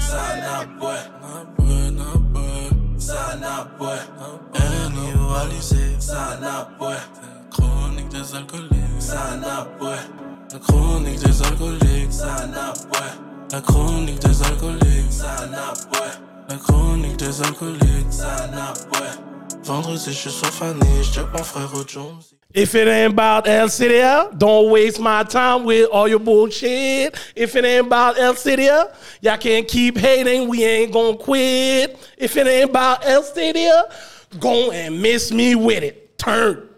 Sana boy, na boy, na boy. Sana boy, chronique des alcooliques. Sana boy, la chronique des alcooliques. Sana boy, la chronique des alcooliques. Sana boy, la chronique des alcooliques. Sana boy. If it ain't about Cidia, don't waste my time with all your bullshit. If it ain't about Cidia, y'all can't keep hating, we ain't gonna quit. If it ain't about Cidia, go and miss me with it. Turn.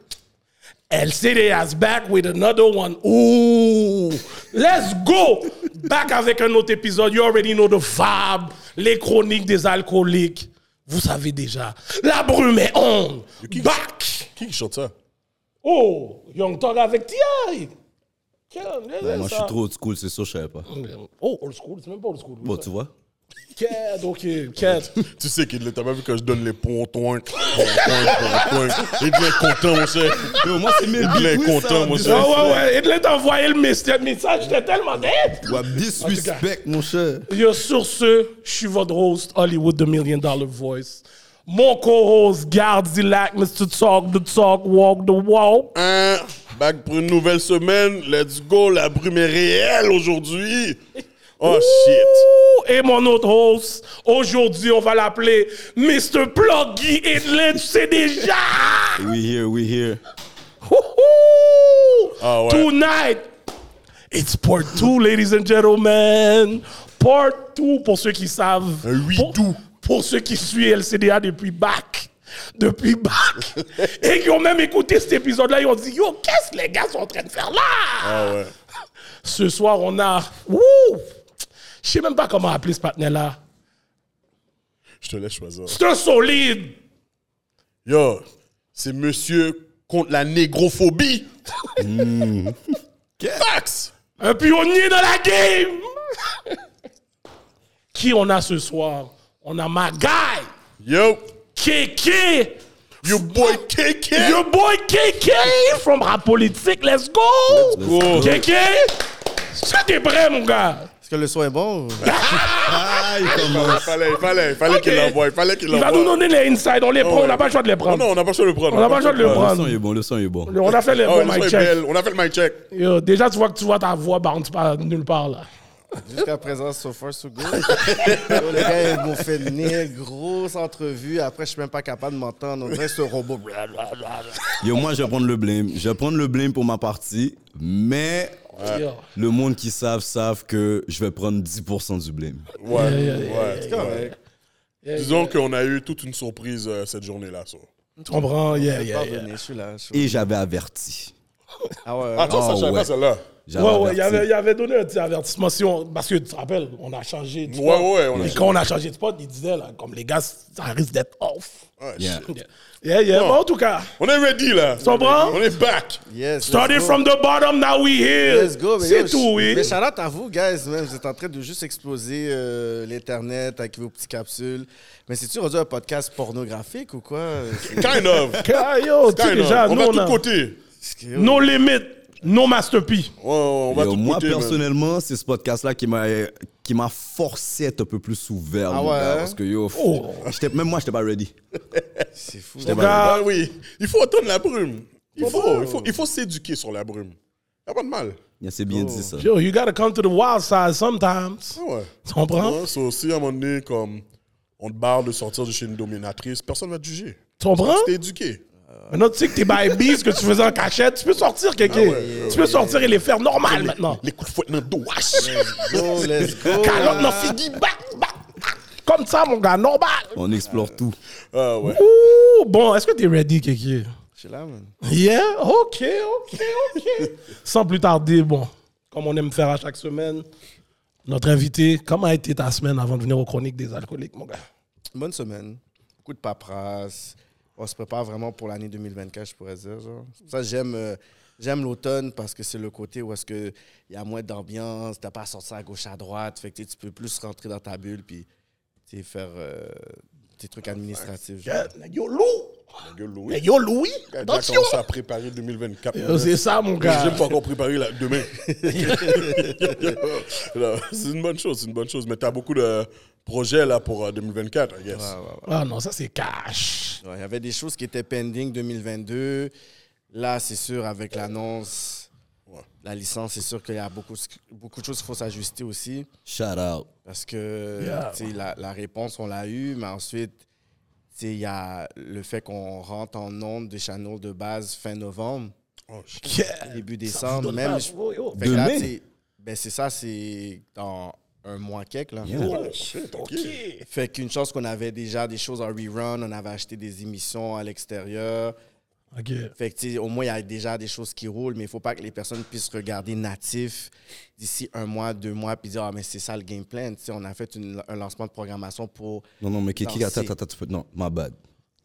El Cidia's back with another one. Ooh, let's go! Back avec un autre épisode. You already know the vibe. Les chroniques des alcooliques. Vous savez déjà. La brume est on. Back! Qui qui chante ça? Oh, Young Thug avec T.I. Quel- Ben, moi, je suis trop old school, c'est ça, je savais pas. Oh, old school, c'est même pas old school. Bon, tu vois? Quête, ok, quête. Tu sais qu'il t'as pas vu quand je donne les pontons, pontons, Il devient content, mon cher. moi, c'est mes Il ça, content, mon cher. Ah ouais, ouais, il t'a envoyé le message, message, j'étais tellement dead. Ouais, disrespect, mon cher. Yo, sur ce, je suis votre host, Hollywood, the Million Dollar Voice. Mon co-host, Gardilac, Mr. Talk the Talk, Walk the Walk. Hein? Back pour une nouvelle semaine. Let's go. La brume est réelle aujourd'hui. Oh shit. Et mon autre host, aujourd'hui, on va l'appeler Mr. Pluggy Edlin, tu sais déjà. We here, we here. Ouais. Tonight, it's part two, ladies and gentlemen. Part two, pour ceux qui savent. Huit pour, pour ceux qui suivent LCDA depuis back. Depuis back. Et qui ont même écouté cet épisode-là, ils ont dit Yo, qu'est-ce que les gars sont en train de faire là? Ah ouais. Ce soir, on a. Wouh! Je sais même pas comment appeler ce partenaire-là. Je te laisse choisir. C'est un solide. Yo, c'est monsieur contre la négrophobie. Fax. Un pionnier dans la game. qui on a ce soir? On a ma guy, Yo, KK. your boy KK. Your boy KK from Rap Politique. Let's go. go. KK, t'es prêt, mon gars? Est-ce que le son est bon? Ah, il commence. Fallait, il fallait, il fallait qu'il l'envoie. Il fallait qu'il Il va l'envoie. nous donner les insides. On les prend. On n'a pas le choix de les prendre. non, on n'a pas le choix de le prendre. On n'a pas le choix de le Le prendre. son est bon, le son est bon. On a fait les Ah le son mic check. belle. On a fait le mic check. Yo, déjà, tu vois que tu vois ta voix bounce pas nulle part, là. Jusqu'à présent, so far, so good. Les gars, ils m'ont fait une grosse entrevue. Après, je suis même pas capable de m'entendre. On dirait ce robot. Yo, moi, je vais prendre le blame. Je vais prendre le blame pour ma partie, mais Yo. le monde qui savent, savent que je vais prendre 10% du blame. Ouais, Yeah, yeah, ouais. C'est correct. Disons qu'on a eu toute une surprise euh, cette journée-là. ça. Tu comprends? Yeah, yeah, yeah. Et j'avais averti. Ah ouais. Attends, ça, Ah, je savais ouais. pas celle-là. Ouais, ouais, il avait, il avait donné un petit avertissement. si on- parce que tu te rappelles, on a changé de spot. Ouais, ouais, on a Et changé. quand on a changé de spot, il disait, là, comme les gars, ça risque d'être off. Ouais, Yeah. shit. Yeah, yeah. Bon, en tout cas, On est ready, là. comprends? On est back. Yes, started from the bottom, now we here. Let's go, C'est tout, oui. Mais shout out à vous, guys. Même, vous êtes en train de juste exploser euh, l'Internet avec vos petites capsules. Mais c'est-tu rendu un podcast pornographique ou quoi? Kind of. Yo, Kind of. déjà, On va on tout a côté. Nos masterpieces. Ouais, on va Yo, tout moi, personnellement, c'est ce podcast-là qui m'a qui m'a forcé à être un peu plus ouvert, Ah mon ouais? gars, parce que yo, Oh. même moi, j'étais pas ready. C'est fou. Mon gars, oui, il faut entendre la brume. Il faut, il faut, il faut s'éduquer sur la brume. Y a pas de mal. C'est bien dit ça. yo, you gotta come to the wild side sometimes. Ah ouais. Tu comprends? Ouais, c'est aussi à un moment donné, comme on te barre de sortir de chez une dominatrice, personne va te juger. Tu comprends? T'es éduqué. Maintenant, tu sais que t'es baby, ce que tu faisais en cachette, tu peux sortir, quelqu'un. tu peux sortir et les faire normal maintenant. Les coups de fouette dans le dos. wesh. Go, let's go. Calotte, back, back. Comme ça, mon gars, normal. On explore tout. Ah ouais. Ouh, bon, est-ce que t'es ready, Kéké? Je suis là, man. Yeah, ok, ok, ok. Sans plus tarder, bon, comme on aime faire à chaque semaine, notre invité, comment a été ta semaine avant de venir aux chroniques des alcooliques, mon gars? Bonne semaine. Beaucoup de paperasse. On se prépare vraiment pour l'année 2024, je pourrais dire. Genre. Ça j'aime, euh, j'aime l'automne parce que c'est le côté où est-ce que il y a moins d'ambiance, t'as pas à sortir à gauche à droite, fait que tu peux plus rentrer dans ta bulle puis faire euh, tes trucs administratifs. genre. Yeah, Yo, loup! Mais yo, Louis, attention. commencé à préparer 2024. Yo, C'est ça, mon gars. J'ai pas encore préparé là, demain. C'est une bonne chose, c'est une bonne chose. Mais t'as beaucoup de projets là pour euh, 2024, I guess. Ah non, ça c'est cash. Ouais, Il y avait des choses qui étaient pending 2022. Là, c'est sûr, avec l'annonce, la licence, c'est sûr qu'il y a beaucoup, beaucoup de choses qu'il faut s'ajuster aussi. Shout out. Parce que Yeah. tu sais, la, la réponse, on l'a eue, mais ensuite, tu il y a le fait qu'on rentre en onde des channels de base fin novembre, Oh. Yeah. début décembre. Même, je- oh, fait là, ben, c'est ça, c'est dans un mois quelque. Là. Yeah. Oh, shit. Fait qu'une chose qu'on avait déjà des choses en rerun, on avait acheté des émissions à l'extérieur. Fait que, au moins, il y a déjà des choses qui roulent, mais il faut pas que les personnes puissent regarder natif d'ici un mois, deux mois, puis dire, ah, mais c'est ça le game plan. Tu sais, on a fait une- un lancement de programmation pour. Non, non, mais Kiki, c'est- attends, attends, tu peux- non, my bad.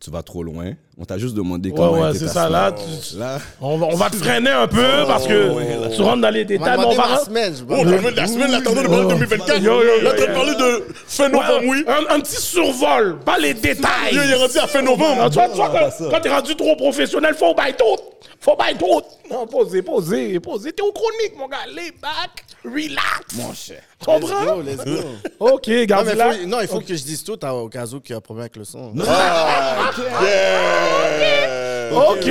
Tu vas trop loin. On t'a juste demandé Ouais, comment ouais, c'est ça. Là, tu- Là, on, va, on va te freiner un peu parce que tu rentres dans les détails, mais on va. ma semaine. je- Oh, de la semaine, là, t'entends de parler de 2024. Yo, yo, yo, Là, de yo. parler de fin novembre, oui. Un, un petit survol, pas les détails. Yo, il est rendu à fin Ah, novembre. tu vois, tu vois, quand, quand t'es rendu trop professionnel, faut bailler tout. Faut bailler tout. Non, posez, posez, posez. T'es au chronique, mon gars. Lay back, relax. mon cher. Tu Let's comprends? go, let's go. Ok, Non, garde mais faut- non, il faut que je dise tout à- au cas où il y a un problème avec le son. Yeah. Ok.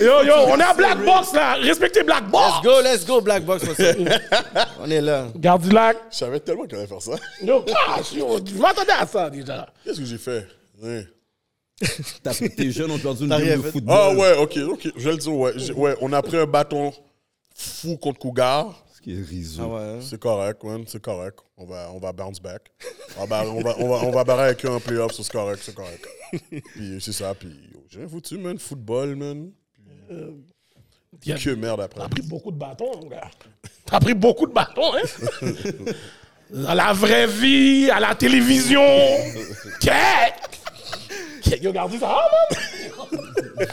Yo, yo, on est à Black Box là. Respectez Black Let's Box. go, let's go, Black Box. on est là. Gardilac. Je savais tellement qu'il allait faire ça. Yo, yo. Je m'attendais à ça déjà. Qu'est-ce que j'ai fait? T'as- Tes jeunes ont perdu une game de football. Ah ouais, ok, ok. Je vais le dire, ouais. Ouais. On a pris un bâton fou contre Cougar. Ce qui est risou. Ah ouais. C'est correct, man. C'est correct. On va, on va bounce back. On va, on va, on va, on va barrer avec eux en playoff, c'est correct, c'est correct. Puis c'est ça, puis j'ai foutu, man. Football, man. A- Que merde après. T'as pris beaucoup de bâtons, mon gars. T'as pris beaucoup de bâtons, hein? à la vraie vie, à la télévision. Qu'est-ce Yo, regardez ça, ah,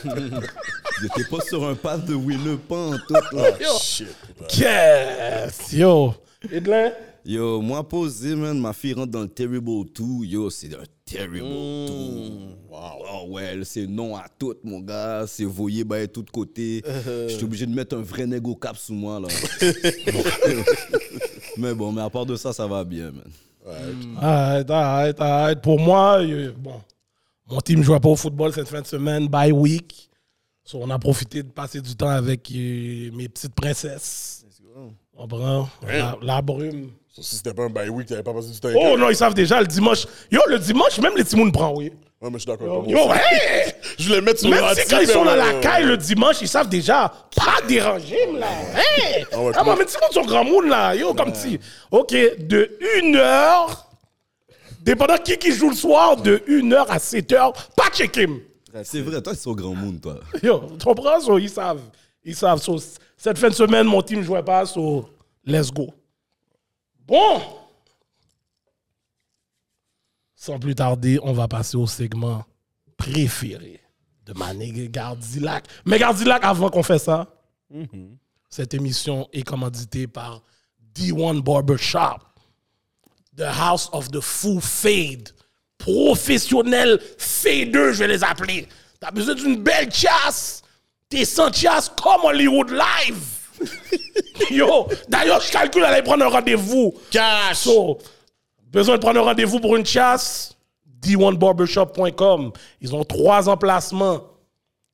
man! T'es pas sur un pass de winner, pas en tout. là. Yo, Shit. qu'est-ce? Yo, Edlin? Yo, moi posé, man, ma fille rentre dans le Terrible 2. Yo, c'est un Terrible 2. Wow. Oh ouais, c'est non à tout, mon gars. C'est voyé bah, de tous côtés. J'étais obligé de mettre un vrai négo cap sous moi, là. mais bon, mais à part de ça, ça va bien, man. Arrête, arrête, arrête. Pour moi, bon, mon team ne jouait pas au football cette fin de semaine, bye week. So, on a profité de passer du temps avec euh, mes petites princesses. On prend la, la brume. Ça, si c'était pas un bye week, t'avais pas passé du temps Oh avec eux. non, ils savent déjà le dimanche. Yo, le dimanche, même les Timounes prennent, oui. Ouais, mais je suis d'accord. Yo, toi. hey! Je voulais mettre sur le Même si quand ils sont dans la caille le dimanche, ils savent déjà pas déranger, là. Hey! Ah ouais, Ah, mais Timounes sont grand monde, là. Yo, comme si. OK, de 1h, dépendant qui qui joue le soir, de 1h à 7h, pas check him. C'est vrai, toi, c'est au grand monde, toi. Yo, tu comprends? So, ils savent. Ils savent. So, cette fin de semaine, mon team ne jouait pas, so let's go. Bon. Sans plus tarder, on va passer au segment préféré de ma nigga Gardilac. Mais Gardilac, avant qu'on fasse ça, cette émission est commanditée par D1 Barbershop, The House of the Full Fade. Professionnels fadeux, je vais les appeler. T'as besoin d'une belle chasse. T'es sans chasse comme Hollywood Live. Yo, d'ailleurs, je calcule aller prendre un rendez-vous. Cash! So, besoin de prendre un rendez-vous pour une chasse? D1barbershop.com. Ils ont trois emplacements.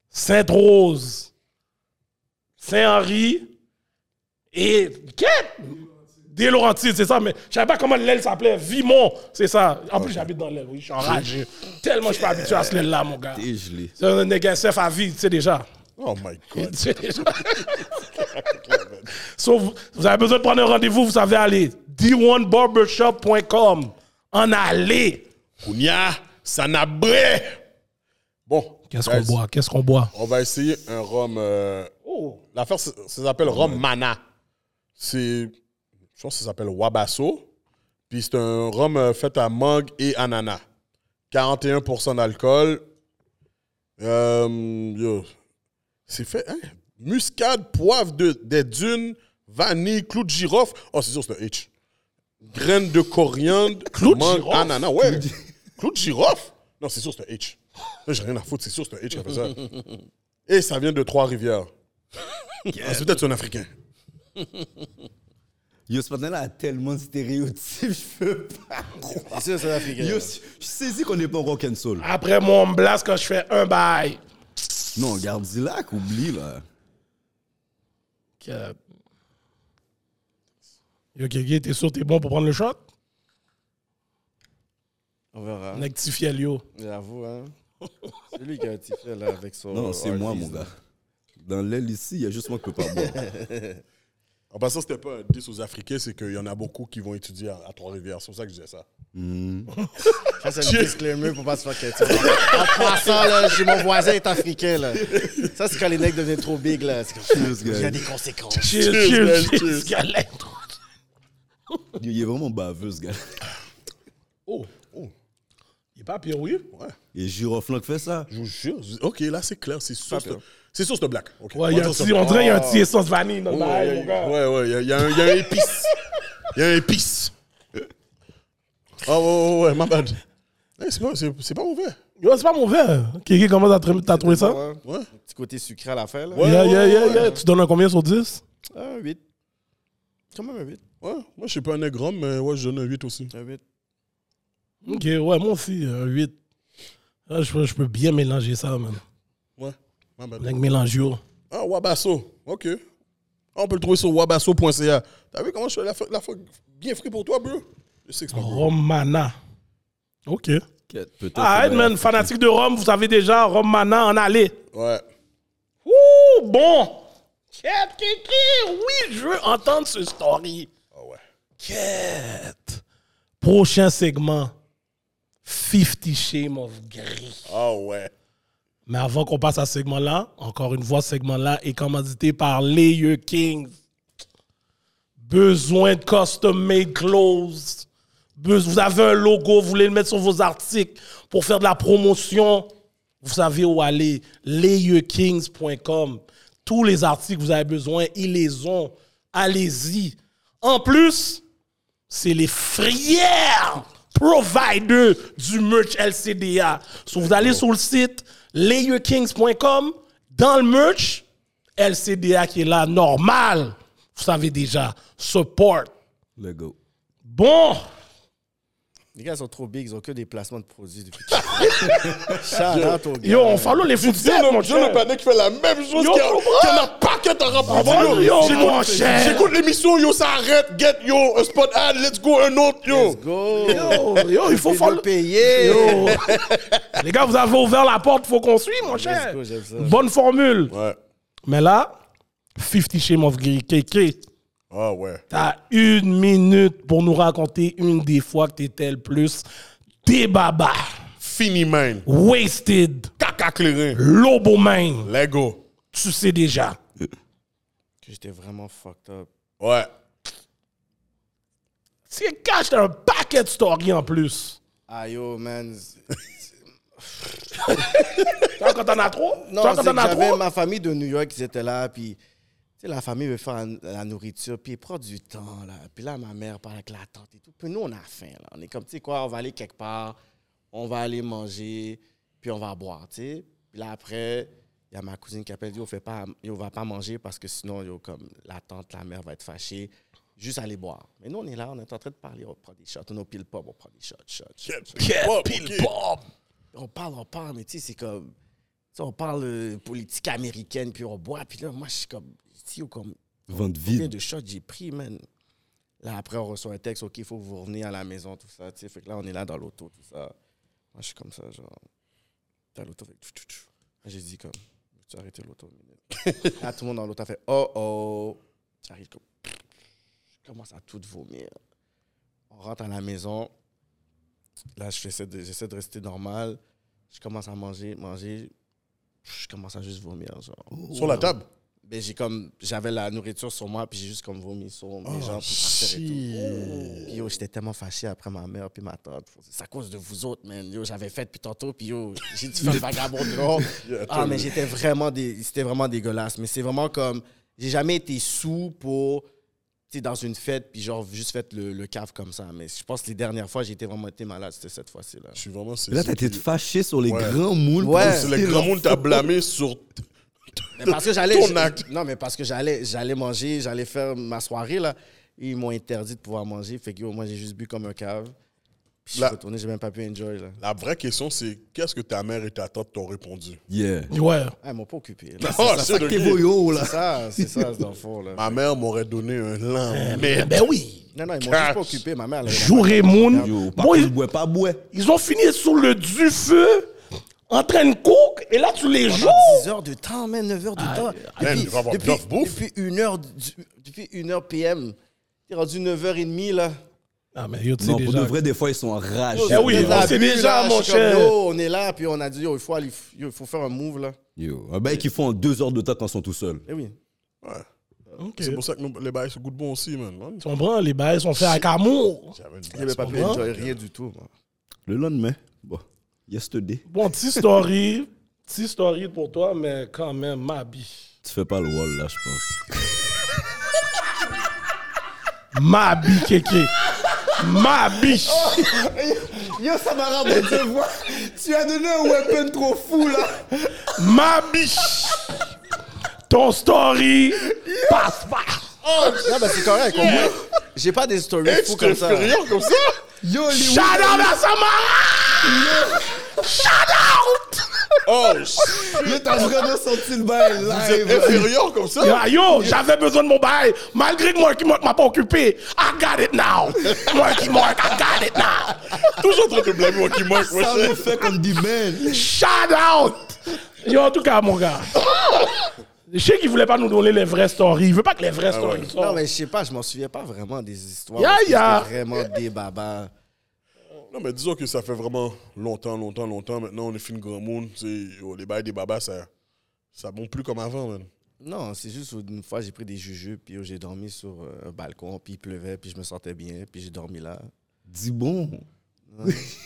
Sainte-Rose, Saint-Henri et Quête. Des Laurentides, c'est ça, mais je savais pas comment l'aile s'appelait. Vimont, c'est ça. En plus, j'habite dans l'aile, oui, je suis enragé. Tellement je suis pas habitué à ce l'aile-là, mon gars. Gelé. C'est un négatif à vie, tu sais déjà. Oh my God. Tu sais déjà. So, vous, vous avez besoin de prendre un rendez-vous, vous savez aller. D1barbershop.com. En aller. Kounia, ça n'a bré. Bon. Qu'est-ce qu'on boit? Qu'est-ce qu'on boit? On va essayer un rhum. euh, Oh. L'affaire, ça ça s'appelle rhum mana. C'est. Je pense que ça s'appelle Wabasso. Puis c'est un rhum euh, fait à mangue et ananas. 41% d'alcool. Euh. C'est fait. Hein? Muscade, poivre de, des dunes, vanille, clou de girofle. Oh, c'est sûr, c'est un H. Graines de coriandre, Clou de mangue, girofle? ananas. Ouais. Clou de girofle? Non, c'est sûr, c'est un H. J'ai rien à foutre, c'est sûr, c'est un H qui a fait ça. Et ça vient de Trois-Rivières. Ah, c'est peut-être un Africain? Yo, ce matin-là a tellement de stéréotypes, je peux pas. C'est sûr, c'est africain. Yo, je saisis qu'on n'est pas rock and soul. Après, moi, on me blase quand je fais un bail. Non, garde Zilac, oublie, là. Que- Yo, Kéké, t'es sûr que t'es bon pour prendre le shot? On verra. Nectifiel, yo. J'avoue, hein. C'est lui qui a tifé là avec son. Non, c'est moi, mon gars. Dans l'aile ici, il y a juste moi qui peux pas boire. En passant, c'était pas un 10 aux Africains, c'est qu'il y en a beaucoup qui vont étudier à, à Trois-Rivières. C'est pour ça que je disais ça. Ça, c'est le disclaimer pour pas se faire quitter. En passant, là, chez mon voisin est africain, là. Ça, c'est quand les necks deviennent trop big, là. C'est comme, Il y a des conséquences. Cheers, Cheers, Il est vraiment baveux, ce gars. Oh, oh. Il est pas pire, oui? Ouais. Et Giroflan qui fait ça. Je vous jure. Ok, là, c'est clair. C'est sûr, c'est sûr, c'est un black. Ok. Ouais, il y a un petit- on dirait qu'il y a un petit essence vanille dans le bail, mon gars. Ouais, ouais, il y a- un- il y a un épice. Il y a un épice. Ah, ouais, ouais, ouais, my bad. Eh, c'est pas, c'est- pas mauvais. Yo, c'est pas mauvais. Kéké, comment t'as tr- t'as trouvé ça? Ouais. Ouais. Un petit côté sucré à la fin, là. Ouais. Yeah, yeah, yeah, yeah. Tu donnes un combien sur 10? Un 8. Quand même un 8. Ouais, moi, je suis pas un nègre mais ouais, je donne un 8 aussi. Un 8. Ok, ouais, moi aussi, un 8. Ah, je, peux- je peux bien mélanger ça, man. Ouais, Avec mélangio. Ah, Wabasso. OK. Ah, on peut le trouver sur wabasso.ca. T'as vu comment je fais la, la fois bien frit pour toi, bro? Je sais que c'est pas bro. Romana. Ok. Peut-être. Ah, man, fanatique de Rome, vous savez déjà, Romana en aller. Ouais. Ouh, bon. Oui, je veux entendre ce story. Ah ouais. Quête. Prochain segment. 50 Shame of Grey. Ah ouais. Mais avant qu'on passe à ce segment-là, encore une fois, ce segment-là est commandité par Layer Kings. Besoin de custom-made clothes. Vous avez un logo, vous voulez le mettre sur vos articles pour faire de la promotion. Vous savez où aller. LayerKings.com. Tous les articles que vous avez besoin, ils les ont. Allez-y. En plus, c'est les frières providers du merch LCDA. So, vous allez sur le site layerkings.com, dans le merch, LCDA qui est là, normal. Vous savez déjà, support. Let's go. Bon, Les gars sont trop big, ils ont que des placements de produits depuis. Shout out yo, on follow les footsteps, mon J'ai le cher. panier qui fait la même chose Yo, qu'il y a- comprends? qu'il y en a pas que t'as rapport. Comprends, yo, mon cher. J'écoute l'émission, yo, ça arrête. Get, yo, un spot ad, let's go, un autre, yo. Let's go. Yo, yo, il faut follow. le payer. Yo. Les gars, vous avez ouvert la porte, faut qu'on suive, mon cher. go, j'aime ça. Bonne formule. Ouais. Mais là, 50 Shame of KK. Ah ouais. T'as une minute pour nous raconter une des fois que t'étais le plus débaba, Fini, man. wasted, Caca clairin. loboman. Let's go. Tu sais déjà. Que j'étais vraiment fucked up. Ouais. C'est cache, t'as un paquet de stories en plus. Ah yo, man. Tu vois quand t'en as trop? Non, tu vois quand t'en as j'avais trop? ma famille de New York qui était là, puis sais, la famille veut faire la, nourriture, puis il prend du temps, là. Puis là, ma mère parle avec la tante et tout. Puis nous, on a faim, là. On est comme, tu sais quoi, on va aller quelque part, on va aller manger, puis on va boire, tu sais. Puis là, après, il y a ma cousine qui appelle, dit, on fait pas, on va pas manger parce que sinon, yo, comme, la tante, la mère va être fâchée. Juste aller boire. Mais nous, on est là, on est en train de parler, on prend des shots, on a pile pop, on prend des shots, shots, pile pop. On parle, on parle, mais tu sais, c'est comme. Tu sais, on parle euh, politique américaine, puis on boit, puis là, moi, je suis comme. Sais, comme. Vente Combien vide. de shots j'ai pris, man? Là, après, on reçoit un texte, OK, il faut que vous reveniez à la maison, tout ça, tu sais. Fait que là, on est là dans l'auto, tout ça. Moi, je suis comme ça, genre. Dans l'auto, fait. J'ai dit, comme, tu arrêter l'auto une minute? là, tout le monde dans l'auto a fait, oh, oh. J'arrive comme. Je commence à tout vomir. On rentre à la maison. Là, je fais de- j'essaie de rester normal. Je commence à manger, manger. Je commence à juste vomir, genre. Sur la table. Ben, j'ai comme j'avais la nourriture sur moi puis j'ai juste comme vomi sur mes Oh, jambes puis par terre et tout. Puis yo, j'étais tellement fâché après ma mère puis ma tante. C'est à cause de vous autres, man. Yo, j'avais fait depuis tantôt puis yo, j'ai dû faire vagabond dehors. Ah, mais j'étais vraiment des c'était vraiment dégueulasse, mais c'est vraiment comme j'ai jamais été sous pour tu tu sais, dans une fête, puis genre, juste fait le, le cave comme ça. Mais je pense que les dernières fois, j'ai été vraiment été malade, c'était cette fois-ci. là. Je suis vraiment. Là, t'as été fâché sur les Ouais. grands moules. Ouais. pour C'est essayer le de grand leur monde t'a blâmé sur. Mais parce que j'allais. Ton je- acte. Non, mais parce que j'allais, j'allais manger, j'allais faire ma soirée, là. Ils m'ont interdit de pouvoir manger. Fait que moi, j'ai juste bu comme un cave. Puis je suis Là- retourné, j'ai même pas pu enjoy, là. La vraie question, c'est qu'est-ce que ta mère et ta tante t'ont répondu? Yeah. Ouais. Ah, ils m'ont pas occupé. Oh, Ça c'est que t'es ok. voyou, là. C'est ça, c'est ça, c'est dans le fond, là. Ma mère m'aurait donné un lent. Ben, ben oui. Non, non, ils m'ont juste pas occupé. Ma mère, la Jour et Moon. Bon, ils, pas bois. ils ont fini sous le du feu, en train de cook, et là, tu les joues. 10 heures de temps, man, 9 heures de temps. man, Depuis, avoir depuis, enough bouffe. depuis une heure, depuis une heure PM. T'es rendu 9h30, là. Ah, mais yo, tu sais Non, pour de vrai, des fois, ils sont enragés. Eh oui, bu, déjà, là, mon comme, cher. yo, on est là, puis on a dit, yo, il faut, aller, yo, il faut faire un move, là. Yo, un bail qu'ils font en deux heures de temps quand ils sont tout seuls. Eh oui. Ok. C'est pour ça que nous- les bails se goûtent bon aussi, man. Tu comprends? Les bails sont faits avec amour. J'avais J'avais pas pu rien du tout. Le lendemain, bon, yesterday, Bon, petite story. Petite story pour toi, mais quand même, ma biche. tu fais pas le wall, là, je pense. Ma biche, kéké. Ma biche. Yo, ça m'a rappelé de voir. Tu as donné un weapon trop fou, là. Ma biche. Ton story passe pas. Non, ben c'est correct. au moins, J'ai pas des stories fous te comme ça. fais rire comme ça? Yo, les Shout out à Samara. Shout out. Oh, shit. Yo, t'as vraiment senti le bail Vous êtes live. inférieur comme ça? Yo, yo, j'avais besoin de mon bail. Malgré que moi qui m'a m'a pas occupé. I got it now. Moi qui manque, I got it now. Toujours en train de blâmer moi qui manque. Ça me fait comme du man. Shout out. Yo, en tout cas, mon gars. Je sais qu'il voulait pas nous donner les vraies stories. Il veut pas que les vraies stories ouais. sortent. Non, mais je sais pas, je m'en souviens pas vraiment des histoires. Ya. c'était vraiment des babas. Non, mais disons que ça fait vraiment longtemps, longtemps, longtemps. Maintenant, on est fini grand monde. C'est- oh, les bails des babas, ça ça monte plus comme avant, man. Non, c'est juste une fois, j'ai pris des jujubes, puis oh, j'ai dormi sur euh, un balcon, puis il pleuvait, puis je me sentais bien, puis j'ai dormi là. Dis bon.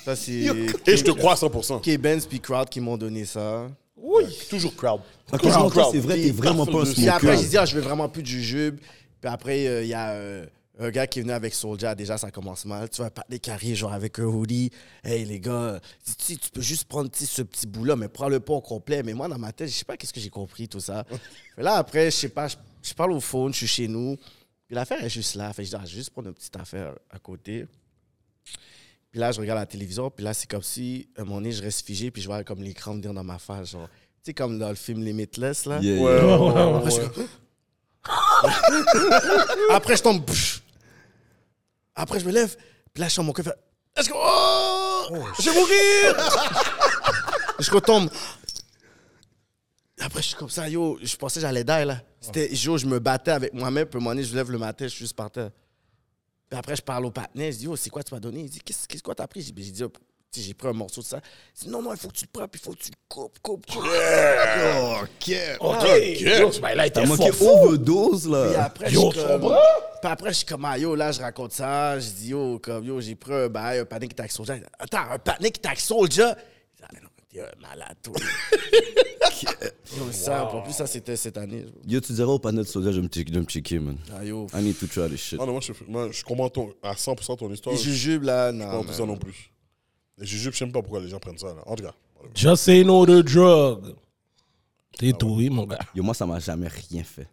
Ça, c'est Et je te crois à 100%. K-Benz puis Crowd qui m'ont donné ça. Oui. Toujours crowd. Ok, Toujours crowd. c'est vrai, t'es Puis, vraiment pas un parfait, Puis après, smoker. j'ai dit, ah, je veux vraiment plus de jujubes. Puis après, euh, il y a euh, un gars qui est venu avec Soulja. Déjà, ça commence mal. Tu vas pas des carrés, genre avec un hoodie. Hey, les gars, tu, tu peux juste prendre ce petit bout-là, mais prends-le pas au complet. Mais moi, dans ma tête, je sais pas qu'est-ce que j'ai compris, tout ça. Mais là, après, je sais pas, je, je parle au phone, je suis chez nous. Puis l'affaire est juste là. Fait que je dis, ah, je vais juste prendre une petite affaire à côté. Puis là, je regarde la télévision, puis là, c'est comme si, à un moment donné, je reste figé, puis je vois comme l'écran venir dans ma face. Genre, tu sais, comme dans le film Limitless, là. Yeah, Ouais, yeah. ouais, ouais, ouais, Après, je Après, je tombe. pff. Après, je me lève. Puis là, je sens mon cœur faire. Est-ce que. Oh! je vais mourir! je retombe. Après, je suis comme ça, yo. Je pensais que j'allais die, là. C'était, yo, je me battais avec moi-même. Puis à un moment donné, je lève le matin, je suis juste par terre. Puis après, je parle au partenaire. Je dis, yo, c'est quoi tu m'as donné? Il dit, qu'est-ce qu'est-ce que t'as pris? J'ai dit, j'ai pris un morceau de ça. Il dit, non, non, il faut que tu le prennes, puis il faut que tu le coupes, coupes, coupes. Ok. OK. ok. Yo, ce bail-là était T'as manqué fort fou. overdose, Puis là. après, Yo, je comme... Puis après, je suis comme, ah, yo, là, je raconte ça. Je dis, yo, comme, yo, j'ai pris un bail, un était avec Soulja. Attends, un Soulja? Je dis, Ah, mais non, t'es un malade, toi. Yo, ça, en plus, ça, c'était cette année. Yo, tu dirais au panel de soda, je vais me checker, man. Ah, yo. I need to try this shit. Ah non, moi, je, moi, je comprends ton, à 100% ton histoire. Les Je jujubes, là, comprends non. tout ça non plus. Les jujubes, je sais même pas pourquoi les gens prennent ça. Là. En tout cas. Just say no to drug. T'es tout, oui, mon gars. Yo, moi, ça m'a jamais rien fait.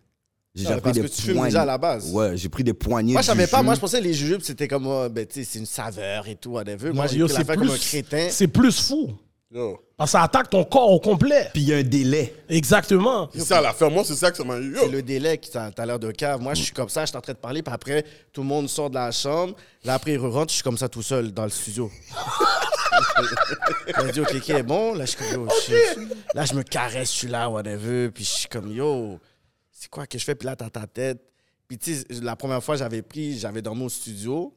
J'ai pris parce des que tu fumes poignées. déjà à la base. Ouais, j'ai pris des poignées. Moi, je savais pas. Moi, je pensais que les jujubes, c'était comme, oh, ben, tu sais, c'est une saveur et tout, whatever. Moi, j'ai pris c'est l'affaire comme un plus, crétin. c'est plus fou. Yo. Parce que ça attaque ton corps au complet. Puis il y a un délai. Exactement. C'est ça l'affaire. Moi, c'est ça que ça m'a eu. C'est le délai qui t'a t'as l'air de cave. Moi, je suis comme ça, je suis en train de parler, puis après, tout le monde sort de la chambre. Là, après, il rentre, je suis comme ça tout seul dans le studio. Il m'a dit, OK, OK, bon. Là, je suis comme, yo, shit. Là, je me caresse, je suis là, whatever. Puis je suis comme, yo, c'est quoi que je fais? Puis là, t'as ta tête. Puis tu sais, la première fois, j'avais pris, j'avais dormi au studio.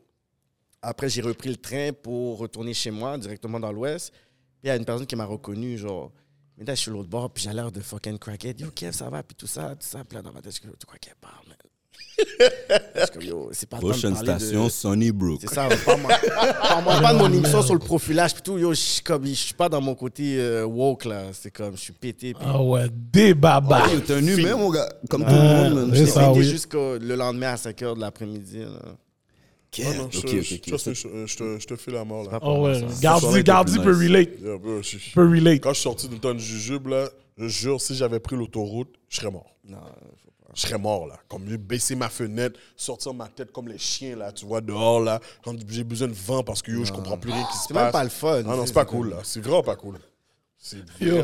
Après, j'ai repris le train pour retourner chez moi, directement dans l'Ouest. Puis il y a une personne qui m'a reconnu, genre. Mais là, je suis l'autre bord, puis j'ai l'air de fucking crackhead. Yo, Kev, ça va, puis tout ça, tout ça. Puis là, dans ma tête, je suis comme, qu'elle parle, man? Je suis comme, yo, c'est pas Prochaine parler de- station, Sunnybrook. C'est ça, parle-moi pas de mon émission sur le profilage, puis tout. Yo, je suis comme, je suis pas dans mon côté euh, woke, là. C'est comme, je suis pété, Ah ouais, des babas. Hey, T'es un humain, mon gars. Comme tout le monde, ça, pété oui. jusqu'au le lendemain à 5 h de l'après-midi, là. Ok, Ah non, je, ok, je- ok. je, je te, je te fais la mort, là. Ah ouais, Gardi, Gardi peut nice. relate. Yeah, bro, je- Peut relate. Quand je suis sorti d'une tonne de jujube, là, je jure, si j'avais pris l'autoroute, je serais mort. Non, Je serais mort, là. Comme baisser ma fenêtre, sortir ma tête comme les chiens, là, tu vois, dehors, là. Quand j'ai besoin de vent parce que, yo, je comprends plus rien qui se c'est passe. même pas le fun. Ah non, c'est pas cool, là. C'est vraiment pas cool. C'est Yo,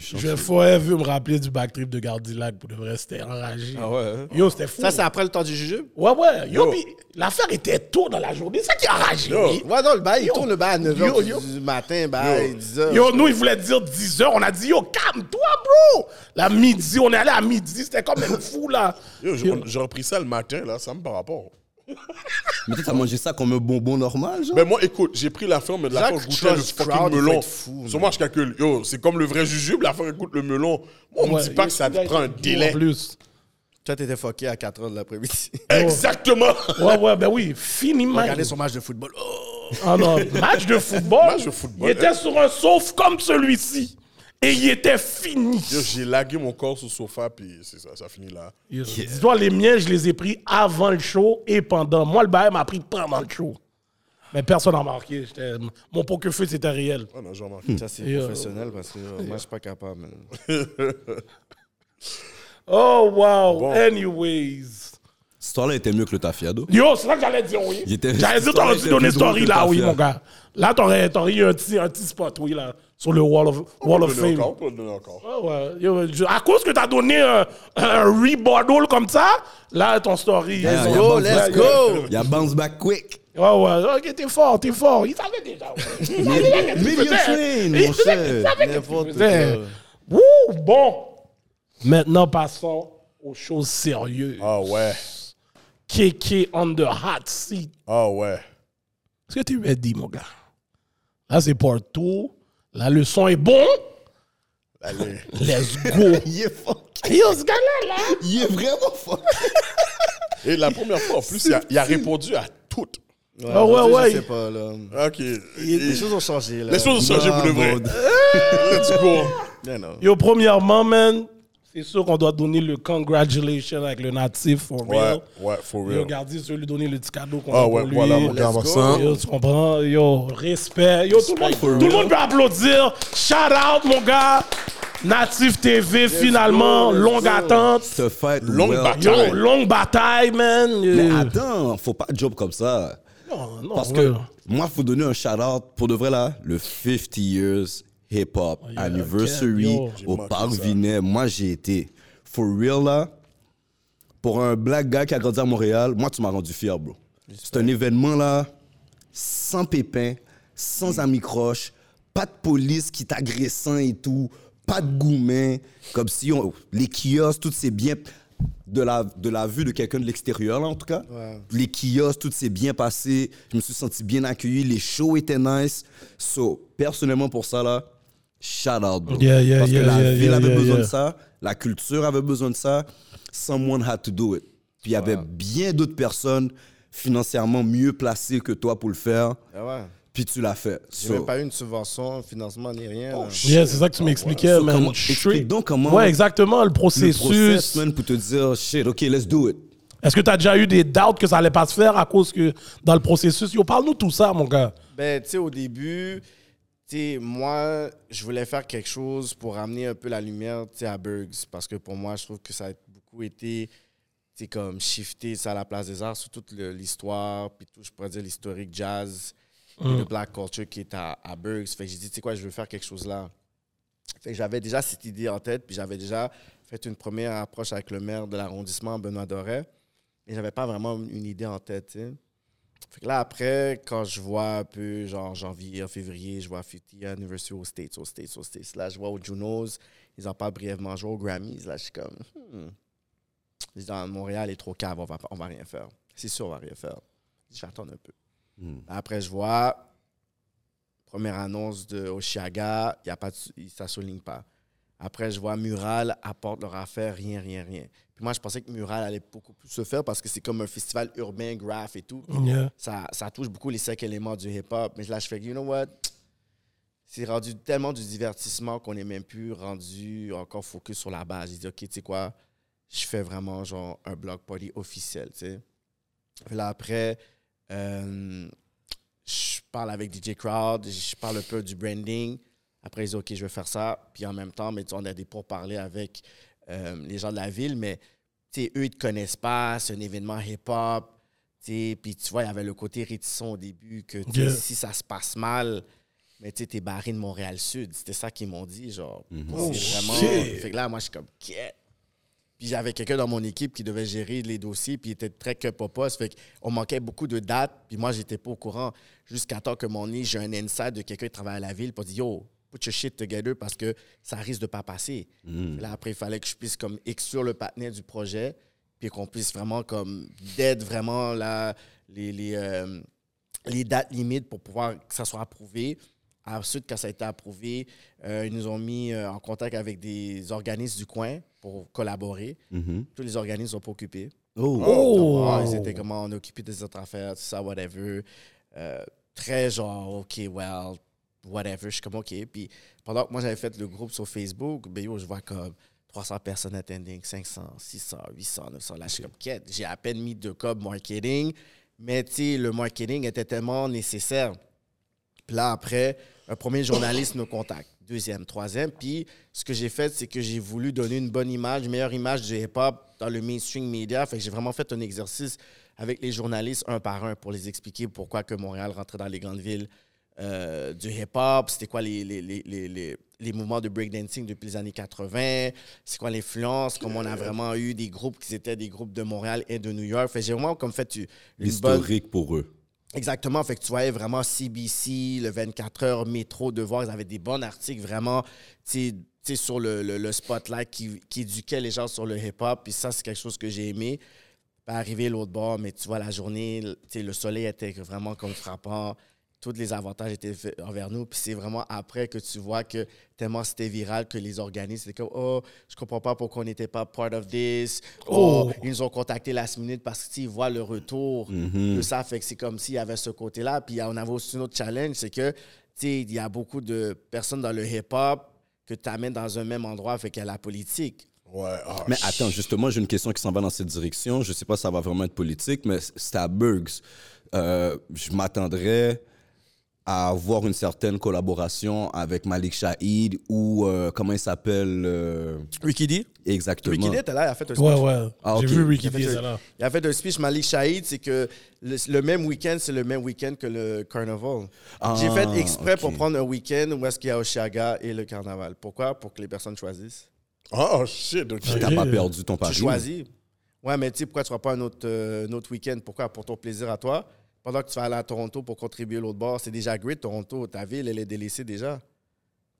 je vais forever me rappeler du backtrip de Gardilac pour de vrai, c'était enragé. Ah ouais. Yo, c'était fou. Ça, c'est après le temps du jujube? Ouais, ouais. Yo, l'affaire était tôt dans la journée. C'est ça qui a enragé. Ouais, non, le bail, il tourne le bail à 9 Yo, h yo. du matin, bail, 10 h. Yo, nous, ils voulaient dire 10 heures. On a dit, yo, calme-toi, bro. La midi, on est allé à midi. C'était comme même fou, là. Yo, j'ai j'ai repris ça le matin, là, ça me par rapport. Mais toi, t'as mangé ça comme un bonbon normal, genre? Mais moi, écoute, j'ai pris l'affaire, mais de l'affaire, Jacques je goûtais le fucking melon. Sur moi, je calcule. Yo, c'est comme le vrai jujube, l'affaire, écoute le melon. Moi, on me dit pas que ça te prend un délai. En plus. Toi, t'étais fucké à 4 h de l'après-midi. Exactement. Ouais, ouais, ben oui. Fini, man. Regardez son match de football. Oh! Ah non, match de football? Match de football, Il était hein. sur un sauf comme celui-ci. Et il était fini. J'ai lagué mon corps sur le sofa, puis c'est ça, ça finit là. Dis-toi, les miens, je les ai pris avant le show et pendant. Moi, le bail m'a pris pendant le show. Mais personne n'a remarqué. J'étais- Mon poker feu, c'était réel. Ah non, j'ai remarqué. Ça, c'est euh, professionnel parce que euh, moi, je suis pas capable. Oh, wow. Bon. Anyways. Cette histoire-là était mieux que le Tafiado. Yo, c'est ça que j'allais dire, oui. Il était- J'allais dire, t'aurais dû donner story là, oui, mon gars. Là, t'aurais, t'aurais eu un petit, un petit spot, oui, là, sur le Wall of, wall On of Fame. encore, on peut le donner encore. Ouais, ouais. À cause que t'as donné un, un rebottle comme ça, là, ton story. Let's go, let's go! Il y a bounce back quick. Ouais, ouais. Ok, t'es fort, t'es fort. Il savait déjà. ouais. Il savait déjà Il mon savait- cher. il savait qu'est-ce qu'il N'importe faisait. quoi. Wouh, bon. Maintenant, passons aux choses sérieuses. Ah ouais. KK on the hot seat. Ah ouais. Est-ce que tu m'as dit, mon gars? Là, c'est partout. Là, le son est bon. Allez. Let's go. Il est fuck. Yo, ce gars-là, là. Il est vraiment fuck. Et la première fois, en plus, il a, il a répondu à toutes. Ouais, Ah ouais, ouais. Je sais pas, là. Ok. Les choses ont changé, là. Les choses ont changé pour de vrai. bon. Let's go. Yeah, no. Yo, premièrement, man, c'est sûr qu'on doit donner le congratulations avec le natif, for Ouais, real. ouais, for real. regardez, je vais lui donner le petit cadeau qu'on Ah a ouais, pour lui. voilà, mon gars. Yo, tu comprends? Yo, respect. Yo, tout le monde, tout le monde peut applaudir. Shout out, mon gars. Natif TV, finalement, longue go. attente. Ce fight, Longue well. bataille. Yo, longue bataille, man. Mais attends, faut pas job comme ça. Non, non, Parce ouais. que moi, faut donner un shout-out pour de vrai là, le 50 years hip-hop yeah, anniversary au Parc. Vinet. Moi, j'ai été. For real là, pour un black guy qui a grandi à Montréal, moi, tu m'as rendu fier, bro. C'est un événement là, sans pépin, sans amis croche, pas de police qui t'agressant et tout, pas de gourmet, comme si on- les kiosques, tout c'est bien de la, de la vue de quelqu'un de l'extérieur, là, en tout cas. Les kiosques, tout s'est bien passé. Je me suis senti bien accueilli. Les shows étaient nice. So, personnellement, pour ça, là, shout out, bro. Yeah, yeah, Parce yeah, que la ville yeah, avait yeah, besoin yeah. de ça. La culture avait besoin de ça. Someone had to do it. Puis il y avait bien d'autres personnes financièrement mieux placées que toi pour le faire. Ah ouais. Puis tu l'as fait. J'ai So, même pas eu une subvention, un financement ni rien. Yeah, c'est ça que tu m'expliquais, So, man. comment- explique donc comment Ouais, exactement, le le processus. process, man, pour te dire, shit, OK, let's do it. Est-ce que tu as déjà eu des doutes que ça allait pas se faire à cause que dans le processus, yo, parle-nous de tout ça, mon gars. Ben, tu sais, au début, sais, moi, je voulais faire quelque chose pour ramener un peu la lumière, à Burgs. Parce que pour moi, je trouve que ça a beaucoup été, comme shifté ça à la place des arts, sur toute l'histoire, puis tout, je pourrais dire l'historique jazz, et le black culture qui est à, à Burgs. Fait que j'ai dit, tu sais quoi, je veux faire quelque chose là. Fait que j'avais déjà cette idée en tête, puis j'avais déjà fait une première approche avec le maire de l'arrondissement, Benoît Doré. Mais j'avais pas vraiment une idée en tête. Fait que là, après, quand je vois un peu, genre janvier, février, je vois 50 anniversary aux States, aux States, aux States. Là, je vois aux Junos, ils en parlent brièvement. Je vois aux Grammys, là, je suis comme, hmm. Je dis, dans Montréal est trop cave, on va, on va rien faire. C'est sûr, on va rien faire. J'attends un peu. Après, je vois, première annonce de Oshiaga, y a pas de- ça ne souligne pas. Après, je vois Mural apporte leur affaire, rien, rien, rien. Puis moi, je pensais que Mural allait beaucoup plus se faire parce que c'est comme un festival urbain, graph et tout. Yeah. ça, ça touche beaucoup les cinq éléments du hip-hop. Mais là, je fais, you know what? C'est rendu tellement du divertissement qu'on n'est même plus rendu encore focus sur la base. J'ai dit, OK, tu sais quoi? Je fais vraiment genre un block party officiel, tu sais. Puis là, après, euh, je parle avec DJ Crowd, je parle un peu du branding. Après, ils disent, OK, je vais faire ça. Puis en même temps, mais, on a des pourparlers avec euh, les gens de la ville, mais tu sais, eux, ils ne te connaissent pas. C'est un événement hip-hop. tu sais. Puis tu vois, il y avait le côté réticent au début que Yeah. si ça se passe mal, mais tu sais, t'es barré de Montréal-Sud. C'était ça qu'ils m'ont dit, genre. Oh, c'est vraiment. shit. Fait que là, moi, je suis comme, Get. Puis j'avais quelqu'un dans mon équipe qui devait gérer les dossiers, puis il était très que poste. Fait qu'on manquait beaucoup de dates, puis moi, j'étais pas au courant. Jusqu'à temps que mon nez, j'ai un inside de quelqu'un qui travaille à la ville, pour dire Yo, put your shit together parce que ça risque de pas passer. Là, après, il fallait que je puisse comme exclure le partenaire du projet, puis qu'on puisse vraiment comme d'aide vraiment là, les, les, euh, les dates limites pour pouvoir que ça soit approuvé. Ensuite, quand ça a été approuvé, euh, ils nous ont mis euh, en contact avec des organismes du coin pour collaborer. Tous les organismes ne sont pas occupés. Oh. Oh! Ah, ils étaient comment on est occupé des autres affaires, tout ça, whatever. Euh, très genre, OK, well, whatever. Je suis comme, OK. Puis pendant que moi, j'avais fait le groupe sur Facebook, ben yo, je vois comme 300 personnes attending, 500, 600, 800, 900. Là, je suis comme, quête. J'ai à peine mis de cob marketing, mais tu le marketing était tellement nécessaire. Puis là, après, un premier journaliste me contacte. Deuxième, troisième. Puis ce que j'ai fait, c'est que j'ai voulu donner une bonne image, une meilleure image du hip-hop dans le mainstream media. Fait que j'ai vraiment fait un exercice avec les journalistes un par un pour les expliquer pourquoi que Montréal rentrait dans les grandes villes euh, du hip-hop, c'était quoi les, les, les, les, mouvements de breakdancing depuis les années 80, c'est quoi l'influence, comme on a vraiment eu des groupes qui étaient des groupes de Montréal et de New York. Fait j'ai vraiment comme fait une bonne... L'historique pour eux. Exactement. Fait que tu voyais vraiment CBC, le 24 heures, Métro, Devoir, ils avaient des bons articles vraiment tu sais, sur le, le, le spotlight qui, qui éduquait les gens sur le hip-hop. Puis ça, c'est quelque chose que j'ai aimé. Puis arrivé l'autre bord, mais tu vois, la journée, le soleil était vraiment comme frappant. Tous les avantages étaient faits envers nous. Puis c'est vraiment après que tu vois que tellement c'était viral que les organismes étaient comme Oh, je comprends pas pourquoi on n'était pas part of this. Oh, Oh. ils nous ont contacté last minute parce qu'ils voient le retour de ça. Fait que c'est comme s'il y avait ce côté-là. Puis on avait aussi un autre challenge, c'est que, tu sais, il y a beaucoup de personnes dans le hip-hop que tu amènes dans un même endroit, fait qu'il y a la politique. Ouais. ah, Mais attends, justement, j'ai une question qui s'en va dans cette direction. Je sais pas si ça va vraiment être politique, mais c'est à Burgs. Euh, je m'attendrais à avoir une certaine collaboration avec Malik Shahid ou euh, comment il s'appelle euh, D? exactement. D était là, il a fait un speech. Ouais, ouais. Ah, J'ai vu Ricky Il a fait D, un-. Il a fait un speech, Malik Shahid, c'est que le, le même week-end, c'est le même week-end que le carnaval. Ah, J'ai fait exprès pour prendre un week-end où est-ce qu'il y a Oshiaga et le carnaval. Pourquoi? Pour que les personnes choisissent. Oh shit, ok. T'as pas perdu ton Tu pari. choisis. Ouais, mais tu sais, pourquoi tu ne feras pas un autre, euh, un autre week-end? Pourquoi? Pour ton plaisir à toi. Pendant que tu vas aller à Toronto pour contribuer à l'autre bord, c'est déjà great, Toronto. Ta ville, elle est délaissée déjà.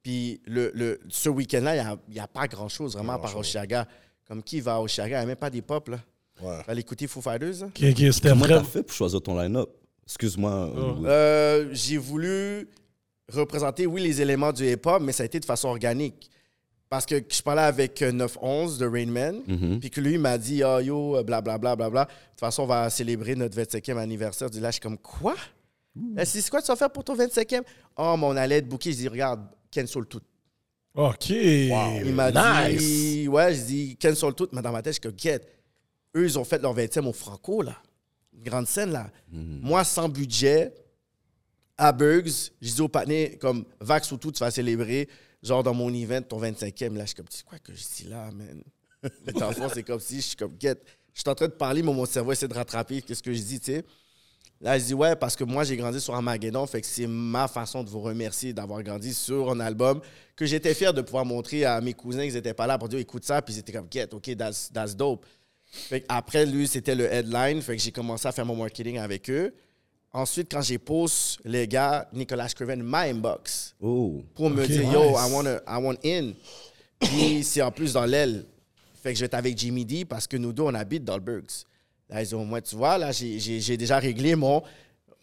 Puis le, le, ce week-end-là, il n'y a, a pas grand-chose vraiment à part Oshiaga. Comme qui va à Oshiaga? Il n'y a même pas des pop, là. Ouais. Va aller écouter Foo Fighters, là. Ok, ok, c'était Comment vrai? t'as fait pour choisir ton line-up? Excuse-moi. Oh. Euh, j'ai voulu représenter, oui, les éléments du hip-hop, mais ça a été de façon organique. Parce que je parlais avec euh, 911 de Rain Man, Mhm. puis que lui il m'a dit Ah yo, blablabla, blablabla. De toute façon, on va célébrer notre 25e anniversaire. Je dis là, je suis comme Quoi? Eh, C'est quoi tu vas faire pour ton 25e Oh, mais on allait être booké. Je dis Regarde, cancel tout. Ok. Il m'a nice. dit Ouais, je dis cancel tout. Mais dans ma tête, je suis comme Get. Eux, ils ont fait leur 20e au Franco, là. Une grande scène, là. Moi, sans budget, à Burgs, je dis au panier, comme Vax ou tout, tu vas célébrer, genre dans mon event, ton 25e. Là, je suis comme, c'est quoi que je dis là, man? Mais dans le fond, c'est comme si je suis comme, get. Je suis en train de parler, mais mon cerveau essaie de rattraper qu'est-ce que je dis, tu sais. Là, je dis, ouais, parce que moi, j'ai grandi sur Armageddon, fait que c'est ma façon de vous remercier d'avoir grandi sur un album que j'étais fier de pouvoir montrer à mes cousins qu'ils n'étaient pas là pour dire, écoute ça, puis ils étaient comme, get, OK, that's, that's dope. Fait que après, lui, c'était le headline, fait que j'ai commencé à faire mon marketing avec eux. Ensuite, quand j'ai posé, les gars, Nicolas Scriven m'a inbox Oh. pour me dire, yo, nice. I want, I want in. Puis c'est en plus dans l'aile. Fait que je vais être avec Jimmy D parce que nous deux, on habite dans le Burgs. Là, ils ont, moi, tu vois, là, j'ai- déjà réglé mon,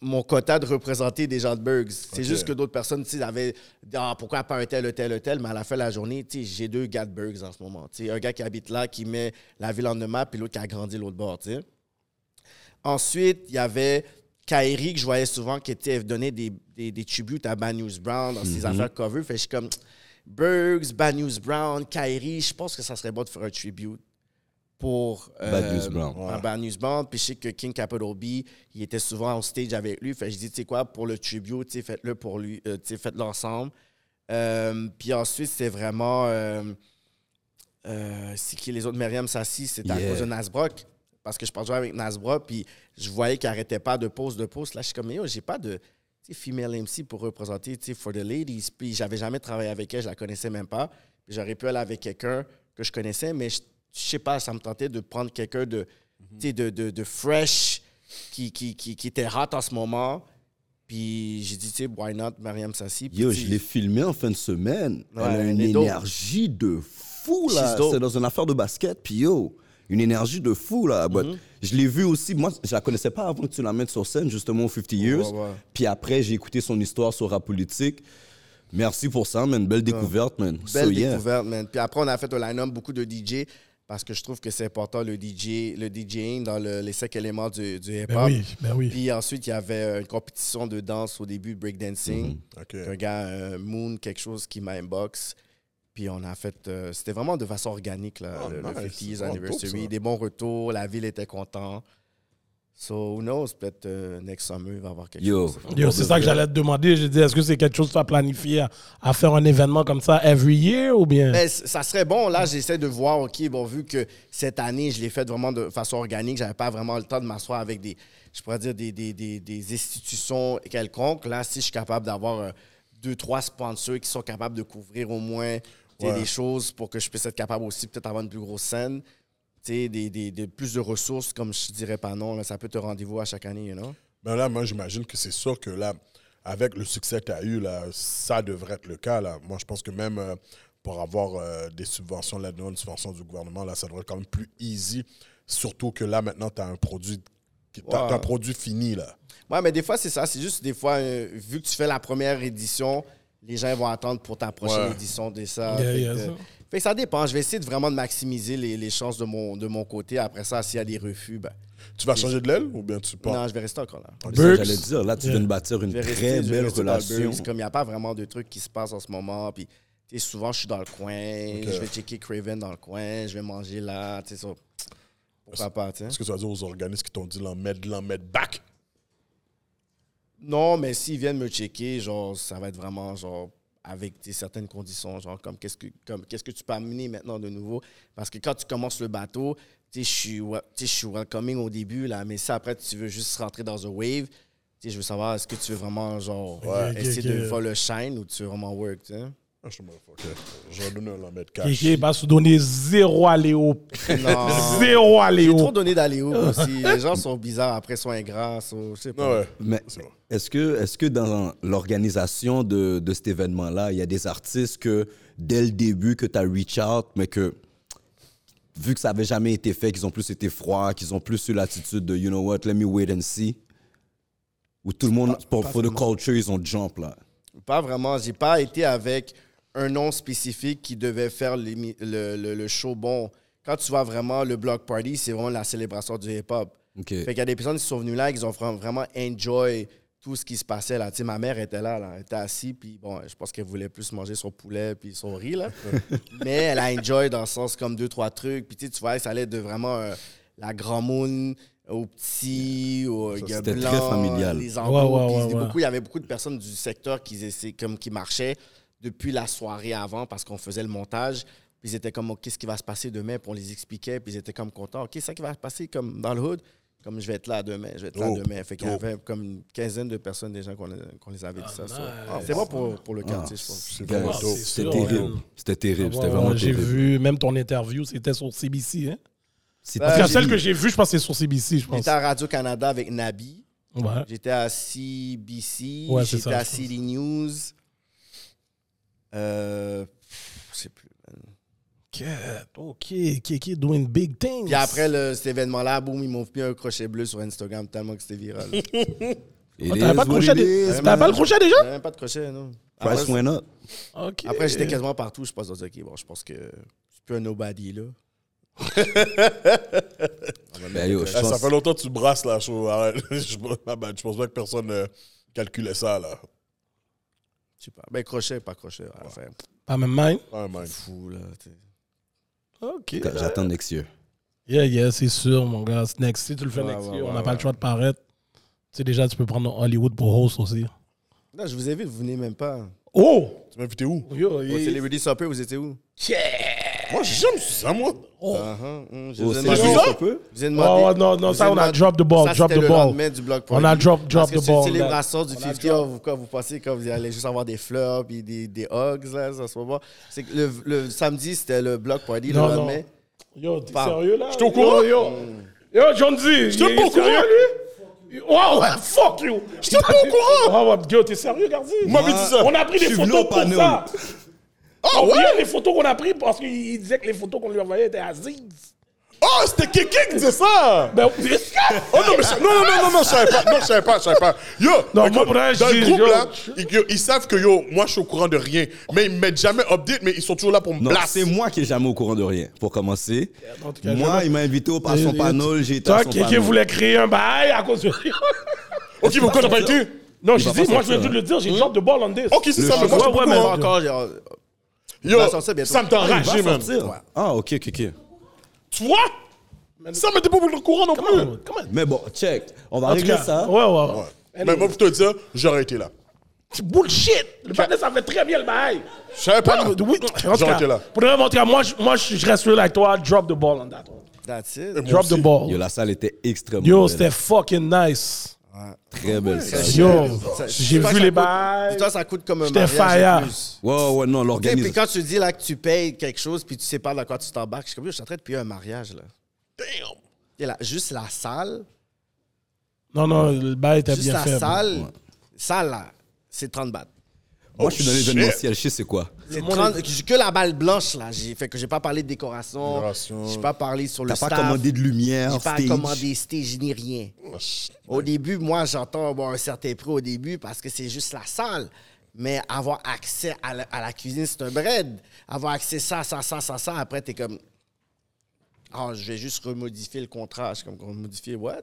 mon quota de représenter des gens de Burgs. C'est juste que d'autres personnes, tu sais, avaient dit, ah, pourquoi pas un tel, un tel, un tel, mais à la fin de la journée, tu sais, j'ai deux gars de Burgs en ce moment. Tu sais, un gars qui habite là, qui met la ville en map, puis l'autre qui a grandi l'autre bord, tu sais. Ensuite, il y avait Kairi, que je voyais souvent, qui était donné des, des, des tributes à Bad News Brown dans ses affaires cover. Fait que je suis comme, Burgs, Bad News Brown, Kairi, je pense que ça serait bon de faire un tribute pour euh, Bad News Brown. Bad News Brown. Puis je sais que King Capital B, il était souvent on stage avec lui. Fait que je dis, tu sais quoi, pour le tribute, faites-le pour lui, euh, faites-le ensemble. Euh, puis ensuite, c'est vraiment. Euh, c'est qui les autres? Myriam Sassi, c'était à cause de Nasbrock. Parce que je parlais avec Nasbrock, puis je voyais qu'il arrêtait pas de pause, de pause. Là, je suis comme, yo, j'ai pas de female MC pour représenter, tu sais, for the ladies. Puis j'avais jamais travaillé avec elle, je la connaissais même pas. J'aurais pu aller avec quelqu'un que je connaissais, mais je, je sais pas, ça me tentait de prendre quelqu'un de, tu sais, de, de, de fresh, qui, qui, qui, qui était hot en ce moment. Puis j'ai dit, tu sais, why not, Mariam Sassi? Yo, je l'ai filmé en fin de semaine. Ouais, elle a une énergie de fou, là. C'est dans une affaire de basket, puis yo, une énergie de fou, là. But Mm-hmm. Je l'ai vu aussi, moi, je la connaissais pas avant que tu la mettes sur scène, justement, au 50 Years. Ouais, ouais. Puis après, j'ai écouté son histoire sur rap politique. Merci pour ça, man. Belle découverte, man. Belle So, yeah. découverte, man. Puis après, on a fait au line-up beaucoup de DJ parce que je trouve que c'est important le DJ, le DJing dans le- les cinq éléments du, du hip-hop. Ben oui, ben oui. Puis ensuite, il y avait une compétition de danse au début, breakdancing. OK. Un gars, euh, Moon, quelque chose qui m'a inbox. Puis on a fait. euh, C'était vraiment de façon organique, là, Oh, le, le nice. 50 years Oh, anniversary. Des bons retours, la ville était contente. So, who knows, peut-être euh, next summer, il va y avoir quelque Yo. chose. Yo, c'est ça que j'allais te demander. J'ai dit, est-ce que c'est quelque chose que tu as planifié à, à faire un événement comme ça every year ou bien? Ben, ça serait bon. Là, j'essaie de voir, OK, bon, vu que cette année, je l'ai fait vraiment de façon organique, j'avais pas vraiment le temps de m'asseoir avec des, je pourrais dire, des, des, des, des institutions quelconques. Là, si je suis capable d'avoir euh, deux, trois sponsors qui sont capables de couvrir au moins Ouais. des choses pour que je puisse être capable aussi peut-être avoir une plus grosse scène, des, des, des- plus de ressources, comme je dirais pas non, là, ça peut te rendez-vous à chaque année, you know? Ben là, moi, j'imagine que c'est sûr que là, avec le succès que tu as eu, là, ça devrait être le cas. Là. Moi, je pense que même euh, pour avoir euh, des subventions là-dedans, une subvention du gouvernement, là, ça devrait être quand même plus easy. Surtout que là, maintenant, tu as un produit. t'as un produit fini, là. Ouais, mais des fois, c'est ça. C'est juste des fois, euh, vu que tu fais la première édition, les gens vont attendre pour ta prochaine Ouais. édition de ça. Yeah, fait, yeah, que, ça. fait que ça dépend. Je vais essayer de vraiment de maximiser les, les chances de mon, de mon côté. Après ça, s'il y a des refus, ben, Tu vas changer de l'aile ou bien tu pars? non, je vais rester encore là. J'allais dire, là, tu Yeah. viens de bâtir une Je vais très belle relation. Comme il n'y a pas vraiment de trucs qui se passent en ce moment. Puis, souvent, je suis dans le coin. Je vais checker Craven dans le coin. Je vais manger là. Tu sais, ça. Pourquoi pas, tu sais? Est-ce que tu vas dire aux organismes qui t'ont dit l'en mettre, l'en mettre back? Non, mais s'ils viennent me checker, genre, ça va être vraiment genre avec certaines conditions, genre comme qu'est-ce que comme qu'est-ce que tu peux amener maintenant de nouveau? Parce que quand tu commences le bateau, tu sais je suis welcoming au début là, mais si après tu veux juste rentrer dans un wave, tu sais je veux savoir est-ce que tu veux vraiment genre essayer de voir le shine ou tu veux vraiment work, tu sais? Je suis motherfucker. Je vais donner un mettre cash. Kéké va se donner zéro à Léo. Zéro à J'ai Léo. trop donné d'aléo aussi. Les gens sont bizarres après, sont ingrats, so, je sais pas. Ouais. Mais est-ce que, est que dans l'organisation de, de cet événement-là, il y a des artistes que dès le début que tu as reach out, mais que vu que ça n'avait jamais été fait, qu'ils ont plus été froids, qu'ils ont plus eu l'attitude de you know what, let me wait and see? Ou tout le monde, pour, pas for the culture, ils ont jump là. Pas vraiment. J'ai pas été avec un nom spécifique qui devait faire le, le, le show bon. Quand tu vois vraiment le block party, c'est vraiment la célébration du hip-hop. OK. Fait qu'il y a des personnes qui sont venues là, qui ont vra- vraiment enjoy tout ce qui se passait là. Tu sais, ma mère était là, là. elle était assise, puis bon, je pense qu'elle voulait plus manger son poulet puis son riz, là. Mais elle a enjoy dans le sens comme deux, trois trucs. Puis tu sais, tu vois, ça allait de vraiment euh, la grand moon au petit, au gars c'était blanc, très familial. les anglos. Ouais, ouais, puis ouais, c'était ouais. beaucoup- il y avait beaucoup de personnes du secteur qui, comme, qui marchaient depuis la soirée avant parce qu'on faisait le montage. Puis ils étaient comme, Oh, qu'est-ce qui va se passer demain? Puis on les expliquait, puis ils étaient comme contents. OK, c'est ça qui va se passer comme dans le hood? Comme je vais être là demain, je vais être là Oh, demain. Fait qu'il y oh. avait comme une quinzaine de personnes déjà qu'on qu'on les avait dit ça. ça. nice. C'est bon pour, pour le quartier, je pense. Ah, c'est C'était terrible. C'était terrible. C'était vraiment J'ai vu, même ton interview, c'était sur CBC. Hein? C'était En tout cas, j'ai celle que j'ai vue, je pense que c'est sur CBC, je pense. J'étais à Radio-Canada avec Nabi. Ouais. J'étais à CBC. Ouais, c'est J'étais à. CD News. Euh, sais plus. OK, Kéké doing big things. Puis après le, cet événement-là, boum, ils m'ont mis un crochet bleu sur Instagram tellement que c'était viral. Oh, T'avais is pas de pas le crochet déjà? J'avais pas de crochet, non. Price Après, went up. Ok. après, j'étais quasiment partout. Je pense, dans OK, bon, je pense que je suis plus un nobody, là. Ben, yo, Eh, ça pense- fait longtemps que tu brasses là. Je, je pense pas que personne euh, calculait ça là. Je sais pas. Ben, crochet, pas crochet. à la fin. Pas même main? Man. Fou, là. Ok. J'attends next year. Yeah, yeah, c'est sûr, mon gars. Next, si tu le fais Ouais, next ouais, year, on ouais, n'a pas ouais. le choix de paraître. Tu sais, déjà, tu peux prendre Hollywood pour host aussi. Là, je vous vu, vous venez même pas. Oh! Tu m'as invité où? Yo, Au Celebrity Supper, vous étiez où? Moi, j'aime ça, moi. Oh. Je Oh, vous ai c'est demandé. juste ça? Je vous ai demandé. Oh, non, non, ça, on a drop the ball, Ça, drop the le ball. du Block On a drop- drop Parce que the c'est une ball, célébration du On a 50 ans. Vous, quoi, vous pensez quand vous allez juste avoir des fleurs puis des, des hugs, là, à ce moment. C'est que le, le samedi, c'était le Block Party. Non, le non. lendemain. Yo, t'es sérieux là? J'étais au courant. Yo, yo, yo John D. J'étais pas au courant. lui? Wow, ouais, fuck you! J'étais pas au courant. Oh, ouais, yo, t'es sérieux, Gardi? Moi. On a pris Je des suis photos pour ça. Ah Oh, ouais? yeah, les photos qu'on a prises parce qu'il il disait que les photos qu'on lui envoyait étaient Aziz. Oh, c'était Kéké qui disait ça. Ben, Oh non, mais je- non, non, non, non, non, je savais pas. Non, je savais pas, je savais pas. Yo, Non, écoute, moi, dans le groupe yo, là, ils, yo, ils savent que yo, moi, je suis au courant de rien. Mais ils me mettent jamais update, mais ils sont toujours là pour me blaster. c'est moi qui est jamais au courant de rien, pour commencer. Cas, Moi, il m'a invité au- à son panel, j'ai été Toi, à son panel. voulait créer un bail à cause de. Ok, mais pourquoi t'as pas été Non, je dis, moi, je viens de le dire, j'ai drop de ball on this. Ok, c'est ça, mais moi, Ouais, mais- encore. Yo, va sortir bientôt. ça me t'a Ah, man. Ah, ok, ok, ok. Tu vois Ça, t'es pas au courant non plus. Comment? Mais bon, check. On va En tout régler cas, ça. ouais, ouais. ouais. Mais moi, pour te dire, j'aurais été là. C'est bullshit. Le panel, ça fait très bien le bail. Je savais pas. Oui, en tout J'aurais cas, été là. Pour de vrai, en tout cas, moi, je, moi, je je reste real avec toi. Drop the ball on that one. That's it. Drop the ball. Yo, la salle était extrêmement Yo, belle. c'était fucking nice. Très belle salle. Yo, j'ai vu les bails. Dis-toi, ça coûte comme un J'étais fire. plus. Ouais, ouais, non, sais, Puis quand tu dis là que tu payes quelque chose puis tu sais pas dans quoi tu t'embarques, je suis comme, yo, je suis en train de payer un mariage là. Damn. Et là, juste la salle, Non, non, le bail était juste bien la fait. salle, salle là, c'est 30 bahts. Moi, je suis dans Oh, shit. l'événementiel, je sais c'est quoi. C'est 30 que la balle blanche là, j'ai fait que j'ai pas parlé de décoration, Décoration. j'ai pas parlé sur le T'as staff. pas commandé de lumière, J'ai pas stage. commandé stage ni rien. Au début, moi, j'entends bon, un certain prix au début parce que c'est juste la salle. Mais avoir accès à la, à la cuisine, c'est un bread. Avoir accès à ça, ça, ça, ça, ça, après, t'es comme. Ah, je vais juste remodifier le contrat. Je suis comme, remodifier what?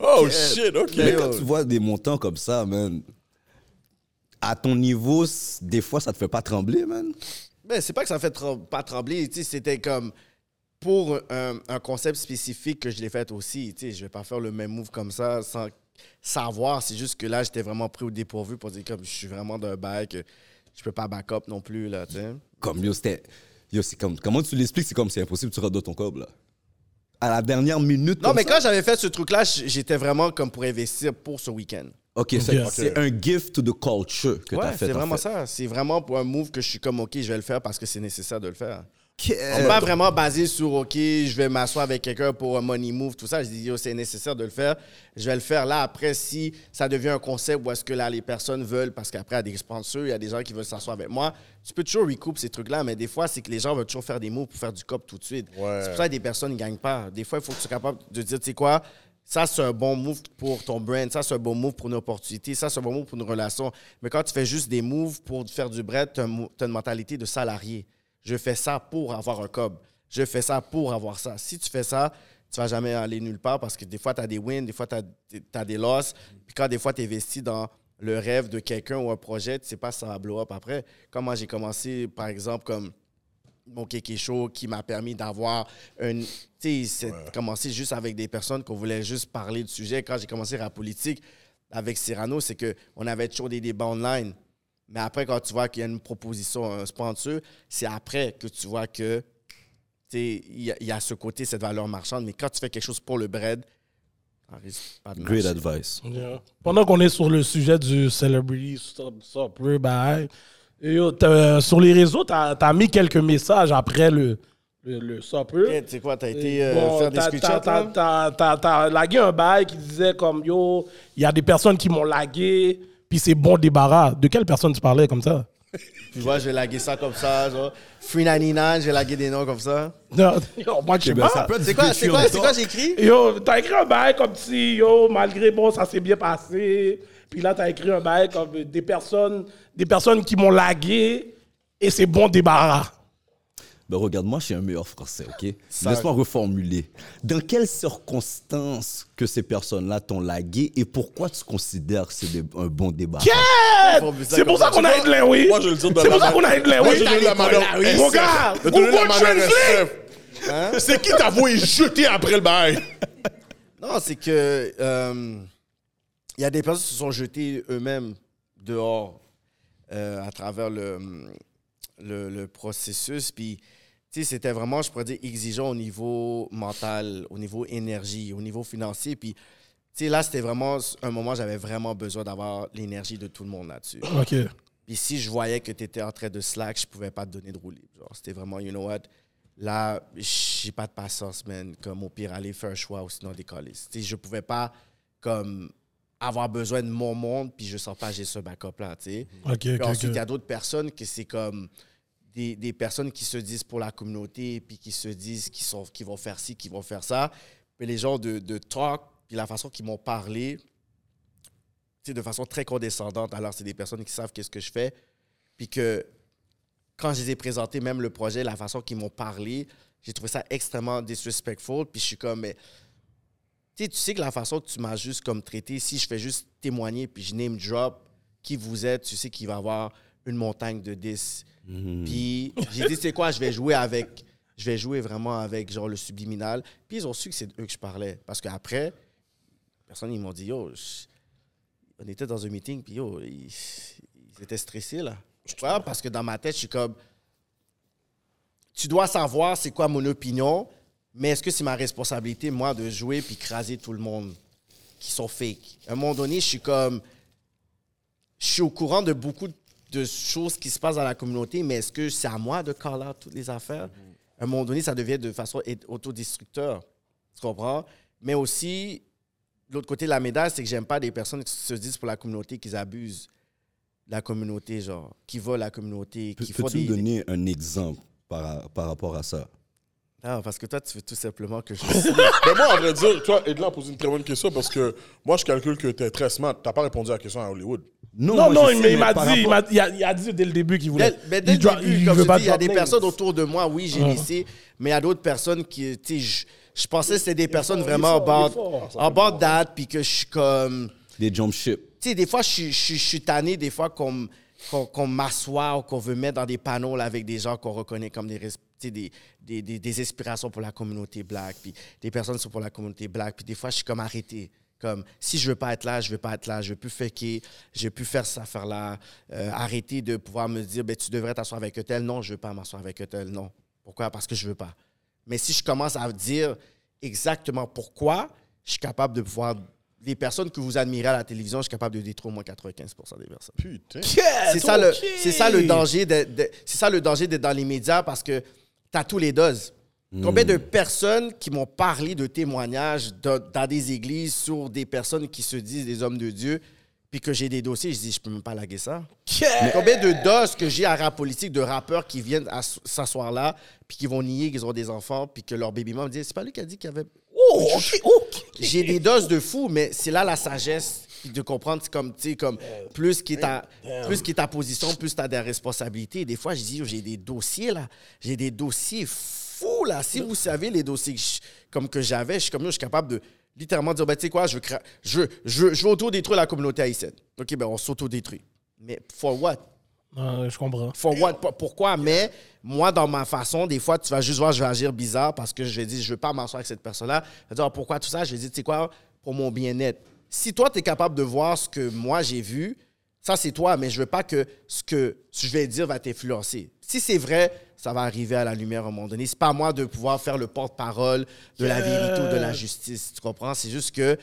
Oh shit, ok. Mais quand tu vois des montants comme ça, man, à ton niveau, des fois, ça te fait pas trembler, man. Ben, c'est pas que ça fait trem- pas trembler. tu sais, C'était comme pour un, un concept spécifique que je l'ai fait aussi. tu sais, Je vais pas faire le même move comme ça sans savoir. C'est juste que là, j'étais vraiment pris au dépourvu pour dire comme je suis vraiment d'un bail que je peux pas back up non plus. Là, tu sais. Comme, yo, c'était... Yo, c'est comme... Comment tu l'expliques? C'est comme c'est impossible, tu redonnes ton cob, là. À la dernière minute, non, comme mais ça. quand j'avais fait ce truc-là, j'étais vraiment comme pour investir pour ce week-end. OK, c'est un gift to the culture que Ouais, t'as fait, c'est en vraiment fait. ça. C'est vraiment pour un move que je suis comme, OK, je vais le faire parce que c'est nécessaire de le faire. C'est pas vraiment basé sur OK, je vais m'asseoir avec quelqu'un pour un money move, tout ça. Je dis c'est nécessaire de le faire. Je vais le faire là. Après, si ça devient un concept où est-ce que là les personnes veulent, parce qu'après, il y a des sponsors, il y a des gens qui veulent s'asseoir avec moi, tu peux toujours recoup ces trucs-là, mais des fois, c'est que les gens veulent toujours faire des moves pour faire du cop tout de suite. Ouais. C'est pour ça que des personnes ne gagnent pas. Des fois, il faut que tu sois capable de dire, tu sais quoi, ça, c'est un bon move pour ton brand. Ça, c'est un bon move pour une opportunité. Ça, c'est un bon move pour une relation. Mais quand tu fais juste des moves pour faire du bread, tu as, une mentalité de salarié. Je fais ça pour avoir un cob. Je fais ça pour avoir ça. Si tu fais ça, tu vas jamais aller nulle part parce que des fois, tu as des wins, des fois, tu as, des losses. Puis quand des fois, tu investis dans le rêve de quelqu'un ou un projet, tu sais pas si ça va blow up après. Comme moi, j'ai commencé, par exemple, comme mon Kéké Show qui m'a permis d'avoir une. Tu sais, c'est commencé juste avec des personnes qu'on voulait juste parler du sujet. Quand j'ai commencé la politique avec Cyrano, c'est qu'on avait toujours des débats online. Mais après, quand tu vois qu'il y a une proposition, un sponsor, c'est après que tu vois que tu sais, il y, a- il y a ce côté, cette valeur marchande. Mais quand tu fais quelque chose pour le bread, ça risque pas de Great marcher. advice. Yeah. Pendant qu'on est sur le sujet du celebrity stop, stop, bye, yo, sur les réseaux, tu as, mis quelques messages après le, le, le. Ok, Tu sais quoi, t'as été euh, Bon, faire des t'as- screenshots, T'as lagué un bail qui disait comme yo, il y a des personnes qui m'ont lagué, puis c'est bon débarras. De quelle personne tu parlais comme ça? Tu vois, je vais laguer ça comme ça, genre. Free 99, je vais laguer des noms comme ça. Non, yo, moi, je sais Ben, pas. ça peut être C'est quoi, c'est tu quoi, c'est quoi j'ai écrit? Yo, t'as écrit un bail comme si, yo, malgré, bon, ça s'est bien passé. Puis là, t'as écrit un bail comme des personnes, des personnes qui m'ont lagué et c'est bon débarras. Ben regarde, moi, je suis un meilleur français, OK? Laisse-moi reformuler. Dans quelles circonstances que ces personnes-là t'ont lagué et pourquoi tu considères que c'est un bon débat? C'est pour ça qu'on a Hitler, oui. C'est pour ça qu'on a Hitler, oui. je le dis de la manière Mon SF. gars, Je te donne la Google Translate. C'est qui t'a voué jeter après le bail? Non, c'est que euh, il y a des personnes qui se sont jetées eux-mêmes dehors euh, à travers le, le, le processus. Puis, tu sais, c'était vraiment, je pourrais dire, exigeant au niveau mental, au niveau énergie, au niveau financier. Puis, tu sais, là, c'était vraiment un moment où j'avais vraiment besoin d'avoir l'énergie de tout le monde là-dessus. OK. Puis si je voyais que tu étais en train de slack, je pouvais pas te donner de roue libre. Genre, c'était vraiment, you know what, là, j'ai pas de patience, man. Comme au pire, aller faire un choix ou sinon décoller. Tu sais, je pouvais pas, comme, avoir besoin de mon monde, puis je sens pas j'ai ce backup-là, tu sais. OK, Puis OK, ensuite, il y a d'autres personnes que c'est comme des, des personnes qui se disent pour la communauté, puis qui se disent qu'ils qu'ils vont faire ci, qu'ils vont faire ça. Puis les gens de, de talk, puis la façon qu'ils m'ont parlé, de façon très condescendante. Alors, c'est des personnes qui savent qu'est-ce que je fais. Puis que quand je les ai présentés, même le projet, la façon qu'ils m'ont parlé, j'ai trouvé ça extrêmement disrespectful. Puis je suis comme, mais sais, tu sais que la façon que tu m'as juste comme traité, si je fais juste témoigner, puis je name drop qui vous êtes, tu sais qu'il va y avoir une montagne de 10. Puis j'ai dit, c'est quoi, je vais jouer avec, je vais jouer vraiment avec genre le subliminal. Puis ils ont su que c'est eux que je parlais. Parce qu'après, personne, ils m'ont dit, yo, je- on était dans un meeting, puis yo, ils, ils étaient stressés, là. Je parce que dans ma tête, je suis comme, tu dois savoir c'est quoi mon opinion, mais est-ce que c'est ma responsabilité, moi, de jouer puis craser tout le monde qui sont fake? À un moment donné, je suis comme, je suis au courant de beaucoup de choses qui se passent dans la communauté, mais est-ce que c'est à moi de call out toutes les affaires? À un moment donné, ça devient de façon autodestructeur. Tu comprends? Mais aussi, l'autre côté de la médaille, c'est que j'aime pas des personnes qui se disent pour la communauté qu'ils abusent la communauté, genre, qui volent la communauté, Peux-tu des... me donner un exemple par, par rapport à ça? Ah, parce que toi, tu veux tout simplement que je... Mais moi, à vrai dire, toi, Edlan a posé une très bonne question parce que moi, je calcule que t'es très smart. T'as pas répondu à la question à Hollywood. Non, non, sais, mais il m'a dit, il, rapport- m'a- il a, il a dit dès le début qu'il voulait. Mais dès il le début, il comme veut je pas dis, il y a des names. personnes autour de moi, oui, j'ai laissé, mais il y a d'autres personnes qui, tu sais, je, je pensais que c'était des personnes vraiment fort, fort. about that, puis que je suis comme... Des jump ships. Tu sais, des fois, je, suis- je, je suis tanné, des fois, qu'on qu'on qu'on m'assoit ou qu'on veut mettre dans des panneaux là, avec des gens qu'on reconnaît comme des, res- tu sais, des, des, des, des inspirations pour la communauté black, puis des personnes qui sont pour la communauté black. Puis des fois, je suis comme arrêté. Comme, si je veux pas être là, je veux pas être là, je veux plus faker, je veux plus faire cette affaire-là. Euh, arrêter de pouvoir me dire, ben, tu devrais t'asseoir avec tel. Non, je veux pas m'asseoir avec tel. Non. Pourquoi? Parce que je veux pas. Mais si je commence à dire exactement pourquoi, je suis capable de pouvoir. Les personnes que vous admirez à la télévision, je suis capable de détruire au moins 95 des personnes. Putain. C'est ça, le, c'est ça le danger de, de- c'est ça le danger d'être dans les médias parce que tu as tous les doses. Combien de personnes qui m'ont parlé de témoignages dans, dans des églises sur des personnes qui se disent des hommes de Dieu, puis que j'ai des dossiers, je dis, je peux même pas laguer ça. Mais combien de doses que j'ai à rap politique de rappeurs qui viennent s'asseoir là, puis qui vont nier qu'ils ont des enfants, puis que leur baby mom me dit, c'est pas lui qui a dit qu'il y avait Oh, j'ai des doses de fou, mais c'est là la sagesse de comprendre, comme, tu sais, comme, plus qui est ta, plus qui ta position, plus tu as des responsabilités. Des fois, je dis, j'ai des dossiers, là. J'ai des dossiers fous, là. Si vous savez les dossiers que je- comme que j'avais, je suis comme, je suis capable de littéralement dire, ben, tu sais quoi, je veux, je, veux- je, veux- je veux autodétruire la communauté haïtienne. OK, ben, on s'autodétruit. Mais for what? Je comprends. For what? Pour- Pourquoi? Mais moi, dans ma façon, des fois, tu vas juste voir, je vais agir bizarre parce que je vais dire, je veux pas m'asseoir avec cette personne-là. Je vais dire, Ah, pourquoi tout ça? Je vais dire, tu sais quoi? Pour mon bien-être. Si toi, tu es capable de voir ce que moi, j'ai vu, ça, c'est toi, mais je veux pas que ce que je vais dire va t'influencer. Si c'est vrai, ça va arriver à la lumière à un moment donné. C'est pas à moi de pouvoir faire le porte-parole de la vérité ou de la justice. Tu comprends? C'est juste que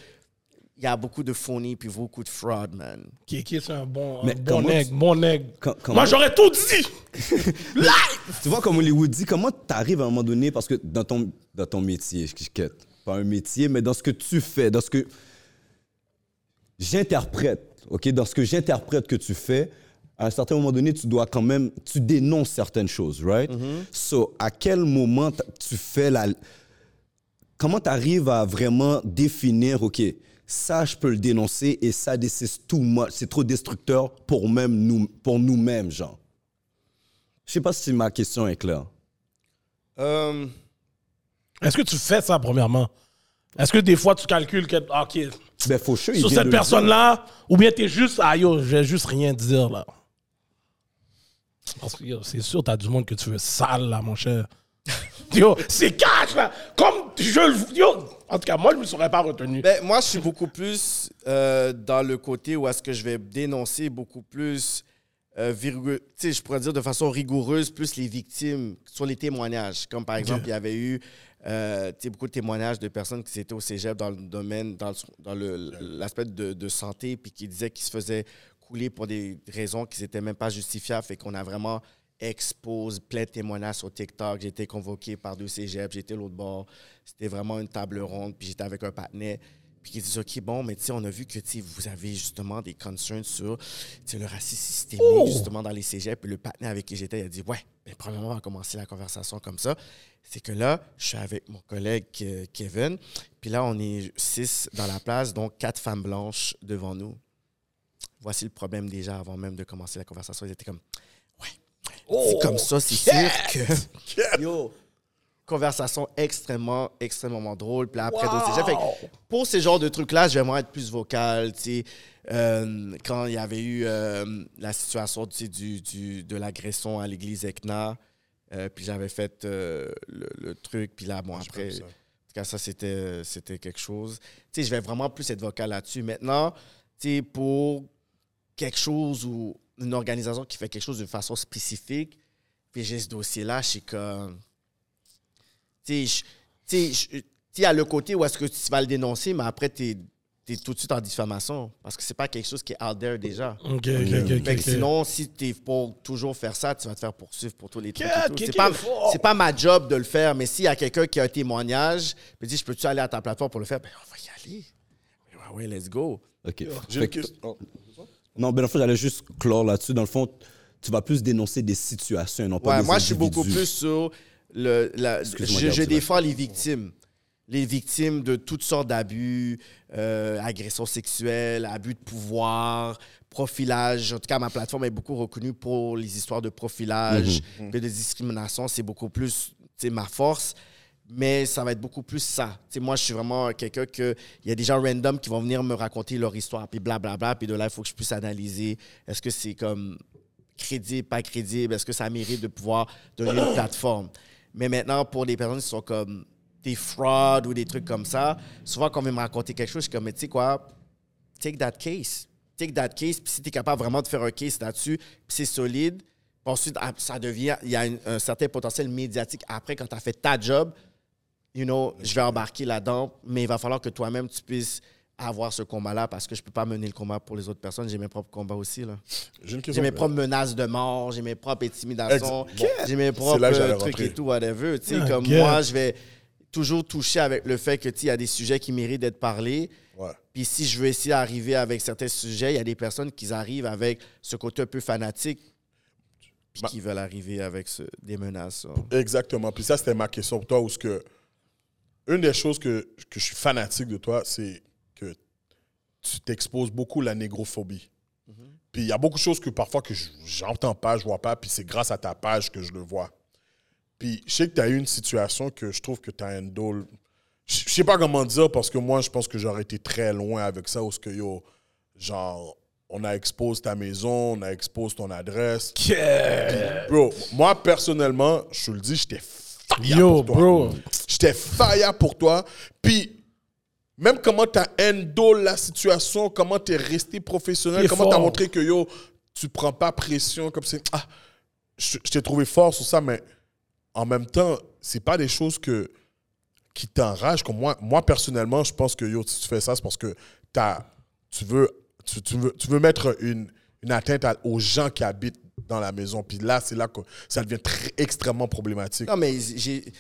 il y a beaucoup de phonies puis beaucoup de fraud, man. Kéké, c'est un bon, un Mais bon nègre, tu- bon nègre. Comment- Moi, j'aurais tout dit. Tu vois, comme Hollywood dit, comment tu arrives à un moment donné, parce que dans ton, dans ton métier, je quête, pas un métier, mais dans ce que tu fais, dans ce que j'interprète, OK, dans ce que j'interprète que tu fais, à un certain moment donné, tu dois quand même, tu dénonces certaines choses, right? So, à quel moment tu fais la, comment tu arrives à vraiment définir, OK, ça, je peux le dénoncer et ça, is too much, c'est trop destructeur pour, même nous, pour nous-mêmes, genre? Je sais pas si ma question est claire. Euh, Est-ce que tu fais ça, premièrement? Est-ce que des fois, tu calcules que, ah, OK, Ben, sur cette personne-là, ou bien t'es juste, ah yo, je vais juste rien dire, là. Parce que yo, c'est sûr, t'as du monde que tu veux sale, là, mon cher. Yo, c'est cash, là. Comme je le. Yo, en tout cas, moi, je me serais pas retenu. Ben, moi, je suis beaucoup plus euh, dans le côté où est-ce que je vais dénoncer beaucoup plus, euh, virgu- tu sais, je pourrais dire de façon rigoureuse, plus les victimes sur les témoignages. Comme par exemple, il y avait eu euh, beaucoup de témoignages de personnes qui étaient au cégep dans le domaine, dans, l'aspect de, de santé, puis qui disaient qu'ils se faisaient couler pour des raisons qui n'étaient même pas justifiables. Fait qu'on a vraiment expose plein de témoignages sur TikTok. J'ai été convoqué par deux cégeps, j'étais l'autre bord. C'était vraiment une table ronde, puis j'étais avec un partenaire. Puis qui dit OK, bon, mais tu sais, on a vu que vous avez justement des concerns sur le racisme systémique, justement, dans les cégeps. Puis le partenaire avec qui j'étais, il a dit Ouais, mais premièrement, on va commencer la conversation comme ça. C'est que là, je suis avec mon collègue euh, Kevin, puis là, on est six dans la place, donc quatre femmes blanches devant nous. Voici le problème déjà avant même de commencer la conversation. Ils étaient comme Ouais, c'est comme ça, c'est sûr que. Yo, conversation extrêmement, extrêmement drôle. Puis après. Fait que pour ces genres de trucs-là, j'aimerais être plus vocal. Euh, quand il y avait eu euh, la situation du, du- de l'agression à l'église Ekna, euh, puis j'avais fait le, le truc, puis là, bon, après, comme ça. en tout cas, ça, c'était, c'était quelque chose. Tu sais, je vais vraiment plus être vocal là-dessus. Maintenant, tu sais, pour quelque chose ou une organisation qui fait quelque chose de façon spécifique, puis j'ai ce dossier-là, je suis comme. Tu sais, il y a le côté où est-ce que tu vas le dénoncer, mais après, tu es, tout de suite en diffamation. Parce que c'est pas quelque chose qui est out there déjà. Ok, ok, ok. Sinon, si tu es pour toujours faire ça, tu vas te faire poursuivre pour tous les trucs. quel- C'est pas, fort. c'est pas ma job de le faire, mais s'il y a quelqu'un qui a un témoignage, me dit Je peux-tu aller à ta plateforme pour le faire? Ben, on va y aller. Ouais, ouais, let's go. OK. Fait que-. Non, ben, en fait, j'allais juste clore là-dessus. Dans le fond, tu vas plus dénoncer des situations et non pas Ouais, des moi, je suis beaucoup individus. plus sur le. la- Excuse-moi, je défends les victimes. Les victimes de toutes sortes d'abus, euh, agressions sexuelles, abus de pouvoir, profilage. En tout cas, ma plateforme est beaucoup reconnue pour les histoires de profilage, Mhm. de discrimination. C'est beaucoup plus ma force. Mais ça va être beaucoup plus ça. Tu sais, moi, je suis vraiment quelqu'un que. Il y a des gens random qui vont venir me raconter leur histoire, puis blablabla. Puis de là, il faut que je puisse analyser. Est-ce que c'est comme crédible, pas crédible? Est-ce que ça mérite de pouvoir donner une plateforme? Mais maintenant, pour les personnes qui sont comme des fraudes ou des trucs comme ça, souvent quand on me raconter quelque chose, je suis comme, mais tu sais quoi, take that case. Take that case, puis si tu es capable vraiment de faire un case là-dessus, puis c'est solide, puis ensuite, ah, ça devient, il y a un, un certain potentiel médiatique après, quand tu as fait ta job, you know, je vais embarquer là-dedans, mais il va falloir que toi-même, tu puisses avoir ce combat-là parce que je peux pas mener le combat pour les autres personnes. J'ai mes propres combats aussi, là. J'ai une J'ai question. mes propres menaces de mort, j'ai mes propres intimidations, Ex- j'ai mes propres trucs et tout, whatever. Tu sais, Ah, comme God. moi, je vais toujours toucher avec le fait que, tu sais, il y a des sujets qui méritent d'être parlés. Ouais. Puis si je veux essayer d'arriver avec certains sujets, il y a des personnes qui arrivent avec ce côté un peu fanatique, puis Bah- qui veulent arriver avec ce- des menaces. hein. Exactement. Puis ça, c'était ma question pour toi. Où ce que, une des choses que, que je suis fanatique de toi, c'est tu t'exposes beaucoup à la négrophobie. Puis il y a beaucoup de choses que parfois que je- j'entends pas, je vois pas, puis c'est grâce à ta page que je le vois. Puis je sais que tu as eu une situation que je trouve que tu as un dole. Je sais pas comment dire parce que moi, je pense que j'aurais été très loin avec ça. Où ce que yo, genre, on a exposé ta maison, on a exposé ton adresse. Bro, moi personnellement, je te le dis, j'étais fire Yo, pour toi. bro. J'étais fire pour toi. Puis, même comment t'as handle la situation, comment t'es resté professionnel, comment t'as fort. montré que yo, tu prends pas pression comme c'est. Ah, je, je t'ai trouvé fort sur ça, mais en même temps, c'est pas des choses que qui t'enragent. Comme moi, moi personnellement, je pense que yo, si tu fais ça, c'est parce que t'as, tu veux, tu, tu veux, tu veux mettre une, une atteinte à- aux gens qui habitent dans la maison. Puis là, c'est là que ça devient très, extrêmement problématique. Non, mais j'ai. Tu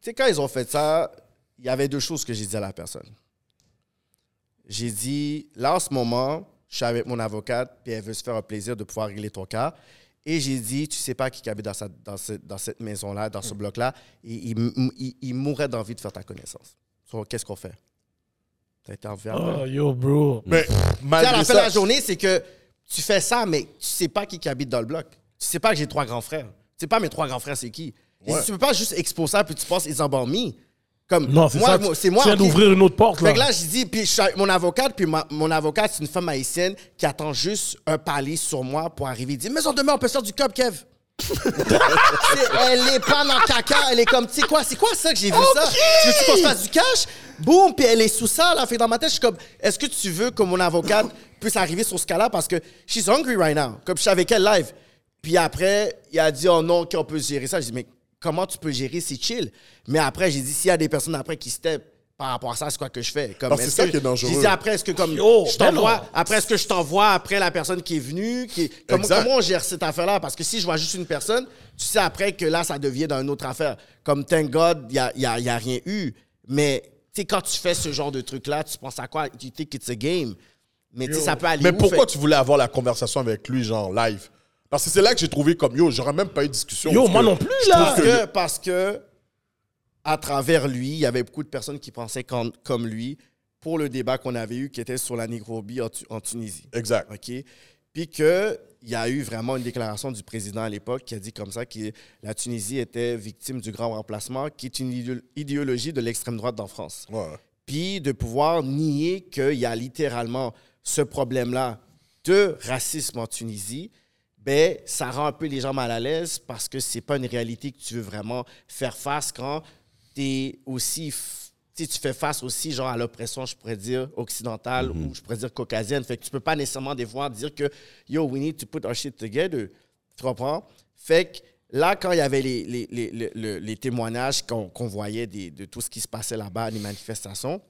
sais, quand ils ont fait ça, il y avait deux choses que j'ai dit à la personne. J'ai dit, là, en ce moment, je suis avec mon avocate, puis elle veut se faire un plaisir de pouvoir régler ton cas. Et j'ai dit, tu sais pas qui habite dans, sa- dans, ce- dans cette maison-là, dans ce bloc-là, et il, il- il mourrait d'envie de faire ta connaissance. So, Qu'est-ce qu'on fait? T'as été envers. Oh, yo, bro. Mais Tu sais, à malgré la fin de la journée, c'est que tu fais ça, mais tu sais pas qui, qui habite dans le bloc. Tu sais pas que j'ai trois grands frères. Tu sais pas mes trois grands frères, c'est qui? Et Ouais. Tu peux pas juste exposer ça, puis tu penses, ils ont me. Comme, Non, c'est moi, c'est moi. Tu viens d'ouvrir une autre porte, Fait là. que là, j'ai dit, puis je mon avocate, puis ma- mon avocate, c'est une femme haïtienne qui attend juste un palier sur moi pour arriver. Elle dit, maison demain, on peut faire du cop, Kev. Elle est pas dans caca, elle est comme, tu sais quoi, c'est quoi ça que j'ai vu ça? Tu veux-tu qu'on se fasse du cash? Boum, puis elle est sous ça, là. Fait que dans ma tête, je suis comme, est-ce que tu veux que mon avocate puisse arriver sur ce cas-là? Parce que she's hungry right now. Comme je suis avec elle live. Puis après, il a dit, oh non, qu'on peut gérer ça. J'ai dit, mais comment tu peux gérer? C'est chill. Mais après, j'ai dit, s'il y a des personnes après qui step par rapport à ça, c'est quoi que je fais? Comme, Parce que est-ce c'est ça que- qui est dangereux. J'ai dit, après, est-ce que comme, Yo, je t'envoie, après, est-ce que je t'envoie après la personne qui est venue? Qui, comment, on gère cette affaire-là? Parce que si je vois juste une personne, tu sais après que là, ça devient dans une autre affaire. Comme, thank God, il n'y a, y a- y a rien eu. Mais, tu sais, quand tu fais ce genre de truc-là, tu penses à quoi? Tu think it's a game. Mais, tu sais, ça peut aller mais où? pourquoi Fait- tu voulais avoir la conversation avec lui, genre live? Parce que c'est là que j'ai trouvé comme yo, j'aurais même pas eu de discussion. Yo, moi non plus, là. Parce que que, parce que, à travers lui, il y avait beaucoup de personnes qui pensaient comme, comme lui pour le débat qu'on avait eu qui était sur la négrobie en, Tu- en Tunisie. Exact. OK? Puis qu'il y a eu vraiment une déclaration du président à l'époque qui a dit comme ça que la Tunisie était victime du grand remplacement, qui est une idéo- idéologie de l'extrême droite dans France. Ouais. Puis de pouvoir nier qu'il y a littéralement ce problème-là de racisme en Tunisie, ben, ça rend un peu les gens mal à l'aise parce que c'est pas une réalité que tu veux vraiment faire face quand es aussi f- tu tu fais face aussi genre à l'oppression, je pourrais dire occidentale ou je pourrais dire caucasienne. Fait que tu peux pas nécessairement des fois dire que yo, we need to put our shit together. Tu comprends? Fait que là, quand il y avait les, les, les, les- les- les témoignages qu'on qu'on voyait des- de tout ce qui se passait là-bas, les manifestations,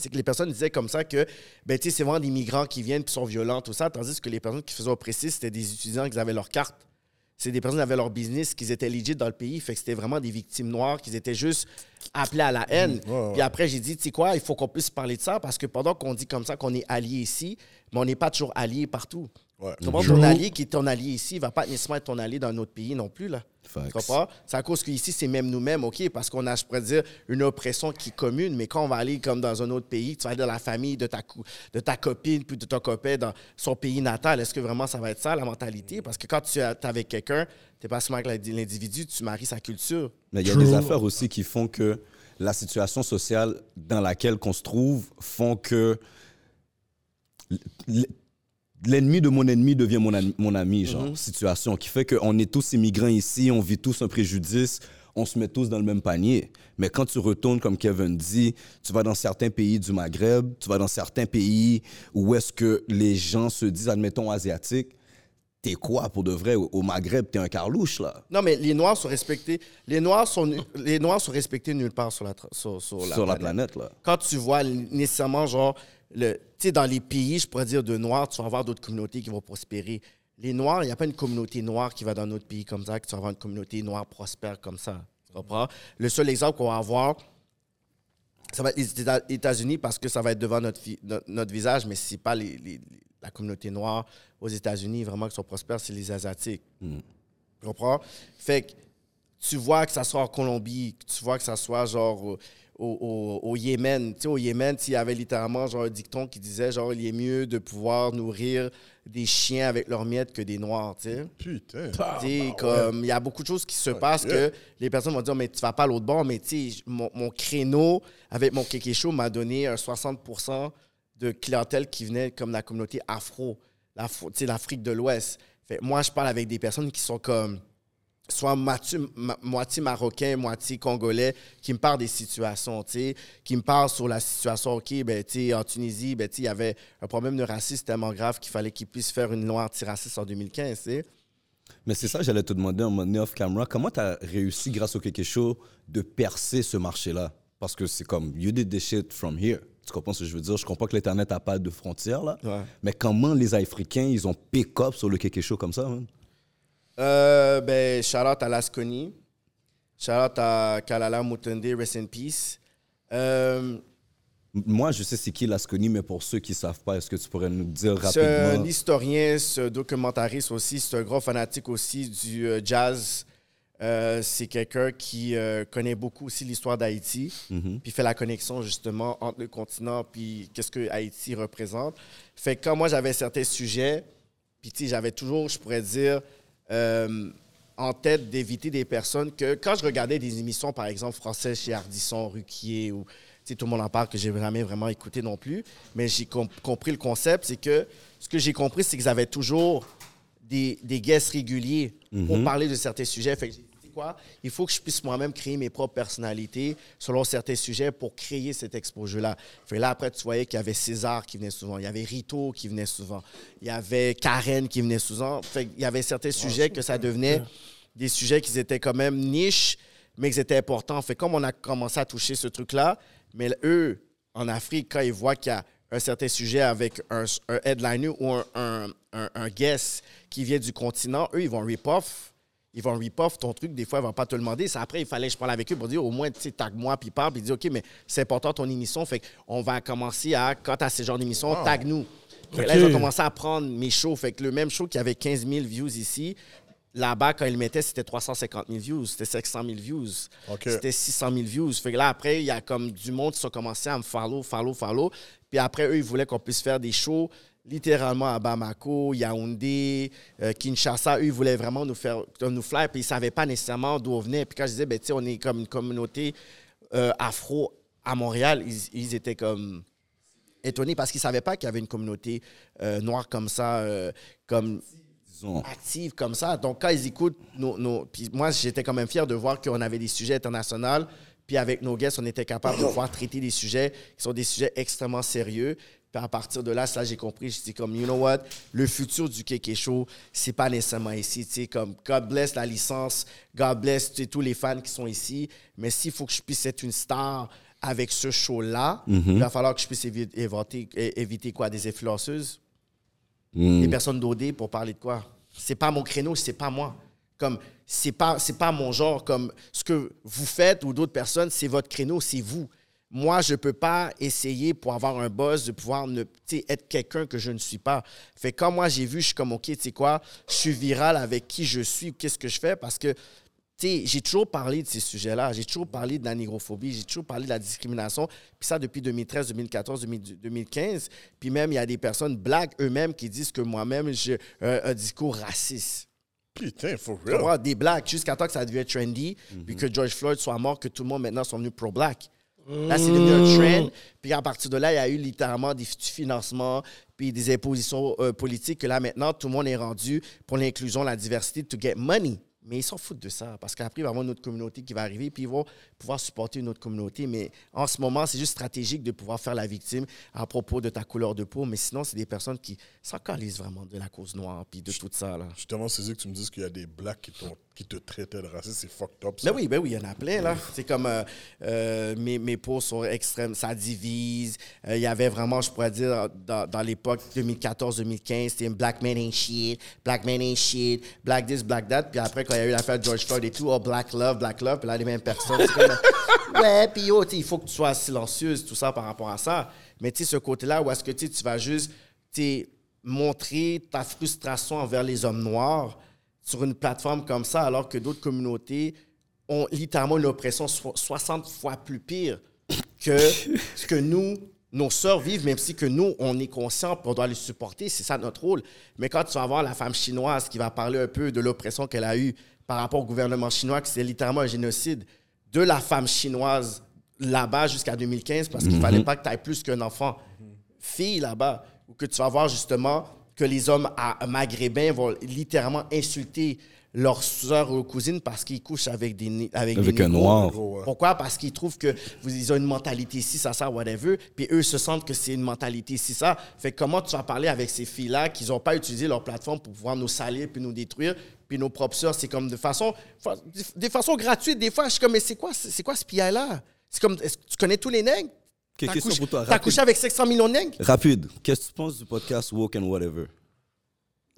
c'est que les personnes disaient comme ça que ben, tu sais, c'est vraiment des migrants qui viennent qui sont violents, tout ça, tandis que les personnes qui faisaient oppresser, c'était des étudiants qui avaient leur carte. C'est des personnes qui avaient leur business, qui étaient legit dans le pays. Fait que c'était vraiment des victimes noires, qui étaient juste appelées à la haine. Puis après, j'ai dit, tu sais quoi, il faut qu'on puisse parler de ça parce que pendant qu'on dit comme ça qu'on est alliés ici, mais on n'est pas toujours alliés partout. Ouais. Comprends? Ton allié qui est ton allié ici, il va pas nécessairement être ton allié dans un autre pays non plus, là. Facts. Tu comprends? C'est à cause qu'ici, c'est même nous-mêmes, OK? Parce qu'on a, je pourrais dire, une oppression qui est commune, mais quand on va aller comme dans un autre pays, tu vas aller dans la famille de ta, de ta copine puis de ton copain dans son pays natal, est-ce que vraiment ça va être ça, la mentalité? Parce que quand tu es avec quelqu'un, tu n'es pas seulement avec l'individu, tu maries sa culture. Mais il y a True. des affaires aussi qui font que la situation sociale dans laquelle qu'on se trouve font que l'ennemi de mon ennemi devient mon, ami- mon ami, genre, situation qui fait qu'on est tous immigrants ici, on vit tous un préjudice, on se met tous dans le même panier. Mais quand tu retournes, comme Kevin dit, tu vas dans certains pays du Maghreb, tu vas dans certains pays où est-ce que les gens se disent, admettons, asiatiques, t'es quoi pour de vrai? Au Maghreb, t'es un carlouche, là. Non, mais les Noirs sont respectés. Les Noirs sont, les Noirs sont respectés nulle part sur la, sur, sur la sur la planète. planète, là. quand tu vois nécessairement, genre, le, dans les pays, je pourrais dire, de Noirs, tu vas avoir d'autres communautés qui vont prospérer. Les Noirs, il n'y a pas une communauté noire qui va dans notre pays comme ça, que tu vas avoir une communauté noire prospère comme ça. Tu comprends? Le seul exemple qu'on va avoir, ça va être les Éta- États-Unis parce que ça va être devant notre, notre, notre visage, mais c'est pas les, les- la communauté noire aux États-Unis vraiment qui sont prospères, c'est les Asiatiques. Tu comprends? Fait que tu vois que ça soit en Colombie, que tu vois que ça soit genre au, au- au- au Yémen. Tu sais, au Yémen, il y avait littéralement genre un dicton qui disait genre il est mieux de pouvoir nourrir des chiens avec leurs miettes que des noirs, tu sais. Putain. Tu sais, comme il y a beaucoup de choses qui se passent que les personnes vont dire mais tu vas pas à l'autre bord mais tu sais mon, mon créneau avec mon kéké show m'a donné un 60% de clientèle qui venait comme la communauté afro, l'Afrique de l'Ouest. Fait moi je parle avec des personnes qui sont comme soit moitié, ma- moitié marocain, moitié congolais, qui me parlent des situations, qui me parlent sur la situation, OK, ben, en Tunisie, ben, il y avait un problème de racisme tellement grave qu'il fallait qu'ils puissent faire une loi antiraciste en 2015, tu sais. Mais c'est ça, j'allais te demander un moment donné off camera, comment tu as réussi, grâce au quelque chose, de percer ce marché-là? Parce que c'est comme, you did this shit from here. Tu comprends ce que je veux dire? Je comprends que l'Internet n'a pas de frontières, là. Ouais. Mais comment les Africains, ils ont pick up sur le quelque chose comme ça? Euh, ben, shout out à Lasconi. Shout out à Kalala Mutunde, rest in peace. Euh, Moi, je sais c'est qui Lasconi, mais pour ceux qui savent pas, est-ce que tu pourrais nous dire C'est un rapidement? historien, c'est un documentariste aussi, c'est un grand fanatique aussi du euh, jazz. Euh, c'est quelqu'un qui euh, connaît beaucoup aussi l'histoire d'Haïti, puis fait la connexion justement entre le continent puis qu'est-ce que Haïti représente. Fait que quand moi j'avais certains sujets, puis j'avais toujours, je pourrais dire, euh, en tête d'éviter des personnes que quand je regardais des émissions, par exemple françaises chez Ardisson, Ruquier ou tout le monde en parle que j'ai jamais vraiment écouté non plus, mais j'ai com- compris le concept, c'est que ce que j'ai compris, c'est qu'ils avaient toujours des, des guests réguliers pour parler de certains sujets. Fait que quoi, il faut que je puisse moi-même créer mes propres personnalités selon certains sujets pour créer cet exposure-là. Là, après, tu voyais qu'il y avait César qui venait souvent, il y avait Rito qui venait souvent, il y avait Karen qui venait souvent. Fait qu'il y avait certains sujets que ça devenait des sujets qui étaient quand même niches, mais qui étaient importants. Fait comme on a commencé à toucher ce truc-là, mais eux, en Afrique, quand ils voient qu'il y a un certain sujet avec un, un headliner ou un, un, un- un guest qui vient du continent, eux, ils vont rip-off. Ils vont rip-off ton truc. Des fois, ils ne vont pas te le demander. C'est après, il fallait que je parle avec eux pour dire au moins, tu sais, tag-moi, puis parle, puis dire, OK, mais c'est important ton émission. Fait qu'on va commencer à, quand tu as ce genre d'émission, tag-nous. Là, ils vont commencer à prendre mes shows. Fait que le même show qui avait 15 000 views ici, là-bas, quand ils le mettaient, c'était 350 000 views, c'était 500 000 views, c'était 600 000 views. Fait que là, après, il y a comme du monde qui ont commencé à me follow, follow, follow. Puis après, eux, ils voulaient qu'on puisse faire des shows littéralement à Bamako, Yaoundé, euh, Kinshasa. Eux, ils voulaient vraiment nous faire nous fly, puis ils ne savaient pas nécessairement d'où on venait. Puis quand je disais, ben, tu sais, on est comme une communauté euh, afro à Montréal, ils, ils étaient comme étonnés parce qu'ils ne savaient pas qu'il y avait une communauté euh, noire comme ça, comme active comme ça. Donc, quand ils écoutent nos. nos- puis moi, j'étais quand même fier de voir qu'on avait des sujets internationaux. Puis avec nos guests, on était capable de pouvoir traiter des sujets qui sont des sujets extrêmement sérieux. Puis à partir de là, ça, j'ai compris. Je dis comme, you know what, le futur du Kéké Show, c'est pas nécessairement ici. Tu sais, comme, God bless la licence, God bless tu sais, tous les fans qui sont ici. Mais s'il faut que je puisse être une star avec ce show-là, il va falloir que je puisse éviter quoi, des influenceuses? Des personnes d'OD pour parler de quoi? C'est pas mon créneau, c'est pas moi. Comme c'est pas c'est pas mon genre comme ce que vous faites ou d'autres personnes, c'est votre créneau, c'est vous. Moi, je peux pas essayer pour avoir un buzz de pouvoir ne, être quelqu'un que je ne suis pas. Fait quand moi j'ai vu, je suis comme OK, tu sais quoi, je suis viral avec qui je suis, qu'est-ce que je fais? Parce que j'ai toujours parlé de ces sujets-là. J'ai toujours parlé de la négrophobie. J'ai toujours parlé de la discrimination. Puis ça, depuis 2013, 2014, 2000 2015. Puis même, il y a des personnes blagues eux-mêmes qui disent que moi-même, j'ai un, un discours raciste. Putain, for real. des blagues jusqu'à temps que ça devienne trendy, puis que George Floyd soit mort, que tout le monde maintenant sont venus pro-black. Là, c'est devenu un trend. Puis à partir de là, il y a eu littéralement des, du financement, puis des impositions euh, politiques, que là, maintenant, tout le monde est rendu pour l'inclusion, la diversité, to get money. Mais ils s'en foutent de ça, parce qu'après, il va y avoir une autre communauté qui va arriver, puis ils vont pouvoir supporter une autre communauté. Mais en ce moment, c'est juste stratégique de pouvoir faire la victime à propos de ta couleur de peau. Mais sinon, c'est des personnes qui s'encalisent vraiment de la cause noire, puis de tout ça. Là. Tellement saisi que tu me dises qu'il y a des blacks qui, te traitaient de raciste. C'est fucked up. Ben Ça. oui, ben oui, il y en a plein, là. C'est comme euh, euh, mes, mes posts sont extrêmes, ça divise. Euh, Il y avait vraiment, je pourrais dire, dans, dans l'époque 2014-2015, c'était un Black man ain't shit, Black man ain't shit, Black this, Black that. Puis après, quand y a eu l'affaire George Floyd et tout, oh, Black love, Black love, puis là, les mêmes personnes. Ouais, puis yo, il faut que tu sois silencieuse, tout ça par rapport à ça. Mais tu sais, ce côté-là, où est-ce que tu vas juste, montrer ta frustration envers les hommes noirs sur une plateforme comme ça, alors que d'autres communautés ont littéralement une oppression so- 60 fois plus pire que ce que nous, nos sœurs vivent, même si que nous, on est conscient, on doit les supporter, c'est ça notre rôle. Mais quand tu vas voir la femme chinoise qui va parler un peu de l'oppression qu'elle a eue par rapport au gouvernement chinois, que c'est littéralement un génocide de la femme chinoise là-bas jusqu'à 2015, parce qu'il fallait pas que tu aies plus qu'un enfant fille là-bas, ou que tu vas voir justement que les hommes à- maghrébins vont littéralement insulter leurs soeurs ou cousines parce qu'ils couchent avec des avec, Avec des un noir. Pourquoi? Parce qu'ils trouvent que vous, ils ont une mentalité ici, ça, ça, whatever. Puis eux se sentent que c'est une mentalité ici, ça. Fait que comment tu vas parler avec ces filles-là qui n'ont pas utilisé leur plateforme pour pouvoir nous salir puis nous détruire? Puis nos propres sœurs, c'est comme de façon, fa- de façon gratuite. Des fois, je suis comme, mais c'est quoi, c'est quoi ce PI-là? C'est comme, est-ce que tu connais tous les nègres? T'as question couché- pour toi, T'as rapide. couché avec 500 millions de nègres? Rapide, qu'est-ce que tu penses du podcast Woke and Whatever?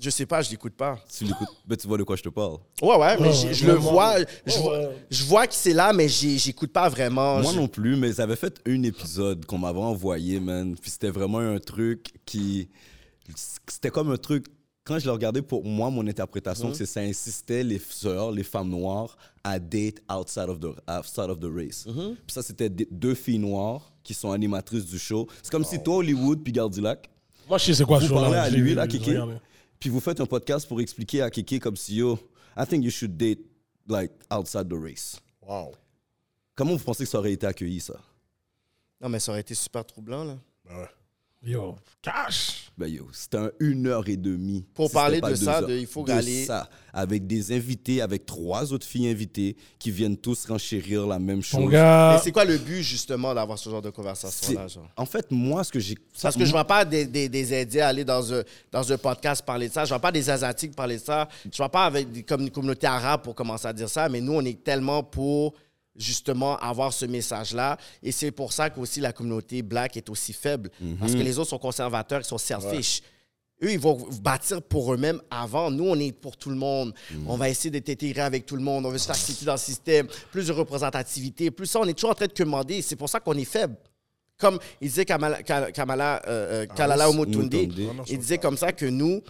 Je sais pas, je l'écoute pas. Tu l'écoutes, ben, tu vois de quoi je te parle. Ouais, ouais, mais je le vois. Je, vois ouais. je vois que c'est là, mais j'écoute pas vraiment. Moi Je- non plus, mais ça avait fait un épisode qu'on m'avait envoyé, man. Puis c'était vraiment un truc qui. C'était comme un truc. Quand je le regardais, pour moi, mon interprétation, Mhm. c'est ça insistait les sœurs, les femmes noires, à date outside of the, outside of the race. Mhm. Puis ça, c'était deux filles noires qui sont animatrices du show. C'est comme si toi, Hollywood, puis Gardilac, Moi, je sais c'est quoi vous show-là. parlez à lui, là, regardé. Puis vous faites un podcast pour expliquer à Kéké comme si, yo, I think you should date, like, outside the race. Wow. Comment vous pensez que ça aurait été accueilli, ça? Non, mais ça aurait été super troublant, là. Ben ouais. Yo, cash. Ben yo, c'était un une heure et demie. Pour Si parler de ça, heures. de- il faut de aller- ça, avec des invités, avec trois autres filles invitées qui viennent tous renchérir la même chose. Mais c'est quoi le but, justement, d'avoir ce genre de conversation-là? En fait, moi, ce que j'ai. Parce que je ne vois pas des, des, des Indiens aller dans un, dans un podcast parler de ça. Je ne vois pas des Asiatiques parler de ça. Je ne vois pas avec des, comme une communauté arabe pour commencer à dire ça. Mais nous, on est tellement pour justement avoir ce message-là. Et c'est pour ça qu'aussi la communauté black est aussi faible. Parce que les autres sont conservateurs, ils sont selfish. Eux, ils vont bâtir pour eux-mêmes avant. Nous, on est pour tout le monde. On va essayer d'être intégré avec tout le monde. On veut se faire accepter dans le système. Plus de représentativité. Plus ça, on est toujours en train de commander. C'est pour ça qu'on est faible. Comme il disait Kamala, Ka- Kamala, euh, euh, Kalala Omotunde, il disait comme ça que nous,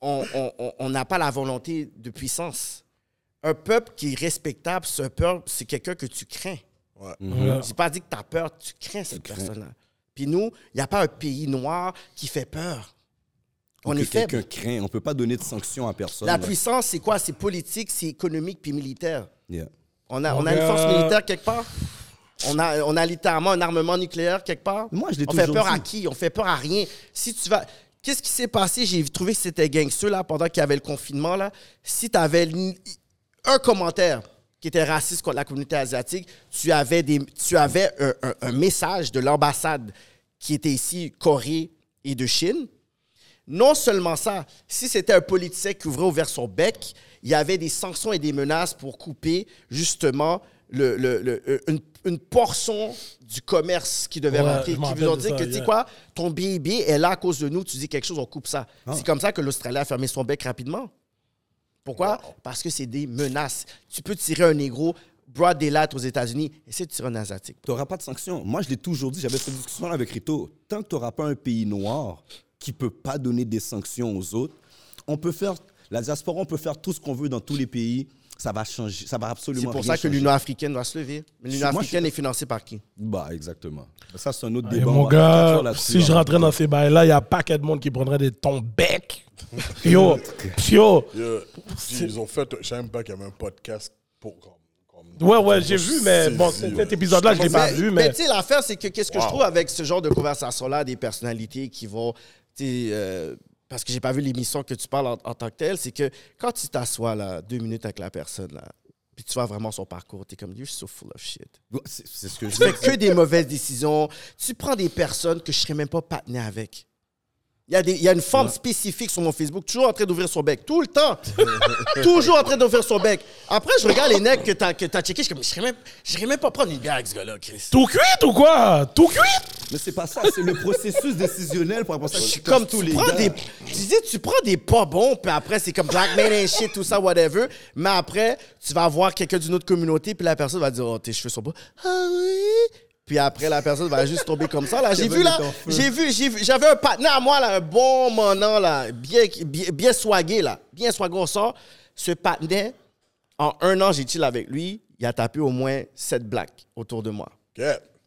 on on- on- on n'a pas la volonté de puissance. Un peuple qui est respectable, c'est un peuple, c'est quelqu'un que tu crains. Ouais. Ouais. J'ai pas dit que tu as peur, tu crains cette personne-là. Puis nous, il n'y a pas un pays noir qui fait peur. On que est faible. quelqu'un craint. On peut pas donner de sanctions à personne. La là. puissance, c'est quoi? C'est politique, c'est économique puis militaire. Yeah. On a, on a une force militaire quelque part? On a, on a littéralement un armement nucléaire quelque part? Moi, je l'ai On fait peur dit. à qui? On fait peur à rien. Si tu vas... Qu'est-ce qui s'est passé? J'ai trouvé que c'était gangster là, pendant qu'il y avait le confinement. Là. Si tu avais un commentaire qui était raciste contre la communauté asiatique, tu avais, des, tu avais un, un- un message de l'ambassade qui était ici, Corée et de Chine. Non seulement ça, si c'était un politicien qui ouvrait ouvert son bec, il y avait des sanctions et des menaces pour couper justement le, le- le- euh, une, une portion du commerce qui devait Ouais, rentrer. Qui de dire ça, que, tu sais quoi, ton bébé est là à cause de nous, tu dis quelque chose, on coupe ça. C'est comme ça que l'Australie a fermé son bec rapidement. Pourquoi? Parce que c'est des menaces. Tu peux tirer un négro, broad daylight aux États-Unis, essaie de tirer un asiatique. Tu n'auras pas de sanctions. Moi, je l'ai toujours dit. J'avais cette discussion avec Rito. Tant que tu n'auras pas un pays noir qui peut pas donner des sanctions aux autres, on peut faire. La diaspora, on peut faire tout ce qu'on veut dans tous les pays. Ça va changer. Ça va C'est absolument pour rien ça que l'Union africaine doit se lever. Mais l'Union je africaine est financée par qui? Bah, exactement. Ça, c'est un autre Et débat. on mon gars, si je hein. rentrais dans ces bails-là, il y a un paquet de monde qui prendrait des ton bec. Yo, yo. Ils ont fait, je savais même pas qu'il y avait un podcast pour. Ouais, ouais, j'ai vu, mais bon, ouais. cet épisode-là, je l'ai pas vu, mais mais. tu sais, l'affaire, c'est que qu'est-ce que je trouve avec ce genre de conversation-là, des personnalités qui vont. tu sais, euh, parce que j'ai pas vu l'émission que tu parles en, en tant que telle, c'est que quand tu t'assois là, deux minutes avec la personne, là, puis tu vois vraiment son parcours, tu es comme, you're so full of shit. C'est ce que je Tu fais que des mauvaises décisions. Tu prends des personnes que je serais même pas patiné avec. Il y, a des, il y a une femme spécifique sur mon Facebook, toujours en train d'ouvrir son bec, tout le temps. toujours en train d'ouvrir son bec. Après, je regarde les necks que t'as, que t'as checké, je suis comme, je serais même, je serais même pas prendre une bière avec ce gars-là, Chris. Tout cuit ou quoi? Tout cuit? Mais c'est pas ça, c'est le processus décisionnel pour après ça. Je suis comme tous les gars. des tu dis tu prends des pas bons puis après c'est comme black man and shit tout ça whatever mais après tu vas voir quelqu'un d'une autre communauté puis la personne va dire oh tes cheveux sont beaux ah oui? Puis après la personne va juste tomber comme ça là j'ai vu là j'ai vu j'ai vu j'avais un partenaire à moi là un bon menant là bien bien, bien swagué là bien swagué au sort ce partenaire en un an j'ai chill avec lui il a tapé au moins sept blacks autour de moi Ok.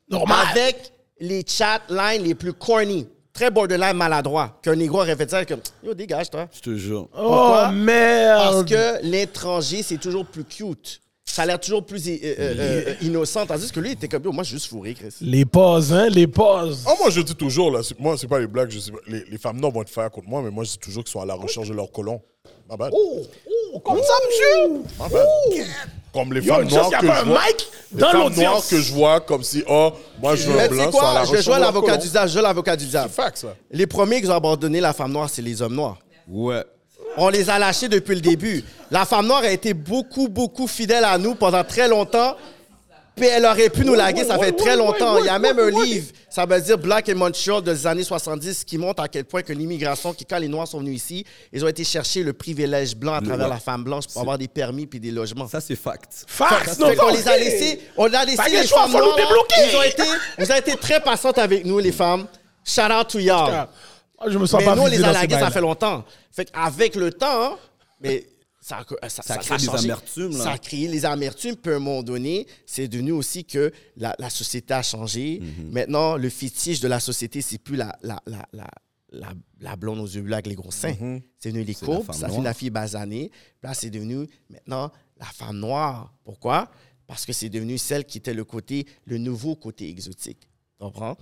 Normal. avec les chat lines les plus corny, très borderline maladroit, qu'un négro aurait fait ça comme Yo, dégage, toi. Je te jure. Oh, Pourquoi? Parce merde. que l'étranger, c'est toujours plus cute. Ça a l'air toujours plus euh, euh, euh, innocent. Tandis que lui, il était comme moi, je suis juste fourré, Chris. Les pauses, hein, les pauses. Ah, moi, je dis toujours, là, c'est- moi, c'est pas les blagues, je sais pas, les, les femmes noires vont être faire contre moi, mais moi, je dis toujours qu'ils sont à la recherche de leurs colons. Ma bad. Oh, comme ça, monsieur? Ma bad. Comme les Yo, femmes juste, noires que pas je un vois. mic les dans femmes noires que je vois comme si, oh, moi, je veux un sais blanc, sont à la quoi? Je leurs l'avocat colons. du diable. Je joue l'avocat du C'est diable. fact, ça. Les premiers qui ont abandonné la femme noire, c'est les hommes noirs. Ouais. On les a lâchés depuis le début. La femme noire a été beaucoup, beaucoup fidèle à nous pendant très longtemps. Puis elle aurait pu nous laguer, ça fait très longtemps. Il y a même un livre, Ça veut dire Black and Montreal des années 70 qui montre à quel point que l'immigration, qui quand les Noirs sont venus ici, ils ont été chercher le privilège blanc à travers la femme blanche pour avoir des permis puis des logements. Ça, c'est fact. Fax, Fait qu'on les a laissés, on a laissé les femmes noires. Ils ont été, vous avez été très patientes avec nous, les femmes. Shout out to y'all. Ah, Je me sens Mais pas nous, on les a ça fait longtemps. Fait qu'avec le temps, mais ça, a- ça, Ça crée des changé. amertumes, là. Ça a créé les amertumes. Puis à un moment donné, c'est devenu aussi que la, la société a changé. Mhm. Maintenant, le fétiche de la société, c'est plus la, la, la, la, la, la blonde aux yeux bleus avec les gros seins. C'est devenu les Mhm. Courbes, femme ça fait la fille basanée. Là, c'est devenu maintenant la femme noire. Pourquoi? Parce que c'est devenu celle qui était le côté, le nouveau côté exotique. Tu comprends?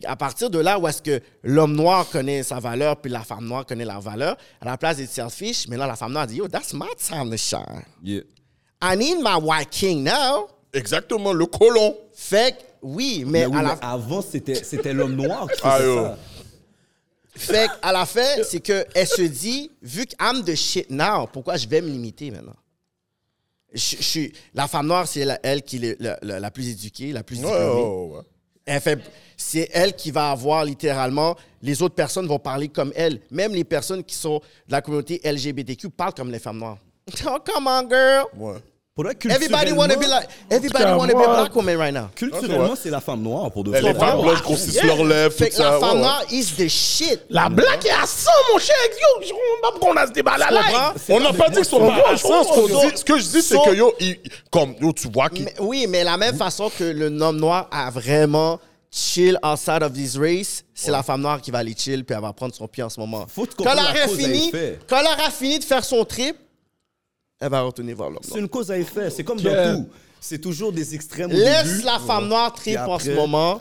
Fait à partir de là où est-ce que l'homme noir connaît sa valeur puis la femme noire connaît la valeur, à la place d'être selfish, mais là, la femme noire dit Yo, that's my time to shine. Yeah. I need my white king now. Exactement, le colon. Fait que, oui, mais, Mais oui, à, la, mais avant, c'était c'était l'homme noir qui Ah, faisait yo. ça. fait que à la fin, c'est qu'elle se dit Vu que I'm the shit now, pourquoi je vais me limiter maintenant? Je, je suis, la femme noire, c'est elle qui est la, la- la plus éduquée, la plus diplômée. ouais, ouais. Elle fait, c'est elle qui va avoir littéralement, les autres personnes vont parler comme elle. Même les personnes qui sont de la communauté LGBTQ parlent comme les femmes noires. Oh, come on, girl. Faudrait Everybody want to be like, everybody want to be black woman right now. Culturellement, Ouais. c'est la femme noire pour de vrai. Les femmes blanches grossissent leurs lèvres, tout ça. la femme ouais, ouais. noire is the shit. La blague est à 100, mon cher. Yo, on a ce débat-là. Tu là. On n'a pas dit qu'ils sont pas à So- sens. Ce qu'on so- dit- Ce que je dis, c'est que yo, il- comme yo, tu vois qu'il. Mais- oui, mais la même façon que le homme noir a vraiment chill outside of this race, c'est la femme noire qui va aller chill puis elle va prendre son pied en ce moment. Faut quand elle la aura fini, quand elle aura fini de faire son trip, elle va retourner voir l'homme C'est une cause à effet. C'est comme dans tout. C'est toujours des extrêmes au Laisse début. la femme noire trip Puis en ce moment.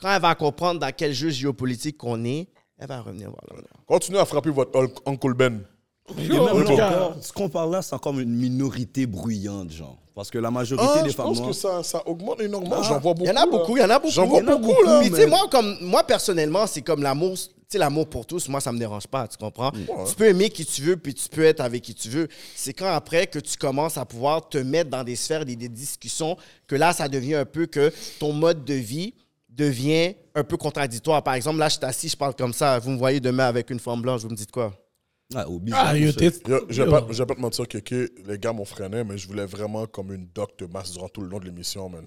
Quand elle va comprendre dans quel jeu géopolitique qu'on est, elle va revenir voir l'homme noir. Continuez à frapper votre Hulk- Uncle Ben. Et Yo, même mon là gars. encore, ce qu'on parle là, c'est encore une minorité bruyante, genre. Parce que la majorité Ah, des je femmes pense noires. que ça, ça augmente énormément. J'en vois beaucoup. Il y en a là. beaucoup, il y en a beaucoup. J'en vois Il y en a beaucoup, là. Puis, tu mais- sais, moi, comme, moi, personnellement, c'est comme l'amour. Sais, l'amour pour tous, moi, ça me dérange pas, tu comprends? Tu peux aimer qui tu veux, puis tu peux être avec qui tu veux. C'est quand après que tu commences à pouvoir te mettre dans des sphères, des, des discussions, que là, ça devient un peu que ton mode de vie devient un peu contradictoire. Par exemple, là, je suis assis, je parle comme ça. Vous me voyez demain avec une femme blanche, vous me dites quoi? Ah, au bizarre, Ah, yo, ça. t'es. Yo, je vais pas, je vais pas te mentir que, que les gars m'ont freiné, mais je voulais vraiment comme une doc te masse durant tout le long de l'émission, man.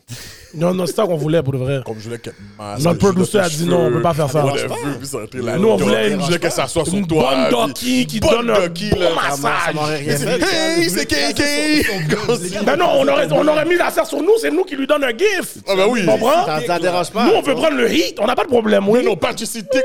Non, non, c'est ça qu'on voulait pour de vrai. Comme je voulais qu'elle te masse. Notre que dois a dit non, on peut pas faire ça. On l'a vu, puis ça a été la Nous, on doc. voulait une- Je voulais qu'elle s'assoie sur Une toi. bonne puis- docky qui bonne donne un docky, bon là. Ça ça massage. rien. Hey, c'est KK! Ben non, on aurait, on aurait mis l'affaire sur nous, c'est nous qui lui donne un gif. Ah, ben oui. Tu comprends? Ça, ça dérange pas. Nous, on peut prendre le hit, on n'a pas de problème. Mais Oui. non, pas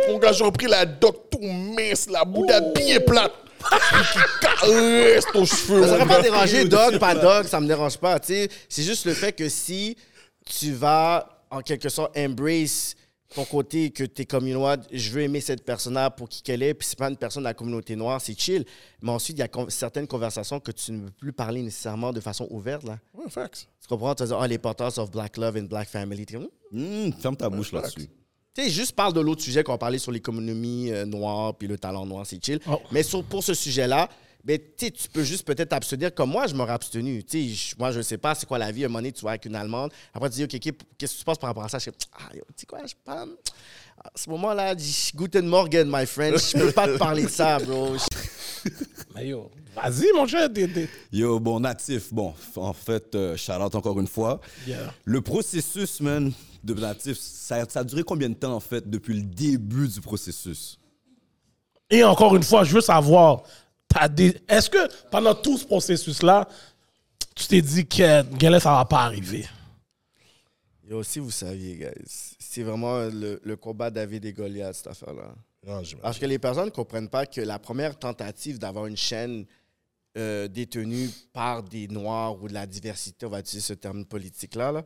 mon gars, j'ai repris la doc tout mince, la bouda bien plate. Qui caresse ton cheveu. Ça ne pas gars. déranger, dog, pas dog, ça me dérange pas. tu sais. C'est juste le fait que si tu vas, en quelque sorte, embrace ton côté que tu es comme une noire, je veux aimer cette personne-là pour qui qu'elle est, puis c'est pas une personne de la communauté noire, c'est chill. Mais ensuite, il y a con- certaines conversations que tu ne veux plus parler nécessairement de façon ouverte. Là. Ouais, facts. Tu comprends? Tu vas dire, oh, l'importance of black love and black family. T'es Hum, ferme ta bouche là-dessus. Tu sais, juste parle de l'autre sujet qu'on va parler sur l'économie euh, noire puis le talent noir, c'est chill. Oh. Mais sur- pour ce sujet-là, ben, tu sais, tu peux juste peut-être t'abstenir comme moi, je m'aurais abstenu. Sais, je- moi, je ne sais pas c'est quoi la vie. À un moment donné, tu vas avec une Allemande. Après, tu dis, OK, qu'est-ce que tu penses par rapport à ça? Je dis, ah, tu sais quoi, je parle. À ce moment-là, je dis, Guten Morgen, my friend. Je peux pas te parler de ça, bro. Mais yo, vas-y, mon cher. Yo, bon, natif, bon, en fait, euh, shout out encore une fois. Yeah. Le processus, man, de natif, ça, ça a duré combien de temps, en fait, depuis le début du processus? Et encore une fois, je veux savoir, des... est-ce que pendant tout ce processus-là, tu t'es dit que Galen, ça va pas arriver? Yo, si vous saviez, guys, c'est vraiment le, le combat David et Goliath, cette affaire-là. Non. Parce que les personnes ne comprennent pas que la première tentative d'avoir une chaîne euh, détenue par des Noirs ou de la diversité, on va utiliser ce terme politique-là, là,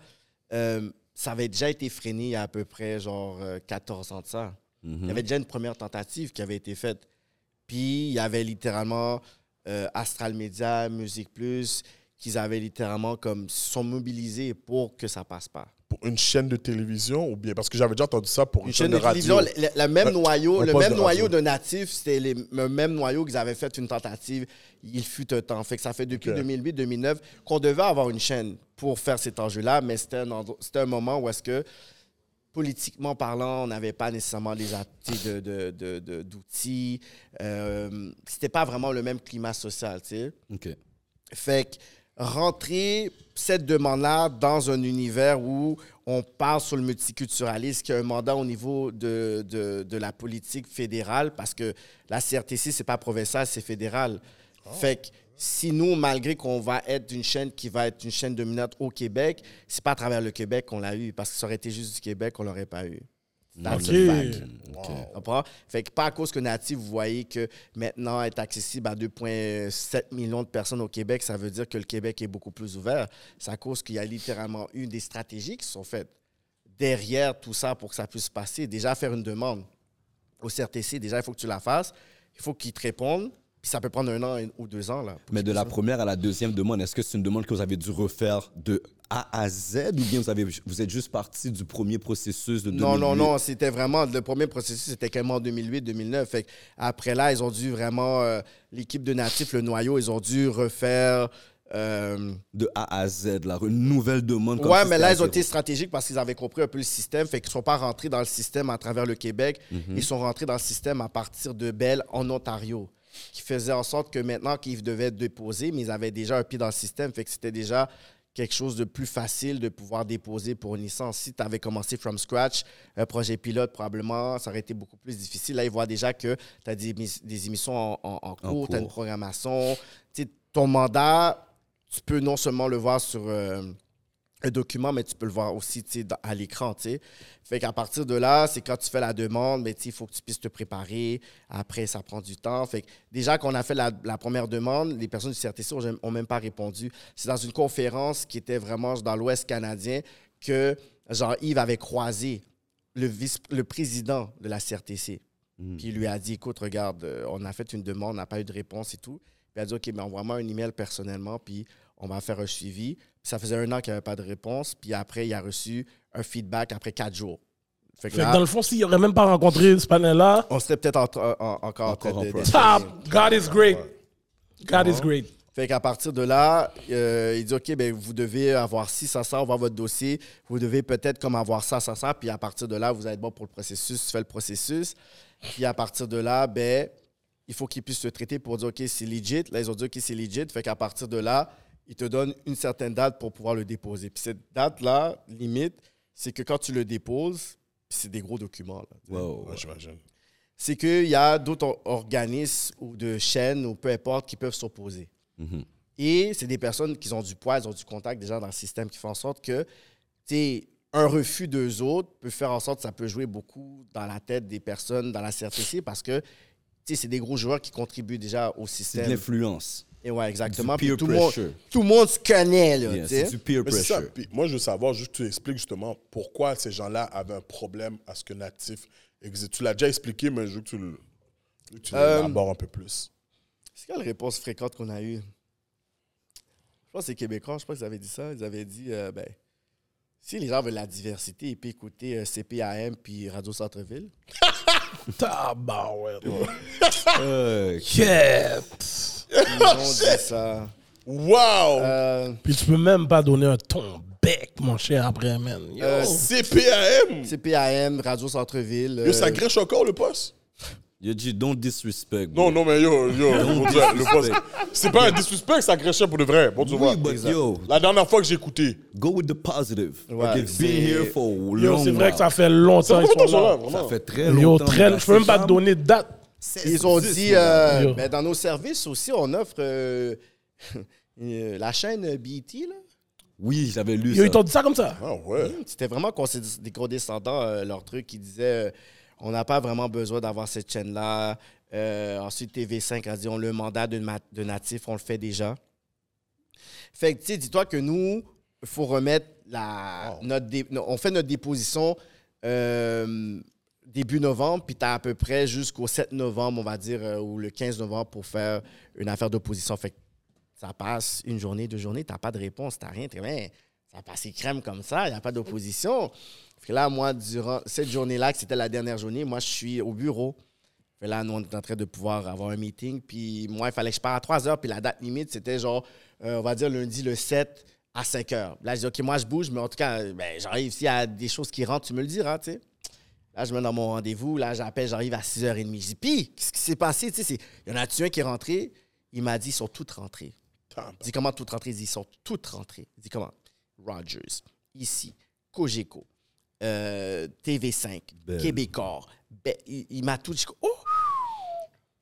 euh, ça avait déjà été freiné il y a à peu près genre euh, 14 ans de ça. Il y avait déjà une première tentative qui avait été faite. Puis il y avait littéralement euh, Astral Media, Musique Plus, qu'ils avaient littéralement comme se sont mobilisés pour que ça passe pas. Pour une chaîne de télévision ou bien parce que j'avais déjà entendu ça pour une, Une chaîne de radio. télévision, le, le- même noyau, le même de noyau de natifs, c'était le même noyau qu'ils avaient fait une tentative. Il fut un temps. Fait que ça fait depuis Ok. 2008-2009 qu'on devait avoir une chaîne pour faire cet enjeu-là, mais c'était un, un moment où est-ce que politiquement parlant, on n'avait pas nécessairement les sais, de, de- de- de- d'outils. Euh, c'était pas vraiment le même climat social, tu sais. OK. Fait que rentrer cette demande-là dans un univers où on parle sur le multiculturalisme, qui a un mandat au niveau de, de, de la politique fédérale, parce que la CRTC, c'est pas provincial, c'est fédéral. Fait que si nous, malgré qu'on va être une chaîne qui va être une chaîne dominante au Québec, c'est pas à travers le Québec qu'on l'a eu, parce que ça aurait été juste du Québec, on l'aurait pas eu. That's a Ok. fact. OK. Comprends? Fait que pas à cause que Native, vous voyez que maintenant est accessible à 2,7 millions de personnes au Québec, ça veut dire que le Québec est beaucoup plus ouvert. C'est à cause qu'il y a littéralement eu des stratégies qui sont faites derrière tout ça pour que ça puisse passer. Déjà, faire une demande au CRTC, déjà, il faut que tu la fasses. Il faut qu'ils te répondent. Puis ça peut prendre un an ou deux ans. Là, Mais de la première à la deuxième demande, est-ce que c'est une demande que vous avez dû refaire de A à Z ou bien vous, avez, vous êtes juste parti du premier processus de 2008? Non, non, non, c'était vraiment le premier processus, c'était quand même en 2008-2009. Fait que après là, ils ont dû vraiment euh, l'équipe de Natif, le noyau, ils ont dû refaire. euh, De A à Z, là, une nouvelle demande. ouais, mais là, ils ont été stratégiques parce qu'ils avaient compris un peu le système. Fait qu'ils ne sont pas rentrés dans le système à travers le Québec. Ils sont rentrés dans le système à partir de Bell en Ontario, qui faisait en sorte que maintenant qu'ils devaient déposer, mais ils avaient déjà un pied dans le système. Fait que c'était déjà quelque chose de plus facile de pouvoir déposer pour une licence. Si tu avais commencé from scratch, un projet pilote, probablement, ça aurait été beaucoup plus difficile. Là, ils voient déjà que tu as des, des émissions en, en- en cours, tu as une programmation. Ton mandat, tu peux non seulement le voir sur euh, un document, mais tu peux le voir aussi dans- à l'écran. Fait qu'à partir de là, c'est quand tu fais la demande, mais il faut que tu puisses te préparer. Après, ça prend du temps. Fait que déjà qu'on a fait la, la première demande, les personnes du CRTC n'ont même pas répondu. C'est dans une conférence qui était vraiment dans l'Ouest canadien que Jean-Yves avait croisé le, vice, le président de la CRTC. Puis il lui a dit, écoute, regarde, euh, on a fait une demande, on n'a pas eu de réponse et tout. Puis il a dit, OK, mais envoie-moi un email personnellement, puis on va faire un suivi. Ça faisait un an qu'il n'y avait pas de réponse. Puis après, il a reçu un feedback après quatre jours. Fait que Fait que là, dans le fond, s'il n'aurait même pas rencontré ce panel-là, on serait peut-être en- en- en- encore en train de- process. top, God is great. God is great. Fait qu'à partir de là, euh, il dit OK, ben, vous devez avoir ci, ça, ça, on va votre dossier. Vous devez peut-être comme avoir ça, ça, ça. Puis à partir de là, vous être bon pour le processus. Tu fais le processus. Puis à partir de là, ben, il faut qu'ils puissent te traiter pour dire OK, c'est legit. Là, ils ont dit OK, c'est legit. Fait qu'à partir de là, ils te donnent une certaine date pour pouvoir le déposer. Puis cette date-là, limite, c'est que quand tu le déposes, puis c'est des gros documents. Là, Wow. Ouais, j'imagine. c'est qu'il y a d'autres or- organismes ou de chaînes ou peu importe qui peuvent s'opposer. Mhm. Et c'est des personnes qui ont du poids, ils ont du contact déjà dans le système qui font en sorte que tu sais, un refus d'eux autres peut faire en sorte que ça peut jouer beaucoup dans la tête des personnes dans la CRTC parce que tu sais, c'est des gros joueurs qui contribuent déjà au C'est de système. l'influence. Et ouais, exactement. Du peer tout, le monde, pressure. tout le monde se connaît, là. Yeah, tu sais. c'est du peer Mais c'est ça. pressure. Puis moi, je veux savoir, juste que tu expliques justement pourquoi ces gens-là avaient un problème à ce que Natif existe. Tu l'as déjà expliqué, mais je veux que tu le- que tu Euh, un peu plus. C'est quelle réponse fréquente qu'on a eue? Je pense que c'est Québécois, je pense qu'ils avaient dit ça. Ils avaient dit, euh, ben, si les gens veulent la diversité, ils peuvent écouter euh, CPAM puis Radio Centre-Ville. Tabarouette. Euh, Quête. Ils ont dit ça. Wow! Euh, Puis tu peux même pas donner un ton bec, mon cher, après, man. Yo. Euh, CPAM! CPAM, Radio Centre-Ville. Yo, ça euh, grèche encore le poste? Yo, dit, don't disrespect. bro. Non, non, mais yo, yo, le poste. disrespect. C'est pas un disrespect, ça grèchait pour de vrai. Bon, tu vois. Oui, but yo, La dernière fois que j'ai écouté. go with the positive. Ouais, c'est- been here for long Yo, c'est vrai que ça fait longtemps. Ça fait ils sont longtemps là. Ça fait très Yo, longtemps. très, mais je peux même pas te donner de date. Ils ont 16, dit, euh, ben, dans nos services aussi, on offre euh, la chaîne BET. Là. Oui, j'avais lu Yo, ça. ils t'ont dit ça comme ça? Ah ouais. C'était vraiment des condescendants, euh, leur truc. qui disaient euh, on n'a pas vraiment besoin d'avoir cette chaîne-là. Euh, ensuite, TV5 a dit on le mandat de, natif, on le fait déjà. Fait que, tu sais, dis-toi que nous, il faut remettre la, notre dé- no- on fait notre déposition euh, début novembre, puis tu as à peu près jusqu'au 7 novembre, on va dire, euh, ou le 15 novembre pour faire une affaire d'opposition. Fait que ça passe une journée, deux journées, tu n'as pas de réponse, tu n'as rien. T'es, mais ça passe crème comme ça, il n'y a pas d'opposition. Fait là, moi, durant cette journée-là, que c'était la dernière journée, moi, je suis au bureau. Fait là, nous, on est en train de pouvoir avoir un meeting. Puis moi, il fallait que je parte à 3 heures. Puis la date limite, c'était genre, euh, on va dire lundi le 7 à 5 heures. Là, je dis, OK, moi, je bouge, mais en tout cas, ben, j'arrive. S'il y a des choses qui rentrent, tu me le diras, tu sais. Là, je me mets dans mon rendez-vous. Là, j'appelle, j'arrive à 6h30. Je dis, puis, qu'est-ce qui s'est passé? Tu sais, c'est- il y en a-tu un qui est rentré? Il m'a dit, ils sont toutes rentrées. Il dit, comment toutes rentrées? Il dit, ils sont toutes rentrées. Il dit, comment? Rogers, ici, Cogeco, euh, TV5, Ben. Québecor. Ben, il il m'a tout dit, oh!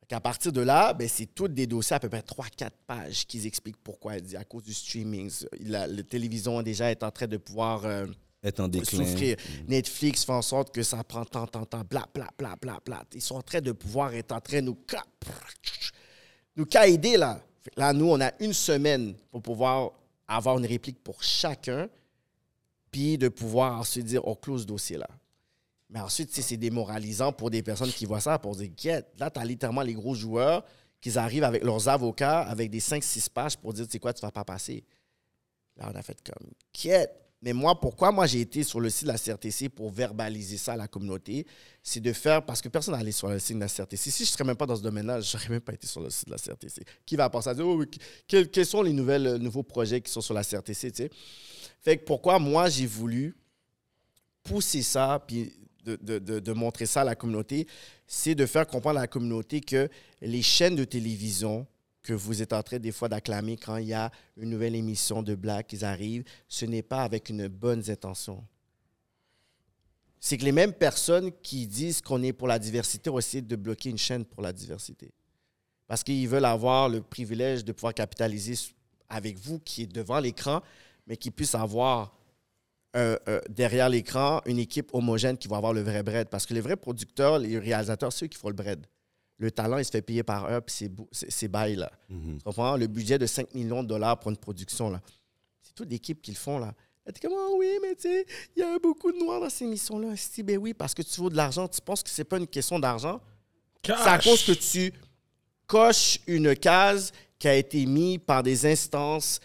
Qu'à partir de là, ben, c'est tous des dossiers à peu près 3-4 pages qui expliquent pourquoi. Il dit à cause du streaming, la, la télévision déjà est en train de pouvoir euh, Être en déclin. souffrir. Netflix fait en sorte que ça prend tant, tant, tant, bla, bla, bla, bla, bla. Ils sont en train de pouvoir être en train de nous, nous aider là. Là, nous, on a une semaine pour pouvoir avoir une réplique pour chacun, puis de pouvoir ensuite dire, on close ce dossier-là. Mais ensuite, c'est démoralisant pour des personnes qui voient ça, pour dire, Get, là, tu as littéralement les gros joueurs qui arrivent avec leurs avocats, avec des 5-6 pages pour dire, tu sais quoi, tu vas pas passer. Là, on a fait comme, Get. Mais moi, pourquoi moi j'ai été sur le site de la CRTC pour verbaliser ça à la communauté, c'est de faire, parce que personne n'allait sur le site de la CRTC. Si je ne serais même pas dans ce domaine-là, je n'aurais même pas été sur le site de la CRTC. Qui va penser à dire, oh, quels, quels sont les nouvelles, euh, nouveaux projets qui sont sur la CRTC, tu sais? Fait que pourquoi moi j'ai voulu pousser ça, puis de- de- de montrer ça à la communauté, c'est de faire comprendre à la communauté que les chaînes de télévision que vous êtes en train des fois d'acclamer quand il y a une nouvelle émission de blagues qui arrive, ce n'est pas avec une bonne intention. C'est que les mêmes personnes qui disent qu'on est pour la diversité ont essayé de bloquer une chaîne pour la diversité. Parce qu'ils veulent avoir le privilège de pouvoir capitaliser avec vous qui est devant l'écran, mais qui puisse avoir euh, euh, derrière l'écran une équipe homogène qui va avoir le vrai bread. Parce que les vrais producteurs, les réalisateurs, c'est eux qui font le bread. Le talent, il se fait payer par heure, puis c'est bou- c'est c'est bail, là. Mhm. Tu comprends? Le budget de 5 millions de dollars pour une production, là. C'est toute l'équipe qui le font, là. Elle dit comment, oui, mais tu sais, il y a beaucoup de noirs dans ces missions-là. Dis, ben oui, parce que tu vaux de l'argent. Tu penses que c'est pas une question d'argent? C'est à cause que tu coches une case qui a été mise par des instances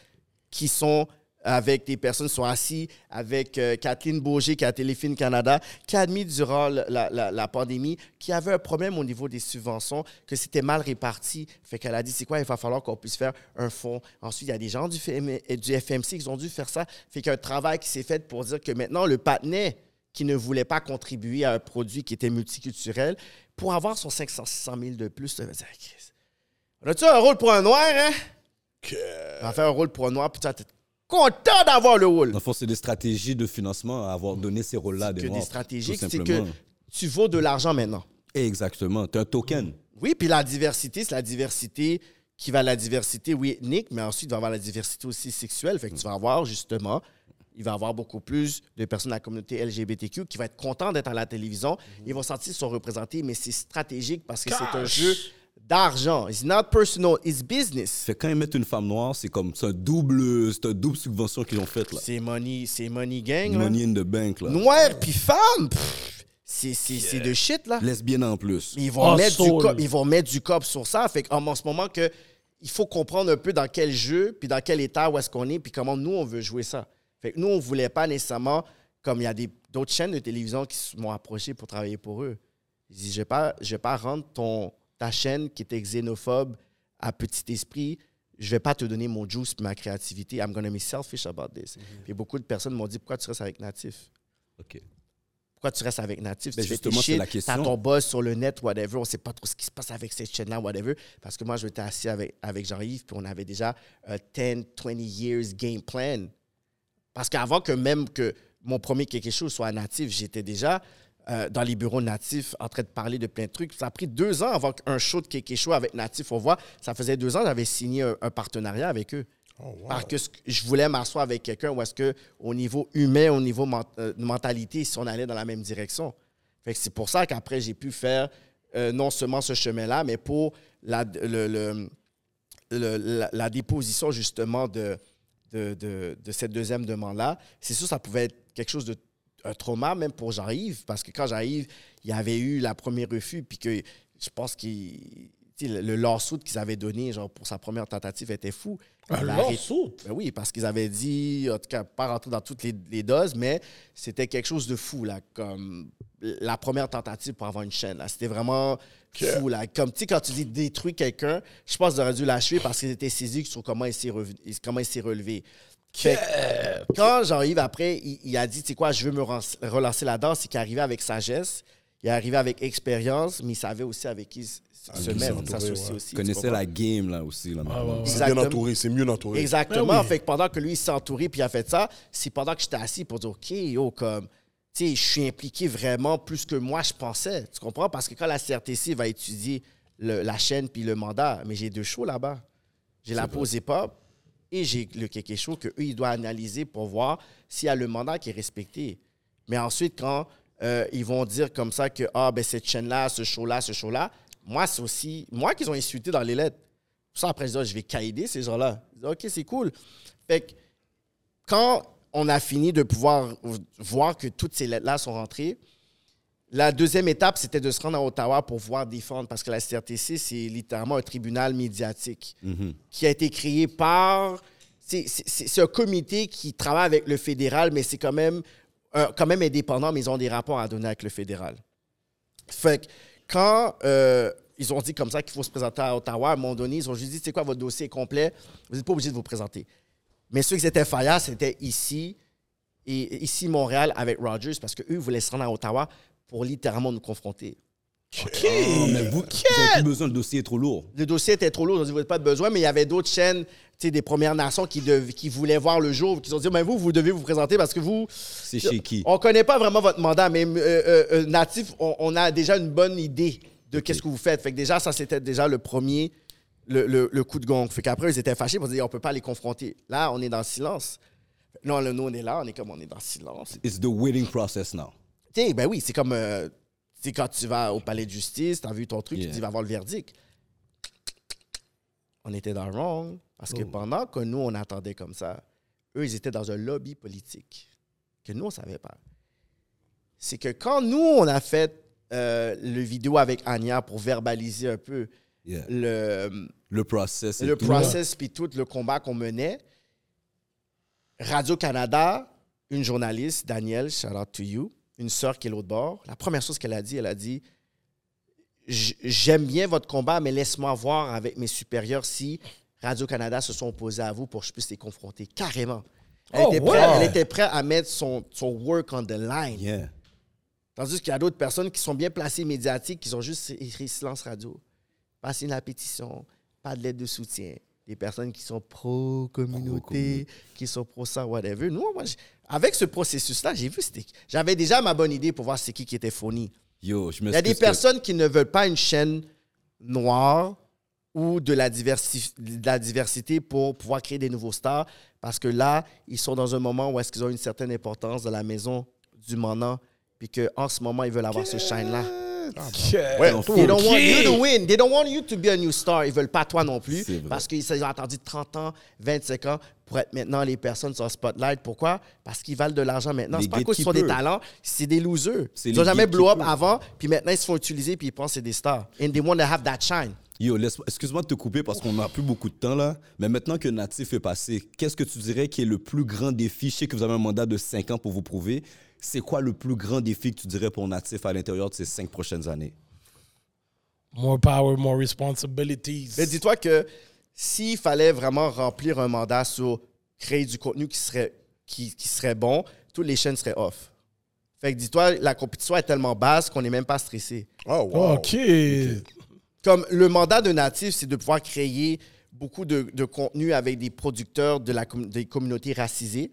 qui sont avec des personnes qui sont assis avec euh, Kathleen Bourget qui a Téléfilm Canada, qui a admis durant la, la- pandémie qu'il y avait un problème au niveau des subventions, que c'était mal réparti. Fait qu'elle a dit, c'est quoi, il va falloir qu'on puisse faire un fonds. Ensuite, il y a des gens du, FM du FMC qui ont dû faire ça. Fait qu'il y a un travail qui s'est fait pour dire que maintenant, le patinet qui ne voulait pas contribuer à un produit qui était multiculturel, pour avoir son 500 600 000 de plus, ça veut dire, Chris, on a-tu un rôle pour un noir, hein? On va faire un rôle pour un noir, puis tu content d'avoir le rôle. Dans le fond, c'est des stratégies de financement à avoir donné ces rôles-là à des que des stratégies, c'est que tu vaux de l'argent maintenant. Exactement. Tu un token. Oui, puis la diversité, c'est la diversité qui va la diversité, oui, ethnique, mais ensuite, il va avoir la diversité aussi sexuelle. Fait que tu vas avoir, justement, il va y avoir beaucoup plus de personnes de la communauté LGBTQ qui vont être contents d'être à la télévision. Ils vont sentir qu'ils sont représentés, mais c'est stratégique parce que c'est un jeu d'argent. It's not personal, it's business. Fait que quand ils mettent une femme noire, c'est comme c'est un double, c'est un double subvention qu'ils ont faite là. C'est money, c'est money gang. là. Money in the bank là. Noir puis femme, pff, c'est c'est- c'est de shit, là. Lesbienne en plus. Ils vont, Oh, mettre du cop, ils vont mettre du cop sur ça. Fait qu'en en ce moment, que, il faut comprendre un peu dans quel jeu, puis dans quel état où est-ce qu'on est, puis comment nous, on veut jouer ça. Fait que nous, on ne voulait pas nécessairement, comme il y a des- d'autres chaînes de télévision qui se m'ont approché pour travailler pour eux. Ils disent, je ne vais, pas- je vais pas rendre ton, ta chaîne qui était xénophobe à petit esprit. Je vais pas te donner mon juice et ma créativité. I'm to be selfish about this. Puis beaucoup de personnes m'ont dit, pourquoi tu restes avec Natif? Ok. Pourquoi tu restes avec Natif? Ben justement, c'est la question. T'as ton boss sur le net, whatever. On sait pas trop ce qui se passe avec cette chaîne-là, whatever. Parce que moi, je m'étais assis avec, avec Jean-Yves, puis on avait déjà un 10, 20 years game plan. Parce qu'avant que même que mon premier quelque chose soit natif, j'étais déjà euh, dans les bureaux natifs en train de parler de plein de trucs. Ça a pris deux ans avant qu'un show de quelque chose avec Natif, on voit. Ça faisait deux ans, j'avais signé un, un partenariat avec eux. Parce que je voulais m'asseoir avec quelqu'un où est-ce que au niveau humain, au niveau ment- euh, mentalité, si on allait dans la même direction. Fait que c'est pour ça qu'après, j'ai pu faire euh, non seulement ce chemin-là, mais pour la, le- le- le- la, la déposition justement de, de, de- de cette deuxième demande-là. C'est sûr, ça pouvait être quelque chose de un trauma même pour Jean-Yves, parce que quand Jean-Yves, il y avait eu la première refus, puis que je pense qu'il le, le lawsuit qu'ils avaient donné genre, pour sa première tentative était fou. Un lawsuit? ben oui, parce qu'ils avaient dit, en tout cas, pas rentrer dans toutes les, les doses, mais c'était quelque chose de fou, là, comme la première tentative pour avoir une chaîne. C'était vraiment fou, là. Comme, tu sais, quand tu dis détruire quelqu'un, je pense qu'ils auraient dû l'achever parce qu'ils étaient saisis sur comment il s'est comment il s'est relevé. Fait que quand Jean-Yves, après, il, il a dit, tu sais quoi, je veux me relancer là-dedans, c'est qu'il est arrivé avec sagesse, il est arrivé avec expérience, mais il savait aussi avec qui se mettre, s'associer ouais. aussi. tu connaissait la game là aussi. Là, maintenant. ouais, ouais. C'est bien entouré, c'est mieux entouré. Exactement. Ben oui. Fait que pendant que lui, il s'est entouré puis il a fait ça, c'est pendant que j'étais assis pour dire, OK, yo, comme, tu sais, je suis impliqué vraiment plus que moi, je pensais. Tu comprends? Parce que quand la CRTC va étudier le- la chaîne puis le mandat, mais j'ai deux shows là-bas. J'ai la pause hip-hop et j'ai le quelque chose que eux ils doivent analyser pour voir s'il y a le mandat qui est respecté. Mais ensuite, quand euh, ils vont dire comme ça que, ah, ben, cette chaîne-là, ce show-là, ce show-là, moi, c'est aussi moi qu'ils ont insulté dans les lettres. Ça, après, je dis, je vais caïder ces gens-là. OK, c'est cool. Fait que quand on a fini de pouvoir voir que toutes ces lettres-là sont rentrées, la deuxième étape, c'était de se rendre à Ottawa pour pouvoir défendre, parce que la CRTC, c'est littéralement un tribunal médiatique qui a été créé par... C'est un comité qui travaille avec le fédéral, mais c'est quand même, euh, quand même indépendant, mais ils ont des rapports à donner avec le fédéral. Fait que quand euh, ils ont dit comme ça qu'il faut se présenter à Ottawa, à un moment donné, ils ont juste dit, c'est quoi, votre dossier est complet, vous n'êtes pas obligé de vous présenter. Mais ceux qui étaient Faya, c'était ici, et ici Montréal avec Rogers, parce qu'eux voulaient se rendre à Ottawa pour littéralement nous confronter. OK. Oh, mais vous, vous avez plus besoin, le dossier est trop lourd. Le dossier était trop lourd, ont dit, vous n'avez pas de besoin, mais il y avait d'autres chaînes, tu sais, des Premières Nations qui, dev- qui voulaient voir le jour, qui ont dit, mais vous, vous devez vous présenter parce que vous, C'est chez qui? on connaît pas vraiment votre mandat, mais euh, euh, euh, natif, on, on a déjà une bonne idée de qu'est-ce que vous faites. Fait que déjà, ça, c'était déjà le premier, le, le- le coup de gong. Fait qu'après, ils étaient fâchés pour dire, on peut pas les confronter. Là, on est dans le silence. Non, là, nous, on est là, on est comme, on est dans le silence. It's the waiting process now. Tu sais, ben oui, c'est comme, euh, quand tu vas au palais de justice, tu as vu ton truc, Yeah. tu dis, va voir le verdict. On était dans le wrong, parce que pendant que nous, on attendait comme ça, eux, ils étaient dans un lobby politique que nous, on savait pas. C'est que quand nous, on a fait euh, le vidéo avec Anya pour verbaliser un peu Yeah. le, Le process. et le process puis tout le combat qu'on menait, Radio-Canada, une journaliste, Danielle, shout out to you, une sœur qui est l'autre bord, la première chose qu'elle a dit, elle a dit J'aime bien votre combat, mais laisse-moi voir avec mes supérieurs si Radio-Canada se sont opposés à vous pour que je puisse les confronter. Carrément. Elle, Oh, était, wow. prête, elle était prête à mettre son, son work on the line. Yeah. Tandis qu'il y a d'autres personnes qui sont bien placées médiatiques, qui ont juste écrit silence radio. Pas signé la pétition, pas de lettre de soutien. Des personnes qui sont pro-communauté, qui sont pro ça, whatever. Nous, moi, avec ce processus-là, j'ai vu, c'était- j'avais déjà ma bonne idée pour voir c'est qui qui était fourni. Yo, je Il y a des personnes qui ne veulent pas une chaîne noire ou de la, diversi- de la diversité pour pouvoir créer des nouveaux stars parce que là, ils sont dans un moment où est-ce qu'ils ont une certaine importance dans la maison du manant puis qu'en ce moment, ils veulent avoir ce shine-là. Ouais, They don't want you to win. They don't want you to be a new star. Ils veulent pas toi non plus C'est vrai. parce qu'ils ont attendu 30 ans, 25 ans pour être maintenant les personnes sur spotlight. Pourquoi? Parce qu'ils valent de l'argent maintenant. Les C'est pas à cause qu'ils sont des gatekeepers. talents, c'est des losers. C'est Ils les ont jamais blow up gatekeepers. avant, puis maintenant ils se font utiliser puis ils pensent que c'est des stars. And they want to have that shine. Yo, excuse-moi de te couper parce qu'on n'a plus beaucoup de temps là. Mais maintenant que Natif est passé, qu'est-ce que tu dirais qui est le plus grand défi? Je sais que vous avez un mandat de 5 ans pour vous prouver. C'est quoi le plus grand défi que tu dirais pour Natif à l'intérieur de ces 5 prochaines années? More power, more responsibilities. Mais dis-toi que s'il fallait vraiment remplir un mandat sur créer du contenu qui serait, qui, qui serait bon, toutes les chaînes seraient off. Fait que dis-toi, la compétition est tellement basse qu'on n'est même pas stressé. Oh, wow. OK. Comme le mandat de Natif, c'est de pouvoir créer beaucoup de, contenu avec des producteurs de la, des communautés racisées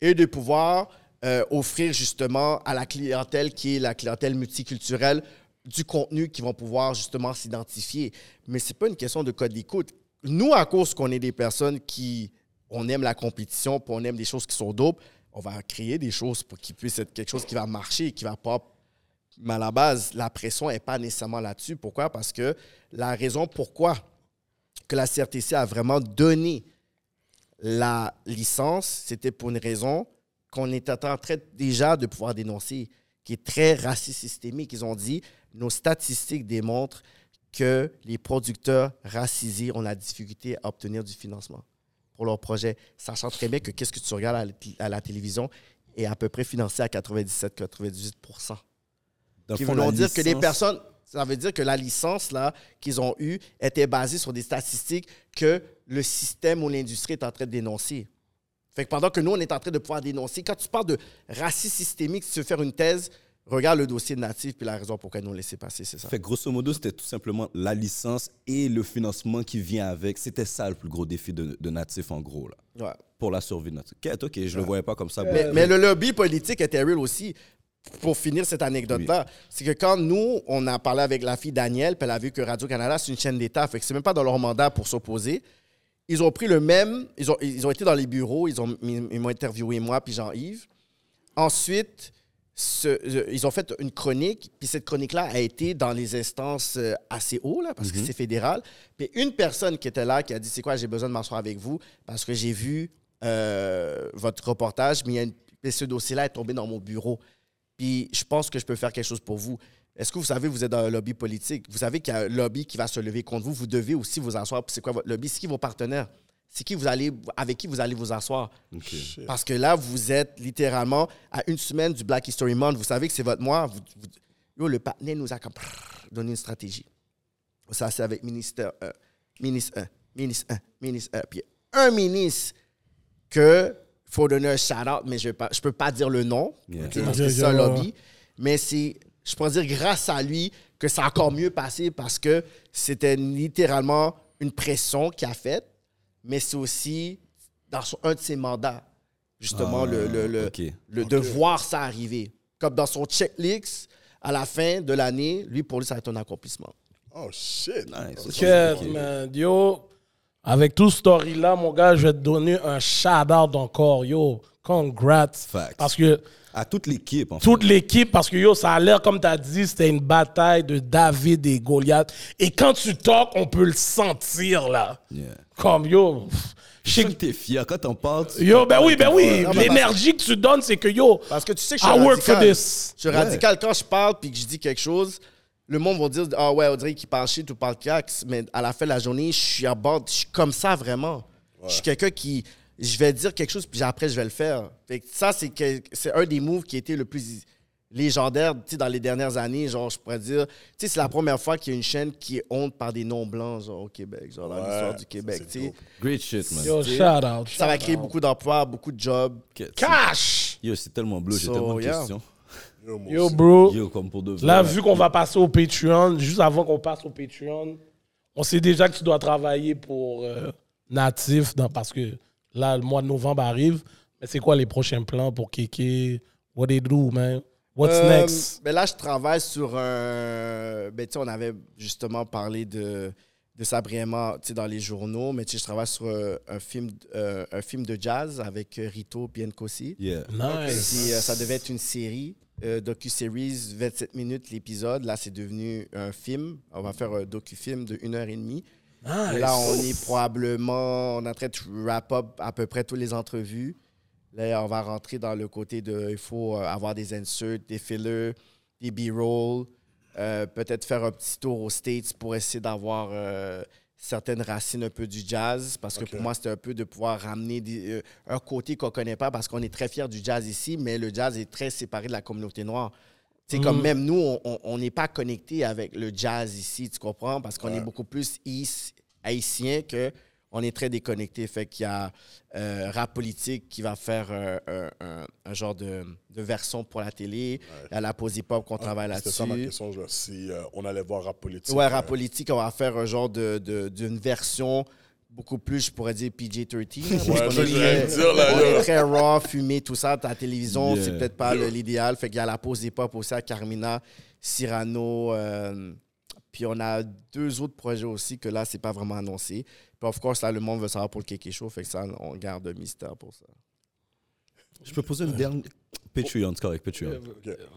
et de pouvoir euh, offrir justement à la clientèle qui est la clientèle multiculturelle du contenu qui vont pouvoir justement s'identifier. Mais c'est pas une question de code d'écoute. Nous, à cause qu'on est des personnes qui on aime la compétition, puis on aime des choses qui sont dope, on va créer des choses pour qu'ils puissent être quelque chose qui va marcher, qui va pas mais à la base, la pression n'est pas nécessairement là-dessus. Pourquoi? Parce que la raison pourquoi que la CRTC a vraiment donné la licence, c'était pour une raison qu'on était en train déjà de pouvoir dénoncer, qui est très raciste systémique. Ils ont dit, nos statistiques démontrent que les producteurs racisés ont la difficulté à obtenir du financement pour leurs projets, sachant très bien que qu'est-ce que tu regardes à la, à la télévision est à peu près financé à 97-98 Dans qui dire que les personnes, ça veut dire que la licence là qu'ils ont eue était basée sur des statistiques que le système ou l'industrie est en train de dénoncer. Fait que pendant que nous, on est en train de pouvoir dénoncer, quand tu parles de racisme systémique, si tu veux faire une thèse, regarde le dossier de Natif puis la raison pourquoi ils nous ont laissé passer, c'est ça. Fait que grosso modo, c'était tout simplement la licence et le financement qui vient avec. C'était ça le plus gros défi de, de Natif, en gros, là, Ouais. pour la survie de Natif. Ok, ok, je le voyais pas comme ça. Mais, mais le lobby politique était real aussi. Pour finir cette anecdote-là, c'est que quand nous, on a parlé avec la fille Danielle, puis elle a vu que Radio-Canada, c'est une chaîne d'État, fait que c'est même pas dans leur mandat pour s'opposer. Ils ont pris le même, ils ont, ils ont été dans les bureaux, ils ont- ils m'ont interviewé moi, puis Jean-Yves. Ensuite, ce- euh, ils ont fait une chronique, puis cette chronique-là a été dans les instances euh, assez haut, là, parce que c'est fédéral. Puis une personne qui était là, qui a dit, c'est quoi, j'ai besoin de m'asseoir avec vous, parce que j'ai vu euh, votre reportage, mais il y a une- ce dossier-là est tombé dans mon bureau. Puis je pense que je peux faire quelque chose pour vous. Est-ce que vous savez, vous êtes dans un lobby politique? Vous savez qu'il y a un lobby qui va se lever contre vous. Vous devez aussi vous asseoir. C'est quoi votre lobby? C'est qui vos partenaires? C'est qui vous allez, avec qui vous allez vous asseoir? Parce que là, vous êtes littéralement à une semaine du Black History Month. Vous savez que c'est votre mois. Vous- vous- yo, le partenaire nous a comme prrr, donné une stratégie. Ça, c'est avec ministre 1, ministre 1, ministre 1, ministre 1. Puis un ministre que faut donner un shout-out, mais je ne peux pas dire le nom, Yeah. ok, parce que Yeah, c'est un lobby. Mais c'est, je pourrais dire grâce à lui que ça a encore mieux passé parce que c'était littéralement une pression qu'il a faite, mais c'est aussi dans son- un de ses mandats, justement, Ah, le, le, le- de voir ça arriver. Comme dans son checklist, à la fin de l'année, lui, pour lui, ça va être un accomplissement. Oh shit. Nice. Shit, Ok. man. Yo, avec tout ce story-là, mon gars, je vais te donner un shout-out encore. Yo, congrats. Facts. Parce que À toute l'équipe, en fait. toute l'équipe, parce que yo, ça a l'air, comme tu as dit, c'était une bataille de David et Goliath. Et quand tu talks, on peut le sentir, là. Yeah. Comme yo. je sais que t'es fier. Quand t'en parles, Yo, ben oui, ben oui. L'énergie que tu donnes, c'est que yo, Parce que tu sais que je suis I work for radical. this. Je suis radical. Quand je parle puis que je dis quelque chose, le monde va dire Ah ouais, on dirait qu'il parle shit ou parle cax. Mais à la fin de la journée, je suis à bord. Je suis comme ça vraiment. Je suis quelqu'un qui. Je vais dire quelque chose puis après, je vais le faire. Fait que ça, c'est que- c'est un des moves qui a été le plus légendaire tu sais, dans les dernières années. Genre, je pourrais dire. Tu sais, c'est la première fois qu'il y a une chaîne qui est honte par des noms blancs genre, au Québec. Genre, dans Ouais, l'histoire du ça, Québec. sais. dope. Great shit, man. Yo, shout out. Ça va créer beaucoup d'emplois, beaucoup de jobs. Cash! Yo, c'est tellement bleu, j'ai So, tellement de yeah. questions. Yo, bro. Yo, comme pour de vrai. Là, vu qu'on va passer au Patreon, juste avant qu'on passe au Patreon, on sait déjà que tu dois travailler pour euh, Natif dans- parce que là, le mois de novembre arrive. Mais c'est quoi les prochains plans pour Kéké? What they do, man? What's Euh, next? ben là, je travaille sur un. Ben, tu sais, on avait justement parlé de, de Sabriema tu sais, dans les journaux, mais tu sais, je travaille sur euh, un, film, euh, un film de jazz avec euh, Rito Biencosi. Yeah. Nice. Puis, euh, ça devait être une série, euh, docu-series, 27 minutes l'épisode. Là, c'est devenu un film. On va faire un docu-film de 1 heure et demie. Nice. Là, on est probablement, on est en train de wrap up à peu près toutes les entrevues. Là, on va rentrer dans le côté de, il faut avoir des inserts, des fillers, des B-roll, euh, peut-être faire un petit tour aux States pour essayer d'avoir euh, certaines racines un peu du jazz, parce que pour moi, c'était un peu de pouvoir ramener des- euh, un côté qu'on connaît pas, parce qu'on est très fiers du jazz ici, mais le jazz est très séparé de la communauté noire. C'est comme même nous, on- n'est pas connecté avec le jazz ici, tu comprends? Parce qu'on est beaucoup plus haïtien que on est très déconnecté. Fait qu'il y a Rap Politique qui va faire un genre de, de version pour la télé. Il y a la Pause Hip Hop qu'on travaille C'était ça ma là-dessus. question, je- si euh, on allait voir rap politique. Ouais, euh, Rap Politique, on va faire un genre de- de- d'une version beaucoup plus, je pourrais dire PG-13. là, parce Ouais, ça, est dire, là, on là. est très raw, fumé, tout ça. Ta télévision, Yeah. c'est peut-être pas l'idéal. Fait qu'il y a la pause hip-hop aussi à Carmina, Cyrano. euh, puis on a deux autres projets aussi que là, c'est pas vraiment annoncé. Puis of course, là, le monde veut savoir pour le Kéké Show. Fait que ça, on garde un mystère pour ça. Je peux poser une dernière. Patreon, c'est correct, Patreon.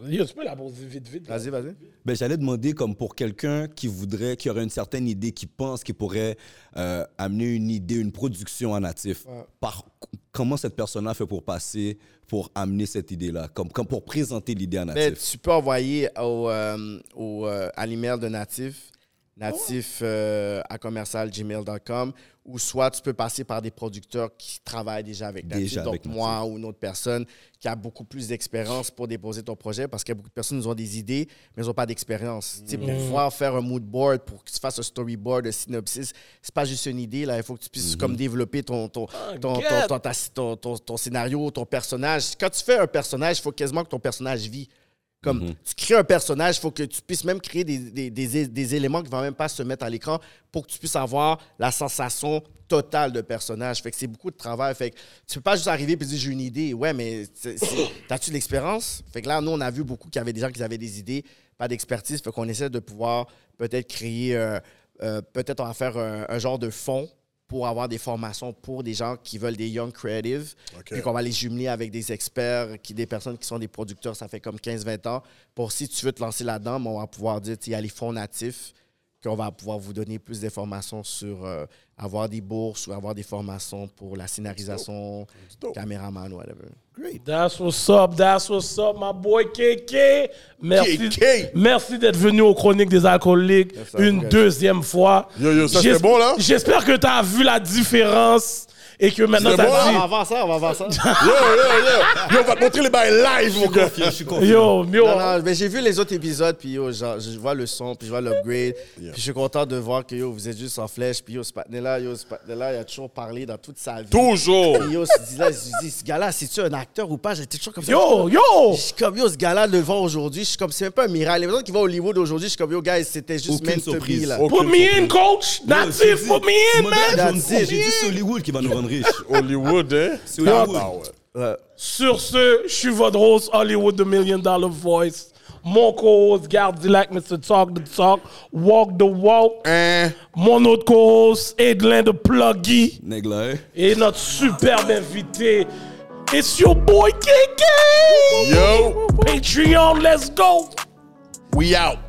Yo, tu peux la poser vite, vite. Vas-y, vas-y. Ben, j'allais demander comme pour quelqu'un qui voudrait, qui aurait une certaine idée, qui pense qu'il pourrait euh, amener une idée, une production en natif. Par, comment cette personne-là fait pour passer, pour amener cette idée-là, comme, comme pour présenter l'idée en Ben, natif. tu peux envoyer au, euh, au, euh, à l'email de Natif natif euh, à commercial.gmail.com ou soit tu peux passer par des producteurs qui travaillent déjà avec Natif, Déjà donc avec Natif. moi ou une autre personne qui a beaucoup plus d'expérience pour déposer ton projet parce que beaucoup de personnes ont des idées, mais ils n'ont pas d'expérience. Tu sais, Pour pouvoir faire un mood board, pour que tu fasses un storyboard, un synopsis, c'est pas juste une idée, là. il faut que tu puisses comme développer ton, ton, ton, ton, get. ton- ta- ton- ton- ton scénario, ton personnage. Quand tu fais un personnage, il faut quasiment que ton personnage vit. Comme tu crées un personnage, il faut que tu puisses même créer des, des, des- des éléments qui ne vont même pas se mettre à l'écran pour que tu puisses avoir la sensation totale de personnage. Fait que c'est beaucoup de travail. Fait que tu peux pas juste arriver et dire j'ai une idée. Ouais, mais t'as-tu de l'expérience? Fait que là, nous, on a vu beaucoup qu'il y avait des gens qui avaient des idées, pas d'expertise. Fait qu'on essaie de pouvoir peut-être créer, euh, euh, peut-être on va faire un, un genre de fond pour avoir des formations pour des gens qui veulent des young creatives. Puis qu'on va les jumeler avec des experts, qui, des personnes qui sont des producteurs, ça fait comme 15-20 ans. Pour si tu veux te lancer là-dedans, ben, on va pouvoir dire, il y a les fonds natifs, qu'on va pouvoir vous donner plus d'informations sur euh, avoir des bourses ou avoir des formations pour la scénarisation, caméraman, whatever. That's what's up, that's what's up, my boy KK. Merci, KK. merci d'être venu aux Chroniques des Alcooliques une deuxième fois. Yo, yo, ça, c'était bon, là? J'espère que tu as vu la différence et que maintenant t'as bon, On dit. va voir ça, on va voir ça. Yo, yo, yo. Yo, on va te montrer les bails live, mon gars. Je suis confiant. Yo, yo, Non, non, mais j'ai vu les autres épisodes, puis yo, genre, je vois le son, puis je vois l'upgrade. Puis je suis content de voir que yo, vous êtes juste en flèche. Puis yo, ce là yo, ce là il a toujours parlé dans toute sa vie. Toujours. Puis yo, je dis là, je dis, ce gars-là, c'est-tu un acteur ou pas? J'étais toujours comme ça. yo, yo. Je suis comme, yo, ce gars-là, le voir aujourd'hui, je suis comme, c'est même pas un miracle. Les personnes qui vont à Hollywood aujourd'hui, je suis comme, yo, guys, c'était juste Aucune to be, surprise. là. Put me in, coach. Te dis, put me in, man. dit, That's it. J'ai dit c'est Hollywood qui va nous rendre Hollywood, hein? C'est Hollywood. Ah ouais. Sur ce, je suis votre host Hollywood The Million Dollar Voice. Mon co-host, garde like Mr. Talk the Talk, Walk the Walk. Hein? Mon autre co-host, Edlin de Pluggy. Là, hein? Et notre superbe invité, it's your boy KK. Yo, Patreon, let's go. we out.